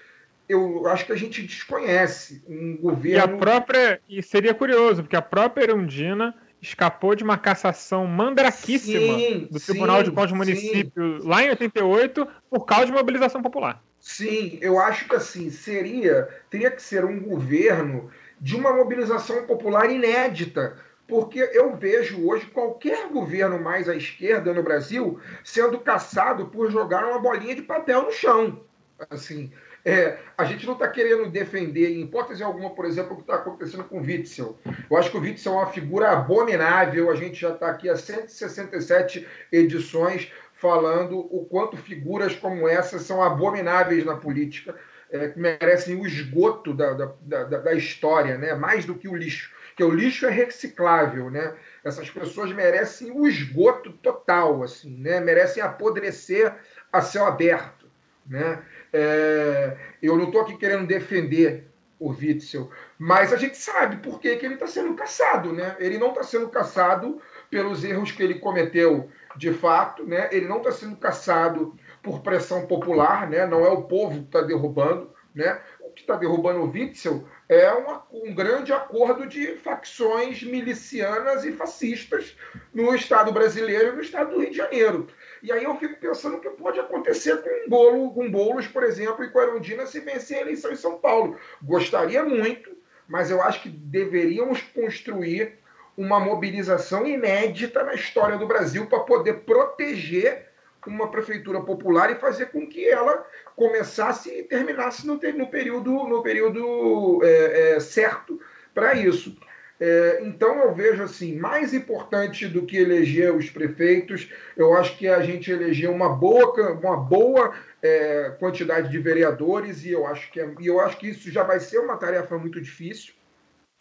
eu acho que a gente desconhece um governo. E a própria. E seria curioso, porque a própria Erundina escapou de uma cassação mandraquíssima sim, do Tribunal sim, de Contas do Município sim. lá em 88 por causa de mobilização popular. Sim, eu acho que assim, seria, teria que ser um governo de uma mobilização popular inédita porque eu vejo hoje qualquer governo mais à esquerda no Brasil sendo caçado por jogar uma bolinha de papel no chão. Assim, é, a gente não está querendo defender, em hipótese alguma, por exemplo, o que está acontecendo com o Witzel. Eu acho que o Witzel é uma figura abominável. A gente já está aqui há 167 edições falando o quanto figuras como essa são abomináveis na política, é, que merecem o esgoto da, da, da, da história, né? mais do que o lixo porque o lixo é reciclável, né? Essas pessoas merecem o esgoto total, assim, né? Merecem apodrecer a céu aberto, né? É, eu não estou aqui querendo defender o Witzel, mas a gente sabe por que, que ele está sendo caçado, né? Ele não está sendo caçado pelos erros que ele cometeu de fato, né? Ele não está sendo caçado por pressão popular, né? Não é o povo que está derrubando, né? O que está derrubando o Witzel é uma, um grande acordo de facções milicianas e fascistas no Estado brasileiro e no Estado do Rio de Janeiro. E aí eu fico pensando o que pode acontecer com um bolo, com Boulos, por exemplo, e com a Erundina se vencer a eleição em São Paulo. Gostaria muito, mas eu acho que deveríamos construir uma mobilização inédita na história do Brasil para poder proteger uma prefeitura popular e fazer com que ela começasse e terminasse no, no período, no período é, é, certo para isso. É, então eu vejo assim, mais importante do que eleger os prefeitos, eu acho que a gente eleger uma boa, uma boa é, quantidade de vereadores e eu acho que é, e eu acho que isso já vai ser uma tarefa muito difícil.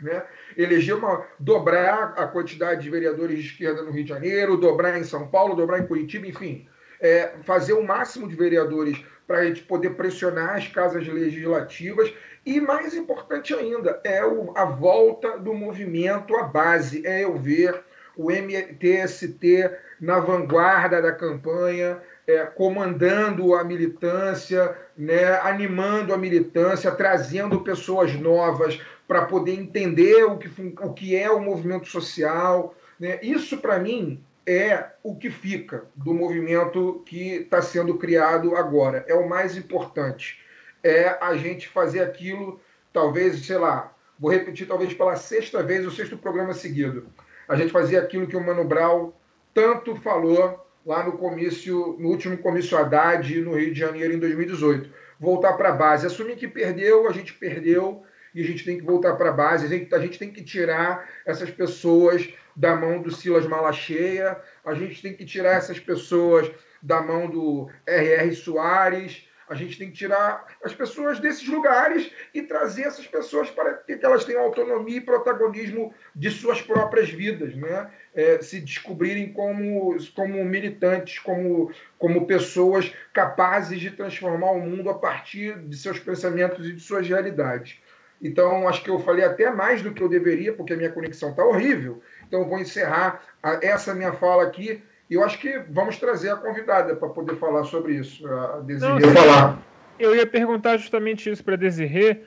Né? Eleger uma. dobrar a quantidade de vereadores de esquerda no Rio de Janeiro, dobrar em São Paulo, dobrar em Curitiba, enfim é, fazer o máximo de vereadores para a gente poder pressionar as casas legislativas. E mais importante ainda, é o, a volta do movimento à base, é eu ver o MTST na vanguarda da campanha, é, comandando a militância, né, animando a militância, trazendo pessoas novas para poder entender o que, o que é o movimento social, Né? Isso, para mim, é o que fica do movimento que está sendo criado agora. É o mais importante. É a gente fazer aquilo, talvez, sei lá, vou repetir talvez pela sexta vez o sexto programa seguido. A gente fazia aquilo que o Mano Brown tanto falou lá no comício, no último comício Haddad no Rio de Janeiro em 2018. Voltar para a base, assumir que perdeu, a gente perdeu e a gente tem que voltar para a base. A gente, tem que tirar essas pessoas da mão do Silas Malacheia, a gente tem que tirar essas pessoas da mão do R.R. Soares, a gente tem que tirar as pessoas desses lugares e trazer essas pessoas para que elas tenham autonomia e protagonismo de suas próprias vidas, né? É, se descobrirem como, como militantes, como, como pessoas capazes de transformar o mundo a partir de seus pensamentos e de suas realidades. Então, acho que eu falei até mais do que eu deveria, porque a minha conexão está horrível. Então, eu vou encerrar essa minha fala aqui e eu acho que vamos trazer a convidada para poder falar sobre isso. A Desirê Não, falar. Eu ia perguntar justamente isso para a Desirê.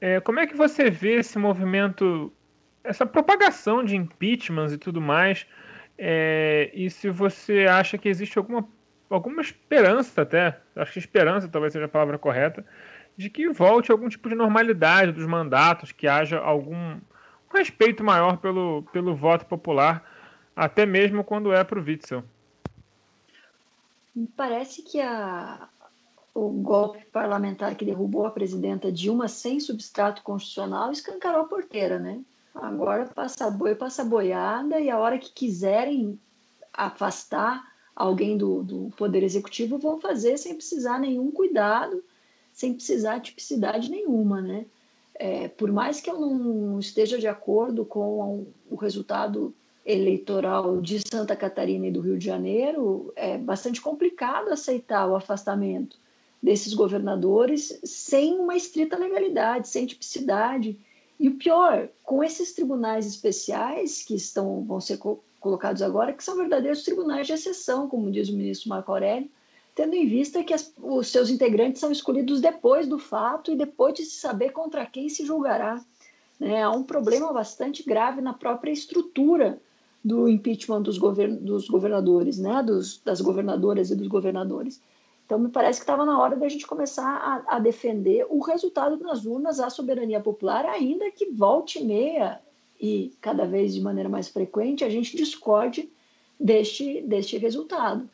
É, como é que você vê esse movimento, essa propagação de impeachments e tudo mais? É, e se você acha que existe alguma, alguma esperança até, acho que esperança talvez seja a palavra correta, de que volte algum tipo de normalidade dos mandatos, que haja algum respeito maior pelo, pelo voto popular até mesmo quando é para o Witzel. Parece que a, o golpe parlamentar que derrubou a presidenta Dilma sem substrato constitucional escancarou a porteira, né? Agora passa boi, passa boiada, e a hora que quiserem afastar alguém do, do Poder Executivo vão fazer sem precisar nenhum cuidado, sem precisar tipicidade nenhuma, né? É, por mais que eu não esteja de acordo com o resultado eleitoral de Santa Catarina e do Rio de Janeiro, é bastante complicado aceitar o afastamento desses governadores sem uma estrita legalidade, sem tipicidade. E o pior, com esses tribunais especiais que estão vão ser co colocados agora, que são verdadeiros tribunais de exceção, como diz o ministro Marco Aurélio, tendo em vista que as, os seus integrantes são escolhidos depois do fato e depois de se saber contra quem se julgará. Né? Há um problema bastante grave na própria estrutura do impeachment dos, govern dos governadores, né? Dos, das governadoras e dos governadores. Então, me parece que estava na hora da gente começar a, a, defender o resultado nas urnas, a soberania popular, ainda que volte meia e cada vez de maneira mais frequente a gente discorde deste, deste resultado.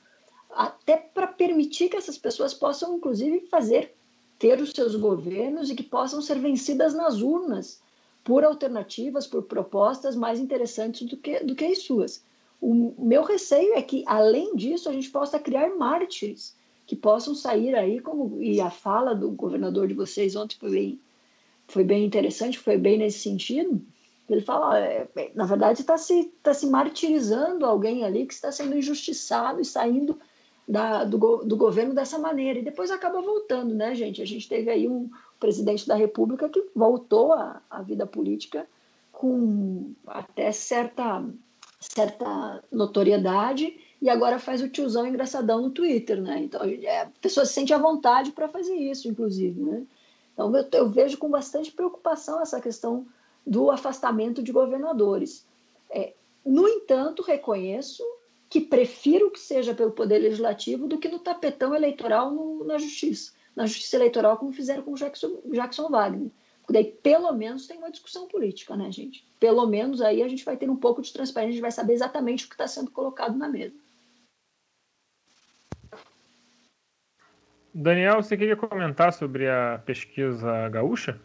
Até para permitir que essas pessoas possam, inclusive, fazer, ter os seus governos e que possam ser vencidas nas urnas por alternativas, por propostas mais interessantes do que, do que as suas. O meu receio é que, além disso, a gente possa criar mártires que possam sair aí, como e a fala do governador de vocês ontem foi bem, foi bem interessante, foi bem nesse sentido. Ele fala, é, na verdade, está se, tá se martirizando alguém ali que está sendo injustiçado e saindo da, do, do governo dessa maneira. E depois acaba voltando, né, gente? A gente teve aí um, presidente da República que voltou à, vida política com até certa, certa notoriedade e agora faz o tiozão engraçadão no Twitter, né? Então é, a pessoa se sente à vontade para fazer isso, inclusive, né? Então eu, eu, vejo com bastante preocupação essa questão do afastamento de governadores. É, no entanto, reconheço que prefiro que seja pelo Poder Legislativo do que no tapetão eleitoral no, na Justiça na justiça eleitoral, como fizeram com o Jackson, Jackson Wagner. Porque daí, pelo menos, tem uma discussão política, né, gente? Pelo menos aí a gente vai ter um pouco de transparência, a gente vai saber exatamente o que está sendo colocado na mesa. Daniel, você queria comentar sobre a pesquisa gaúcha?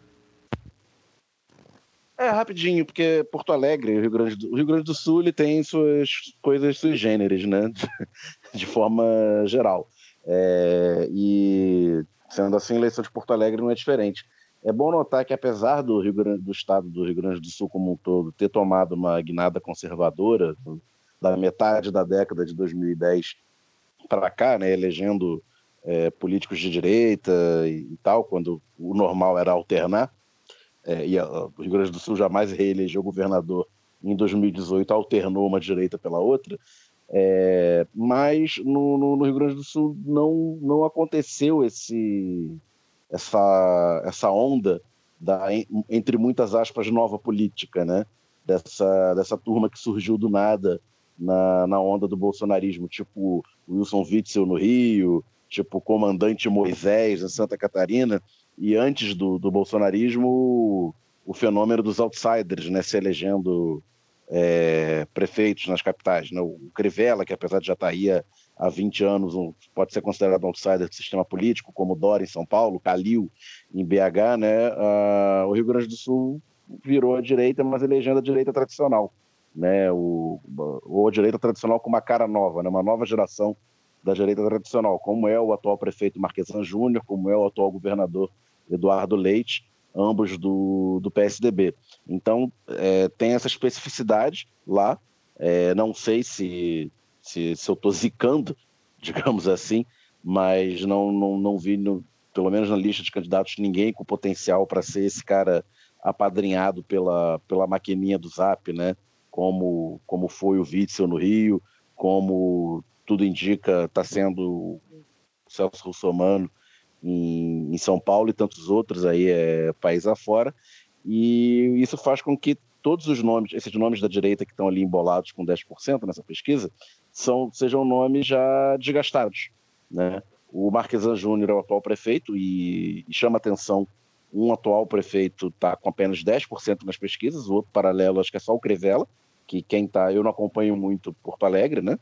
É, rapidinho, porque Porto Alegre, o Rio Grande do, Rio Grande do Sul, ele tem suas coisas sui generis, né? De forma geral. É, e Sendo assim, a eleição de Porto Alegre não é diferente. É bom notar que, apesar do, Rio Grande, do estado do Rio Grande do Sul como um todo ter tomado uma guinada conservadora da metade da década de 2010 para cá, né, elegendo é, políticos de direita e, e, tal, quando o normal era alternar, é, e a, o Rio Grande do Sul jamais reelegeu governador em 2018, alternou uma direita pela outra. É, mas no, no, no, Rio Grande do Sul não, não aconteceu esse, essa, essa onda da, entre muitas aspas, nova política, né? dessa, dessa turma que surgiu do nada na, na onda do bolsonarismo, tipo Wilson Witzel no Rio, tipo comandante Moisés em Santa Catarina, e antes do, do bolsonarismo, o, fenômeno dos outsiders, né, se elegendo é, prefeitos nas capitais. Né? O Crivella, que apesar de já estar tá aí há, há 20 anos, um, pode ser considerado um outsider do sistema político, como Dória em São Paulo, Calil em BH, né? o Rio Grande do Sul virou a direita, mas elegendo a direita tradicional. Né? O, ou a direita tradicional com uma cara nova, né? uma nova geração da direita tradicional, como é o atual prefeito Marquesan Júnior, como é o atual governador Eduardo Leite, ambos do, do PSDB. Então, é, tem essa especificidade lá. É, não sei se, se, se eu estou zicando, digamos assim, mas não, não, não vi, no, pelo menos na lista de candidatos, ninguém com potencial para ser esse cara apadrinhado pela, pela maquininha do Zap, né? Como, como foi o Witzel no Rio, como tudo indica está sendo Celso Russomano em, em, São Paulo e tantos outros aí é, país afora. E isso faz com que todos os nomes, esses nomes da direita que estão ali embolados com 10% nessa pesquisa, são, sejam nomes já desgastados. Né? O Marquesan Júnior é o atual prefeito e, e chama atenção um atual prefeito está com apenas 10% nas pesquisas, o outro paralelo acho que é só o Crivella, que quem está, eu não acompanho muito Porto Alegre, né?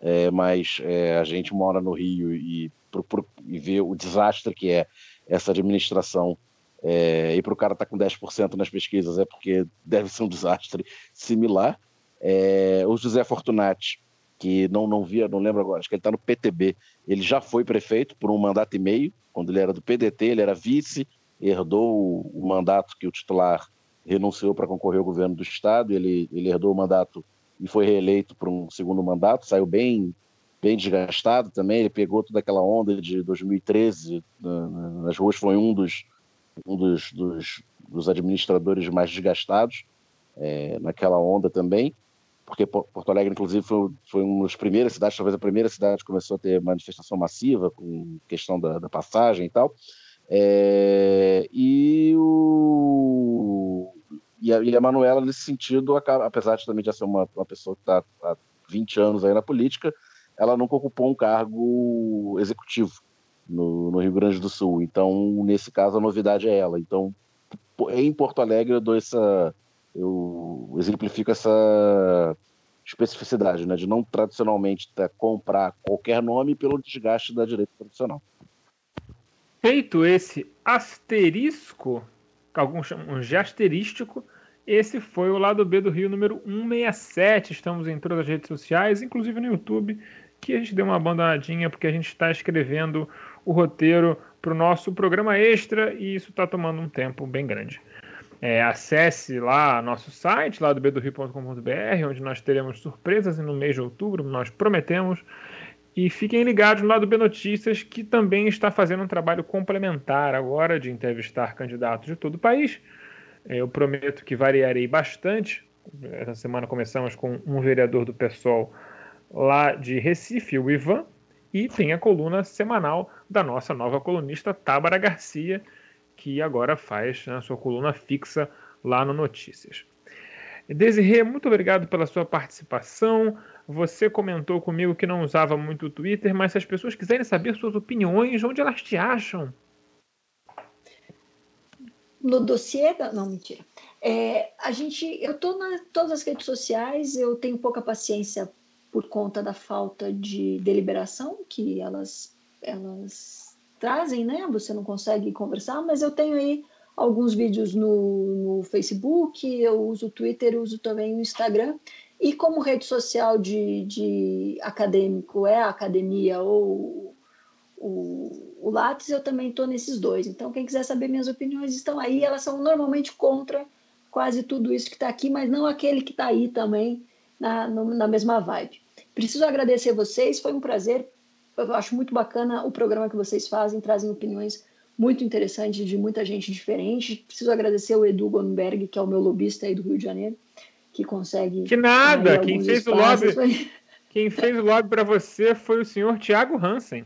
É, mas é, a gente mora no Rio e, pro, pro, e vê o desastre que é essa administração. É, e para o cara estar tá com 10% nas pesquisas é porque deve ser um desastre similar. É, o José Fortunati, que não, não via, não lembro agora, acho que ele está no PTB, ele já foi prefeito por um mandato e meio, quando ele era do PDT, ele era vice, herdou o mandato que o titular renunciou para concorrer ao governo do estado, ele, ele herdou o mandato e foi reeleito para um segundo mandato, saiu bem bem desgastado também, ele pegou toda aquela onda de 2013 nas ruas, foi um dos um dos, dos, dos administradores mais desgastados é, naquela onda também, porque Porto Alegre, inclusive, foi, foi uma das primeiras cidades, talvez a primeira cidade que começou a ter manifestação massiva com questão da, da passagem e tal. É, e, o, e, a, e a Manuela, nesse sentido, apesar de também já ser uma, uma pessoa que está há 20 anos aí na política, ela nunca ocupou um cargo executivo no, no, Rio Grande do Sul. Então, nesse caso, a novidade é ela. Então, em Porto Alegre, eu dou essa. Eu exemplifico essa especificidade, né, de não tradicionalmente comprar qualquer nome pelo desgaste da direita tradicional. Feito esse asterisco, alguns chamam de asterístico, esse foi o lado B do Rio número 167. Estamos em todas as redes sociais, inclusive no YouTube, que a gente deu uma abandonadinha porque a gente está escrevendo o roteiro para o nosso programa extra e isso está tomando um tempo bem grande. É, acesse lá nosso site, lá do onde nós teremos surpresas no mês de outubro, nós prometemos. E fiquem ligados no lado B Notícias, que também está fazendo um trabalho complementar agora de entrevistar candidatos de todo o país. Eu prometo que variarei bastante. Essa semana começamos com um vereador do PSOL lá de Recife, o Ivan, e tem a coluna semanal da nossa nova colunista Tábara Garcia, que agora faz a sua coluna fixa lá no Notícias. Desirê, muito obrigado pela sua participação. Você comentou comigo que não usava muito o Twitter, mas se as pessoas quiserem saber suas opiniões, onde elas te acham? No dossiê, não mentira. É, a gente, eu estou em todas as redes sociais, eu tenho pouca paciência por conta da falta de deliberação que elas elas trazem, né? Você não consegue conversar, mas eu tenho aí alguns vídeos no, no Facebook, eu uso o Twitter, uso também o Instagram. E como rede social de, de acadêmico é a academia ou o, o Lattes, eu também estou nesses dois. Então, quem quiser saber minhas opiniões estão aí. Elas são normalmente contra quase tudo isso que está aqui, mas não aquele que está aí também na, na mesma vibe. Preciso agradecer vocês, foi um prazer. Eu acho muito bacana o programa que vocês fazem, trazem opiniões muito interessantes de muita gente diferente. Preciso agradecer o Edu Gonberg, que é o meu lobista aí do Rio de Janeiro que consegue. Que nada! Quem fez, o lobby, quem fez o lobby para você foi o senhor Tiago Hansen.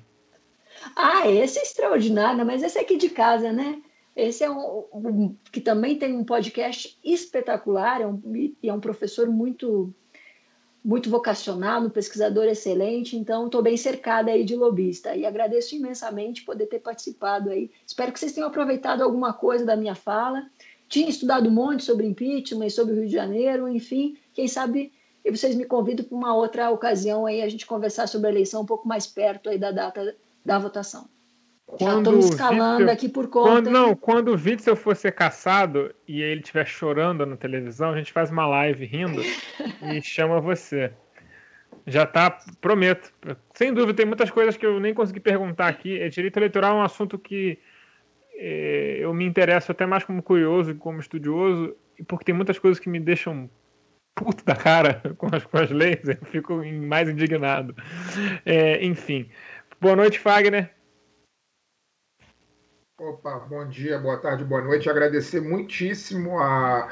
Ah, esse é extraordinário, mas esse é aqui de casa, né? Esse é um, um, que também tem um podcast espetacular, é um, e é um professor muito muito vocacionado, um pesquisador excelente, então estou bem cercada aí de lobista e agradeço imensamente poder ter participado aí. Espero que vocês tenham aproveitado alguma coisa da minha fala. Tinha estudado um monte sobre impeachment, sobre o Rio de Janeiro, enfim, quem sabe vocês me convidam para uma outra ocasião aí a gente conversar sobre a eleição um pouco mais perto aí da data da votação. Já estou me escalando Witzel, aqui por conta. Quando, não, quando o Witzel for ser caçado e ele estiver chorando na televisão, a gente faz uma live rindo e chama você. Já tá, prometo. Sem dúvida, tem muitas coisas que eu nem consegui perguntar aqui. É, direito eleitoral é um assunto que é, eu me interesso até mais como curioso como estudioso, porque tem muitas coisas que me deixam puto da cara com as, com as leis, eu fico mais indignado. É, enfim. Boa noite, Fagner. Opa, bom dia, boa tarde, boa noite. Agradecer muitíssimo a,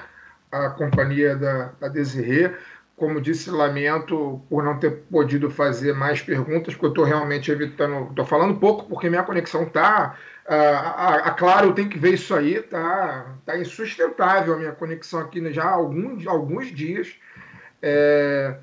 a companhia da, da Desirê. Como disse, lamento por não ter podido fazer mais perguntas, porque eu estou realmente evitando. Estou falando pouco porque minha conexão está. A, a, a, Claro tem que ver isso aí, tá, tá insustentável a mina conexão aqui já há alguns, alguns dias. É,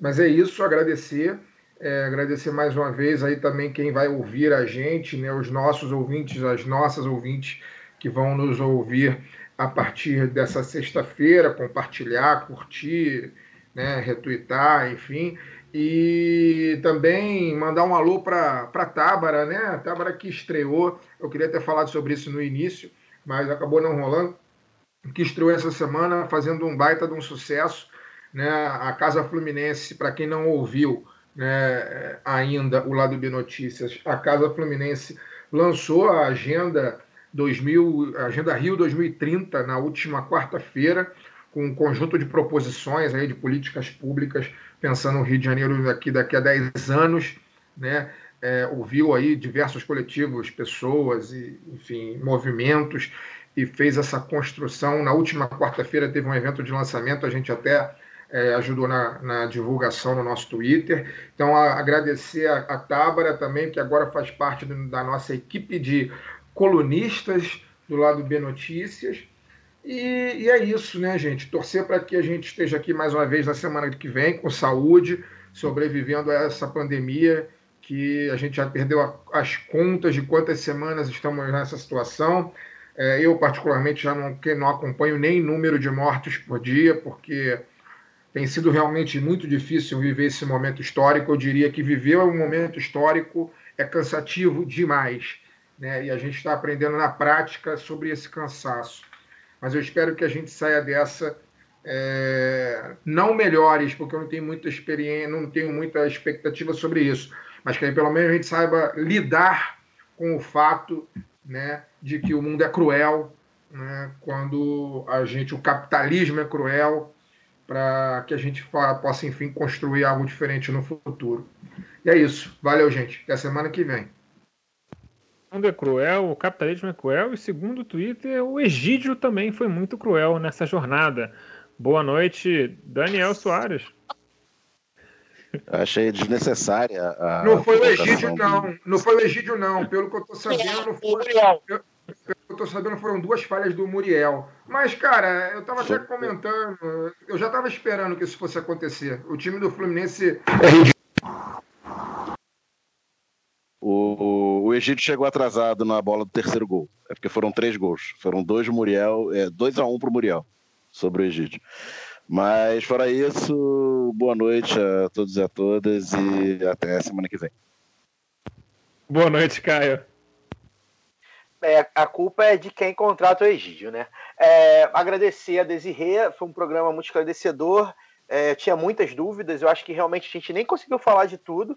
mas é isso, agradecer. É, agradecer mais uma vez aí também quem vai ouvir a gente, né, os nossos ouvintes, as nossas ouvintes que vão nos ouvir a partir dessa sexta-feira, compartilhar, curtir, né, retweetar, enfim. E também mandar um alô para a Tábara, né? A Tábara que estreou, eu queria ter falado sobre isso no início, mas acabou não rolando, que estreou essa semana fazendo um baita de um sucesso. Né? A Casa Fluminense, para quem não ouviu, né, ainda o lado B Notícias, a Casa Fluminense lançou a agenda 2000, agenda Rio 2030 na última quarta-feira, com um conjunto de proposições aí de políticas públicas pensando no Rio de Janeiro daqui, daqui a 10 anos, né? É, ouviu aí diversos coletivos, pessoas e, enfim, movimentos e fez essa construção. Na última quarta-feira teve um evento de lançamento, a gente até é, ajudou na, na, divulgação no nosso Twitter. Então, a, agradecer a, a Tábara também, que agora faz parte do, da nossa equipe de colunistas do lado B Notícias. E, e é isso, né, gente? Torcer para que a gente esteja aqui mais uma vez na semana que vem, com saúde, sobrevivendo a essa pandemia que a gente já perdeu as contas de quantas semanas estamos nessa situação. É, eu, particularmente, já não, não acompanho nem número de mortos por dia, porque tem sido realmente muito difícil viver esse momento histórico. Eu diria que viver um momento histórico é cansativo demais. Né? E a gente está aprendendo na prática sobre esse cansaço. Mas eu espero que a gente saia dessa é, não melhores, porque eu não tenho muita experiência, não tenho muita expectativa sobre isso, mas que pelo menos a gente saiba lidar com o fato né, de que o mundo é cruel, né, quando a gente, o capitalismo é cruel, para que a gente possa, enfim, construir algo diferente no futuro. E é isso. Valeu, gente. Até semana que vem. O mundo é cruel, o capitalismo é cruel, e segundo o Twitter, o Egídio também foi muito cruel nessa jornada. Boa noite, Daniel Soares. achei desnecessária a. Não foi o Egídio, não. Não foi o Egídio, não. Pelo que eu estou sabendo, não foi. Eu, eu tô sabendo foram duas falhas do Muriel. Mas, cara, eu tava até comentando, eu já tava esperando que isso fosse acontecer. O time do Fluminense é ridículo. O, o Egito chegou atrasado na bola do terceiro gol. É porque foram três gols. Foram dois do Muriel, é, dois a um pro Muriel sobre o Egito. Mas fora isso, boa noite a todos e a todas e até semana que vem. Boa noite, Caio é, a culpa é de quem contrata o Egídio, né? É, agradecer a Desirê, foi um programa muito esclarecedor, é, tinha muitas dúvidas, eu acho que realmente a gente nem conseguiu falar de tudo,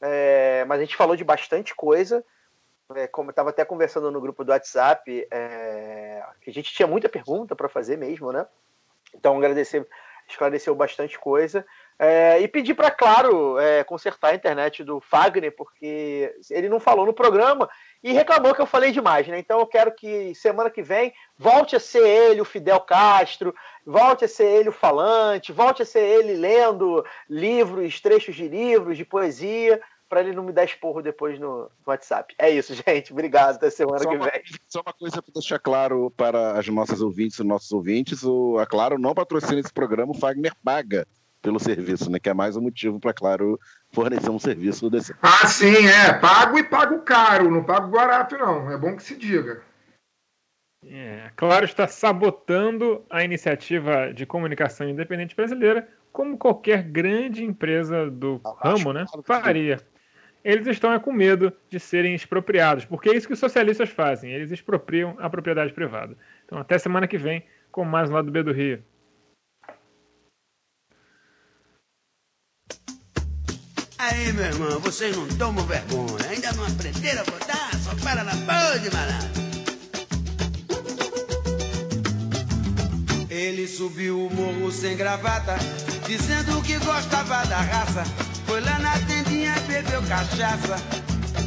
é, mas a gente falou de bastante coisa, é, como eu estava até conversando no grupo do WhatsApp, é, a gente tinha muita pergunta para fazer mesmo, né? Então agradecer, esclareceu bastante coisa. É, e pedir para, claro, é, consertar a internet do Fagner, porque ele não falou no programa e reclamou que eu falei demais, né? Então eu quero que semana que vem volte a ser ele o Fidel Castro, volte a ser ele o falante, volte a ser ele lendo livros, trechos de livros, de poesia, pra ele não me dar esporro depois no, WhatsApp. É isso, gente. Obrigado. Até semana Só que uma, vem. só uma coisa para deixar claro para as nossas ouvintes e nossos ouvintes: o, a Claro não patrocina esse programa, o Fagner paga pelo serviço, né? Que é mais um motivo para Claro fornecer um serviço desse. Ah, sim, é. Pago e pago caro, não pago barato, não. É bom que se diga. É, claro, está sabotando a iniciativa de comunicação independente brasileira, como qualquer grande empresa do ramo, né? Faria. Eles estão é, com medo de serem expropriados, porque é isso que os socialistas fazem, eles expropriam a propriedade privada. Então, até semana que vem, com mais um lado B do Rio. Aí, meu irmão, vocês não tomam vergonha. Ainda não aprenderam a votar? Só para na pode, malandro. Ele subiu o morro sem gravata, dizendo que gostava da raça. Bebeu cachaça.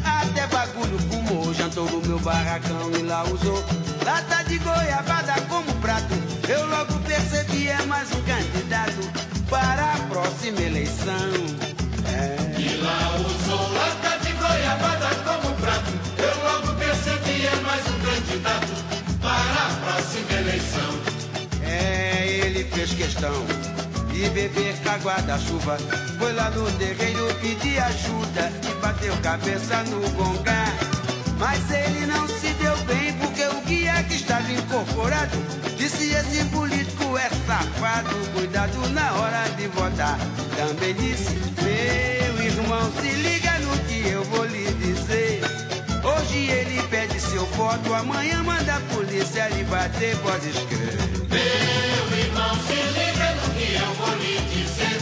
Até bagulho fumou, jantou no meu barracão e lá usou lata de goiabada como prato. Eu logo percebi é mais um candidato para a próxima eleição. É. E lá usou lata de goiabada como prato. Eu logo percebi é mais um candidato para a próxima eleição. É, ele fez questão de beber água da chuva. Foi lá no terreiro pedir ajuda e bateu cabeça no gongá. Mas ele não se deu bem porque o guia que estava incorporado disse esse político é safado. Cuidado na hora de votar. Também disse, meu irmão, se liga no que eu vou lhe dizer. Hoje ele pede seu voto, amanhã manda a polícia lhe bater, pode escrever. Que eu vou lhe dizer.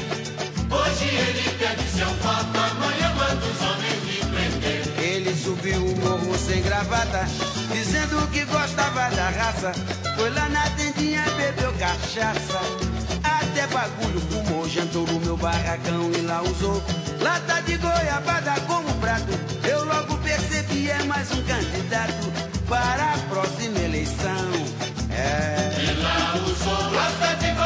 Hoje ele pede seu voto, amanhã manda os homens lhe prender. Ele subiu o morro sem gravata, dizendo que gostava da raça. Foi lá na tendinha e bebeu cachaça. Até bagulho fumou, jantou no meu barracão e lá usou lata de goiabada como prato. Eu logo percebi é mais um candidato para a próxima eleição. É. E lá usou lata de goiabada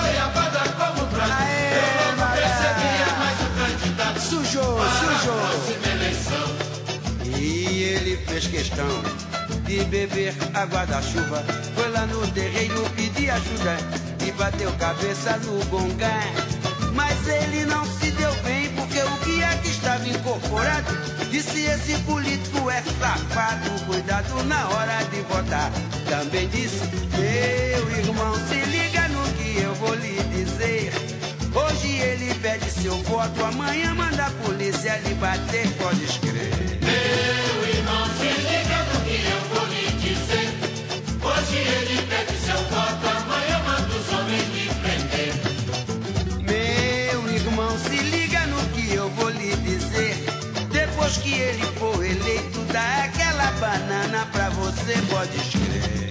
fez questão de beber água da chuva. Foi lá no terreiro pedir ajuda e bateu cabeça no gongá. Mas ele não se deu bem porque o guia que estava incorporado disse esse político é safado. Cuidado na hora de votar. Também disse, meu irmão, se liga no que eu vou lhe dizer. Hoje ele pede seu voto, amanhã manda a polícia lhe bater, pode escrever. Depois que ele for eleito, dá aquela banana pra você, pode escrever.